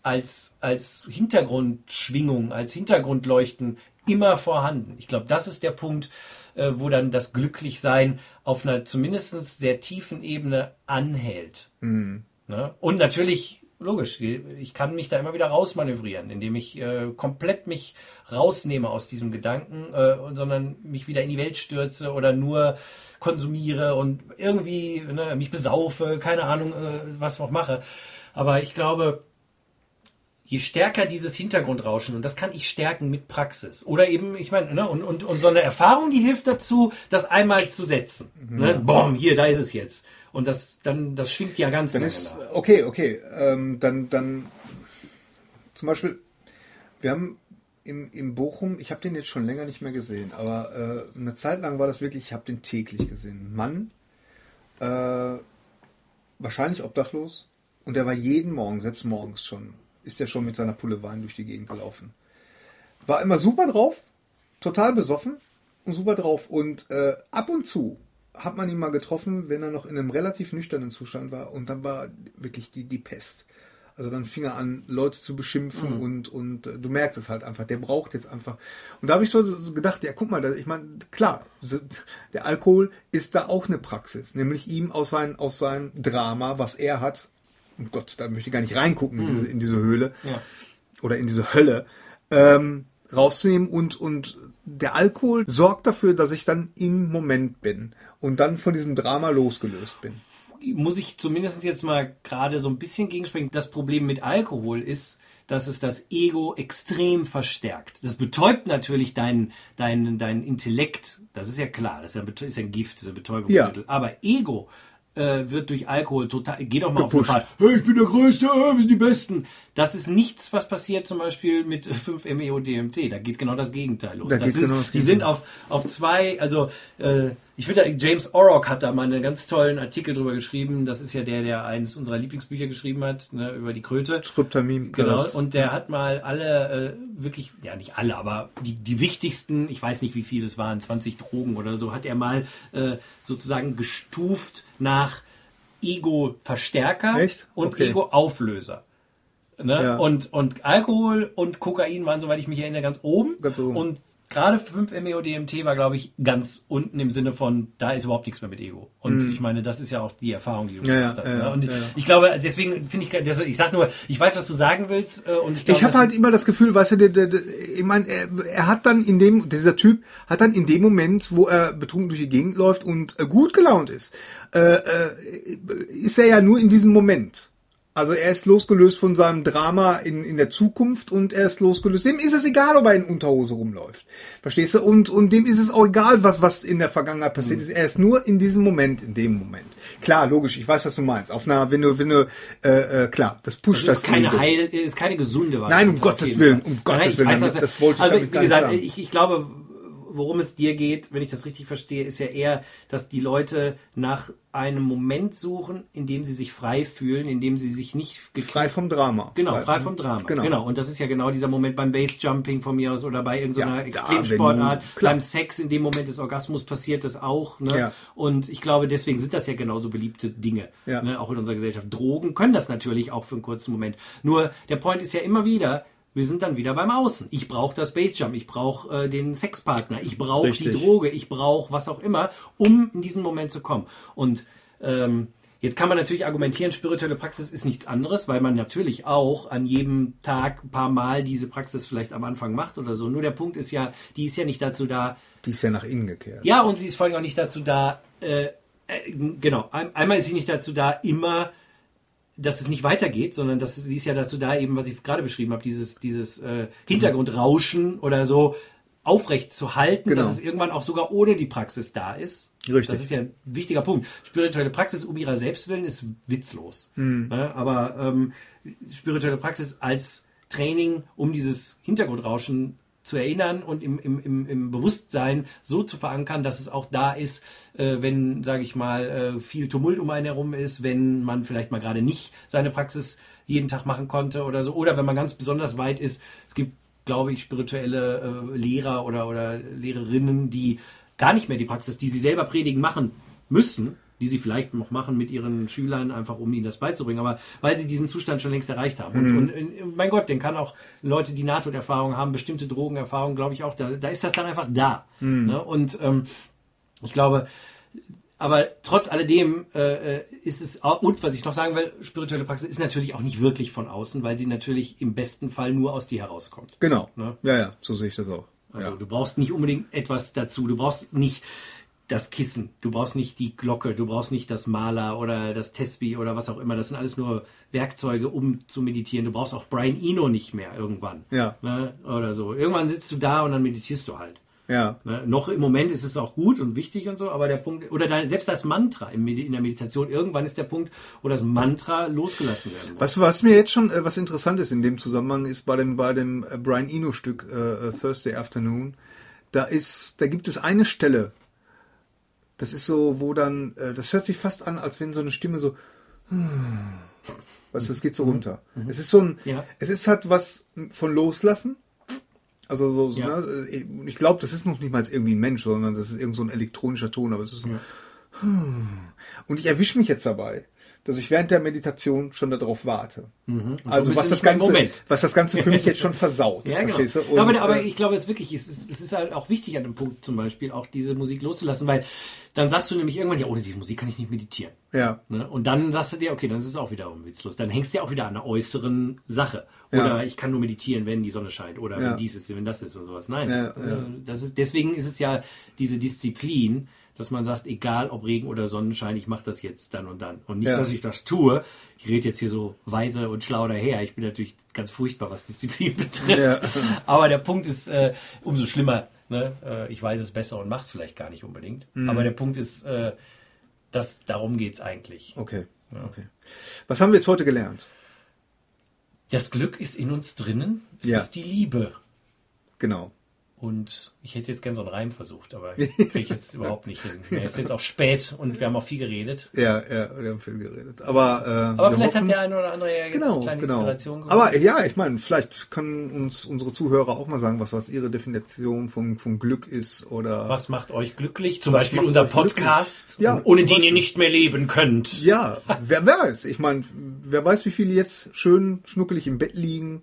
als, als Hintergrundschwingung, als Hintergrundleuchten immer vorhanden. Ich glaube, das ist der Punkt, äh, wo dann das Glücklichsein auf einer zumindest sehr tiefen Ebene anhält. Mhm. Ne? Und natürlich, logisch, ich kann mich da immer wieder rausmanövrieren, indem ich äh, komplett mich rausnehme aus diesem Gedanken, äh, sondern mich wieder in die Welt stürze oder nur konsumiere und irgendwie ne, mich besaufe, keine Ahnung, äh, was ich auch mache. Aber ich glaube, je stärker dieses Hintergrundrauschen, und das kann ich stärken mit Praxis. Oder eben, ich meine, ne, und, und, und so eine Erfahrung, die hilft dazu, das einmal zu setzen. Mhm. Ne? Boom, hier, da ist es jetzt. Und das, dann, das schwingt ja ganz dann ist, Okay, okay. Ähm, dann, dann, zum Beispiel, wir haben im, im Bochum, ich habe den jetzt schon länger nicht mehr gesehen, aber äh, eine Zeit lang war das wirklich, ich habe den täglich gesehen. Mann, äh, wahrscheinlich obdachlos, und er war jeden Morgen, selbst morgens schon, ist er schon mit seiner Pulle Wein durch die Gegend gelaufen. War immer super drauf, total besoffen und super drauf. Und äh, ab und zu hat man ihn mal getroffen, wenn er noch in einem relativ nüchternen Zustand war. Und dann war wirklich die, die Pest. Also dann fing er an, Leute zu beschimpfen mhm. und, und äh, du merkst es halt einfach, der braucht jetzt einfach. Und da habe ich so gedacht, ja, guck mal, ich meine, klar, der Alkohol ist da auch eine Praxis, nämlich ihm aus, sein, aus seinem Drama, was er hat, oh Gott, da möchte ich gar nicht reingucken in, diese, in diese Höhle ja. oder in diese Hölle, ähm, rauszunehmen und, und der Alkohol sorgt dafür, dass ich dann im Moment bin und dann von diesem Drama losgelöst bin. Muss ich zumindest jetzt mal gerade so ein bisschen gegensprechen. Das Problem mit Alkohol ist, dass es das Ego extrem verstärkt. Das betäubt natürlich deinen dein, dein Intellekt. Das ist ja klar. Das ist ja, ein Gift, das ist ein Betäubungsmittel. Ja. Aber Ego äh, wird durch Alkohol total. Geh doch mal Gepusht. auf eine Party. Hey, ich bin der Größte, wir sind die Besten. Das ist nichts, was passiert zum Beispiel mit 5-MeO-DMT. Da geht genau das Gegenteil los. Da das sind, genau das Gegenteil. Die sind auf, auf zwei, also äh, ich finde, James Orrock hat da mal einen ganz tollen Artikel drüber geschrieben. Das ist ja der, der eines unserer Lieblingsbücher geschrieben hat, ne, über die Kröte. Tryptamin. Genau. Und der hat mal alle, äh, wirklich, ja nicht alle, aber die, die wichtigsten, ich weiß nicht wie viele es waren, 20 Drogen oder so, hat er mal äh, sozusagen gestuft nach Ego-Verstärker und okay. Ego-Auflöser. Ne? Ja. Und, und Alkohol und Kokain waren, soweit ich mich erinnere, ganz oben. Ganz oben. Und gerade 5-MeO-DMT war, glaube ich, ganz unten im Sinne von, da ist überhaupt nichts mehr mit Ego. Und mm. ich meine, das ist ja auch die Erfahrung, die du ja, gemacht hast. Ja, ne? Und ja, ich glaube, deswegen finde ich, ich sag nur, ich weiß, was du sagen willst. Äh, und ich, ich habe halt immer das Gefühl, weißt du, der, der, der, ich meine, er, er, hat dann in dem, dieser Typ hat dann in dem Moment, wo er betrunken durch die Gegend läuft und äh, gut gelaunt ist, äh, äh, ist er ja nur in diesem Moment. Also er ist losgelöst von seinem Drama in, in der Zukunft und er ist losgelöst. Dem ist es egal, ob er in Unterhose rumläuft. Verstehst du? Und, und dem ist es auch egal, was, was in der Vergangenheit passiert mhm. ist. Er ist nur in diesem Moment, in dem Moment. Klar, logisch, ich weiß, was du meinst. Auf einer, wenn du, wenn du, äh, äh, klar, das pusht das. Ist das keine Ego. Heil, ist keine gesunde Variante. Nein, um Gottes Willen, um Gottes Willen. Weiß, damit, das wollte ich also, damit wie gesagt, ich, ich glaube, worum es dir geht, wenn ich das richtig verstehe, ist ja eher, dass die Leute nach einem Moment suchen, in dem sie sich frei fühlen, in dem sie sich nicht frei vom Drama. Genau, frei, frei vom Drama. Genau. genau. Und das ist ja genau dieser Moment beim Basejumping von mir aus oder bei irgendeiner ja, Extremsportart, beim Sex in dem Moment des Orgasmus passiert das auch. Ne? Ja. Und ich glaube, deswegen sind das ja genauso beliebte Dinge, ja. ne? auch in unserer Gesellschaft. Drogen können das natürlich auch für einen kurzen Moment. Nur der Point ist ja immer wieder, wir sind dann wieder beim Außen. Ich brauche das Basejump, ich brauche äh, den Sexpartner, ich brauche die Droge, ich brauche was auch immer, um in diesen Moment zu kommen. Und ähm, jetzt kann man natürlich argumentieren, spirituelle Praxis ist nichts anderes, weil man natürlich auch an jedem Tag ein paar Mal diese Praxis vielleicht am Anfang macht oder so. Nur der Punkt ist ja, die ist ja nicht dazu da. Die ist ja nach innen gekehrt. Ja, und sie ist vor allem auch nicht dazu da, äh, äh, genau, einmal ist sie nicht dazu da, immer dass es nicht weitergeht, sondern dass sie ist ja dazu da, eben, was ich gerade beschrieben habe, dieses, dieses äh, Hintergrundrauschen oder so aufrecht zu halten, genau. dass es irgendwann auch sogar ohne die Praxis da ist. Richtig. Das ist ja ein wichtiger Punkt. Spirituelle Praxis um ihrer selbst willen ist witzlos. Mhm. Ja, aber ähm, spirituelle Praxis als Training, um dieses Hintergrundrauschen zu erinnern und im, im, im, im Bewusstsein so zu verankern, dass es auch da ist, äh, wenn, sage ich mal, äh, viel Tumult um einen herum ist, wenn man vielleicht mal gerade nicht seine Praxis jeden Tag machen konnte oder so, oder wenn man ganz besonders weit ist. Es gibt, glaube ich, spirituelle äh, Lehrer oder, oder Lehrerinnen, die gar nicht mehr die Praxis, die sie selber predigen, machen müssen, die sie vielleicht noch machen mit ihren Schülern, einfach um ihnen das beizubringen, aber weil sie diesen Zustand schon längst erreicht haben. Und, und, und mein Gott, den kann auch Leute, die Nahtoderfahrung haben, bestimmte Drogenerfahrung, glaube ich auch, da, da ist das dann einfach da. Ne? Und ähm, ich glaube, aber trotz alledem äh, äh, ist es auch, und was ich noch sagen will, spirituelle Praxis ist natürlich auch nicht wirklich von außen, weil sie natürlich im besten Fall nur aus dir herauskommt. Genau. Ne? Ja, ja, so sehe ich das auch. Also ja. du brauchst nicht unbedingt etwas dazu. Du brauchst nicht das Kissen, du brauchst nicht die Glocke, du brauchst nicht das Maler oder das Tesbi oder was auch immer. Das sind alles nur Werkzeuge, um zu meditieren. Du brauchst auch Brian Eno nicht mehr irgendwann. Ja. Ne? Oder so. Irgendwann sitzt du da und dann meditierst du halt. Ja. Ne? Noch im Moment ist es auch gut und wichtig und so, aber der Punkt, oder dein, selbst das Mantra Medi- in der Meditation, irgendwann ist der Punkt, wo das Mantra losgelassen werden muss. Was, was mir jetzt schon äh, was interessant ist in dem Zusammenhang ist bei dem bei dem äh, Brian Eno Stück äh, äh, Thursday Afternoon, da ist da gibt es eine Stelle. Das ist so, wo dann äh, das hört sich fast an, als wenn so eine Stimme so hm, was das geht so runter. Es ist so ein Ja. es ist halt was von loslassen. Also so, so Ja. ne, äh, ich glaube, das ist noch nicht mal irgendwie ein Mensch, sondern das ist irgend so ein elektronischer Ton, aber es ist so, hm. und ich erwische mich jetzt dabei, dass ich während der Meditation schon darauf warte. Also bist was das Ganze, was das Ganze für mich jetzt schon versaut, Ja, genau. verstehst du? Und, aber, aber äh, ich glaube jetzt wirklich, es ist, es ist halt auch wichtig an dem Punkt zum Beispiel, auch diese Musik loszulassen, weil dann sagst du nämlich irgendwann, ja, ohne diese Musik kann ich nicht meditieren. ja, Ne? Und dann sagst du dir, okay, dann ist es auch wiederum witzlos. Dann hängst du ja auch wieder an einer äußeren Sache. Oder Ja. ich kann nur meditieren, wenn die Sonne scheint. Oder Ja. wenn dies ist, wenn das ist und sowas. Nein, Ja, das, äh, das ist, deswegen ist es ja diese Disziplin, dass man sagt, egal ob Regen oder Sonnenschein, ich mache das jetzt dann und dann. Und nicht, Ja. dass ich das tue. Ich rede jetzt hier so weise und schlau daher. Ich bin natürlich ganz furchtbar, was Disziplin betrifft. Ja. Aber der Punkt ist äh, umso schlimmer. Ne? Äh, ich weiß es besser und mache es vielleicht gar nicht unbedingt. Mhm. Aber der Punkt ist, äh, dass darum geht's eigentlich. okay, okay. Was haben wir jetzt heute gelernt? Das Glück ist in uns drinnen. Es Ja. ist die Liebe. Genau. Und ich hätte jetzt gern so einen Reim versucht, aber kriege ich jetzt überhaupt nicht hin. Es ist jetzt auch spät und wir haben auch viel geredet. Ja, ja, wir haben viel geredet. Aber, äh, Aber vielleicht hoffen, hat der eine oder andere ja jetzt Genau, eine kleine genau. Inspiration gewonnen. Aber ja, ich meine, vielleicht können uns unsere Zuhörer auch mal sagen, was, was ihre Definition von, von Glück ist oder. Was macht euch glücklich? Zum Beispiel unser? Podcast, Ja, ohne den ihr Beispiel. nicht mehr leben könnt. Ja, wer weiß. Ich meine, wer weiß, wie viele jetzt schön schnuckelig im Bett liegen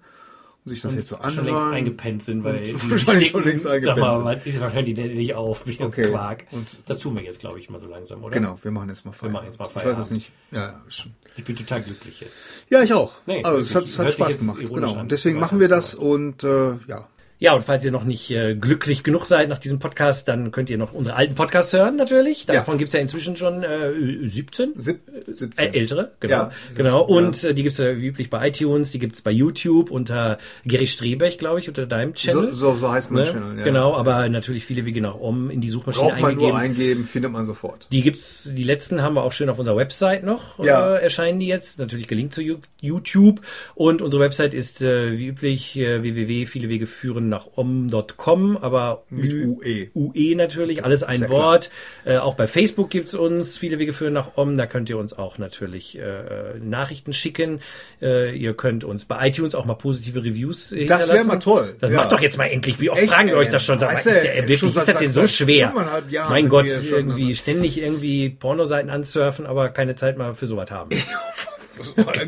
sich das jetzt so Schon längst anhören. eingepennt sind, weil die wahrscheinlich schon längst eingepennt Sag mal, sind. wann hören die nicht auf ihrem Okay. Quark? Und- das tun wir jetzt, glaube ich, mal so langsam, oder? Genau, wir machen jetzt mal Feierabend. machen jetzt mal Ich weiß Feierabend. es nicht. Ja, ja, schon. Ich bin total glücklich jetzt. Ja, ich auch. Nee, also es hat, hat Spaß gemacht. Genau. Und deswegen machen wir das und äh, ja. Ja, und falls ihr noch nicht äh, glücklich genug seid nach diesem Podcast, dann könnt ihr noch unsere alten Podcasts hören, natürlich. Davon Ja. gibt's ja inzwischen schon äh, 17. Sieb, Äh, 17. ältere, genau. Ja, genau. 17, Und äh, die gibt's ja wie üblich bei iTunes, die gibt's bei YouTube unter Gary Strebech, glaube ich, unter deinem Channel. so, so, so heißt mein ne? Channel. Ja. Genau, aber natürlich viele Wege nach oben in die Suchmaschine Braucht man eingegeben. nur eingeben, findet man sofort. Die gibt's, die letzten haben wir auch schön auf unserer Website noch, Ja. äh, erscheinen die jetzt, natürlich gelinkt zu YouTube. Und unsere Website ist äh, wie üblich äh, www, viele Wege führen nach om.com, aber Mit UE. UE natürlich, alles ein Sehr Wort. Äh, auch bei Facebook gibt's uns, viele Wege führen nach Om, da könnt ihr uns auch natürlich äh, Nachrichten schicken. Äh, ihr könnt uns bei iTunes auch mal positive Reviews äh, Das wär hinterlassen. mal toll, Das ja. macht doch jetzt mal endlich, wie oft Echt, fragen wir euch das schon? Sag mal, Weißt ist, du, der, schon wirklich, ist das denn so schwer? Mein Gott, irgendwie ständig irgendwie Pornoseiten ansurfen, aber keine Zeit mal für sowas haben.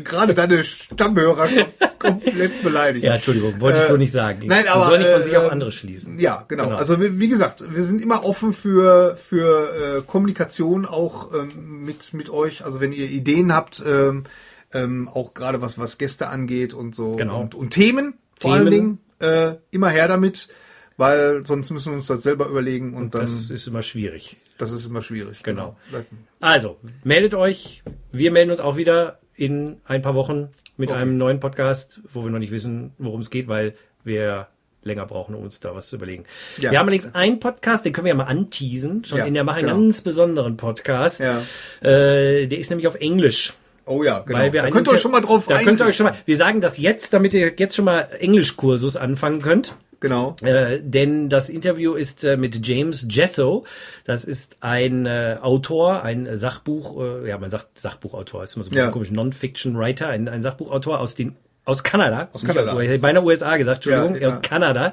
Gerade deine Stammhörerschaft komplett beleidigt. Ja, Entschuldigung, wollte ich so nicht sagen. nein, Man aber, soll nicht von sich äh, auf andere schließen. Ja, genau. Genau. Also wie, gesagt, wir sind immer offen für für äh, Kommunikation auch ähm, mit mit euch. Also wenn ihr Ideen habt, ähm, ähm, auch gerade was was Gäste angeht und so Genau. und, und Themen vor Themen. allen Dingen äh, immer her damit, weil sonst müssen wir uns das selber überlegen und, dann Das ist immer schwierig. das ist immer schwierig. Genau. genau. Also, meldet euch. Wir melden uns auch wieder in ein paar Wochen mit Okay. einem neuen Podcast, wo wir noch nicht wissen, worum es geht, weil wir länger brauchen, um uns da was zu überlegen. Ja. Wir haben allerdings einen Podcast, den können wir ja mal anteasen, schon Ja, in der Mache, einen genau. ganz besonderen Podcast. Ja. Äh, der ist nämlich auf Englisch. Oh ja, genau. Weil wir da könnt ihr euch schon mal drauf Da könnt ihr euch schon mal, wir sagen das jetzt, damit ihr jetzt schon mal Englischkursus anfangen könnt. Genau. Äh, denn das Interview ist äh, mit James Jesso. Das ist ein äh, Autor, ein Sachbuch, äh, ja, man sagt Sachbuchautor, ist immer so ein bisschen Ja. komisch, Non-Fiction-Writer, ein, ein Sachbuchautor aus den aus Kanada. Aus Kanada. Aus, hätte beinahe USA gesagt, Entschuldigung, Ja, ja. aus Kanada,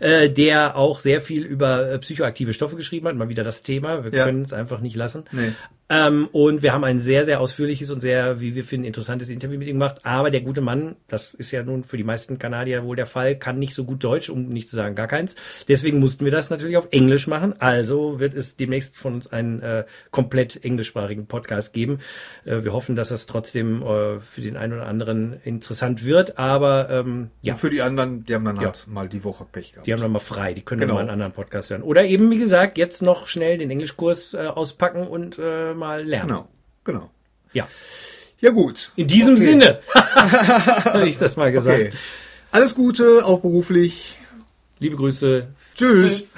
äh, der auch sehr viel über äh, psychoaktive Stoffe geschrieben hat. Mal wieder das Thema. Wir Ja. können es einfach nicht lassen. Nee. Ähm, und wir haben ein sehr, sehr ausführliches und sehr, wie wir finden, interessantes Interview mit ihm gemacht. Aber der gute Mann, das ist ja nun für die meisten Kanadier wohl der Fall, kann nicht so gut Deutsch, um nicht zu sagen gar keins. Deswegen mussten wir das natürlich auf Englisch machen. Also wird es demnächst von uns einen äh, komplett englischsprachigen Podcast geben. Äh, wir hoffen, dass das trotzdem äh, für den einen oder anderen interessant wird. Aber ähm, ja. Und für die anderen, die haben dann halt mal die Woche Pech gehabt. Die haben dann mal frei, die können Genau. dann mal einen anderen Podcast hören. Oder eben, wie gesagt, jetzt noch schnell den Englischkurs äh, auspacken und äh, mal lernen. Genau, genau. Ja. Ja gut. In diesem Okay. Sinne habe ich das mal gesagt. Okay. Alles Gute, auch beruflich. Liebe Grüße. Tschüss. Tschüss.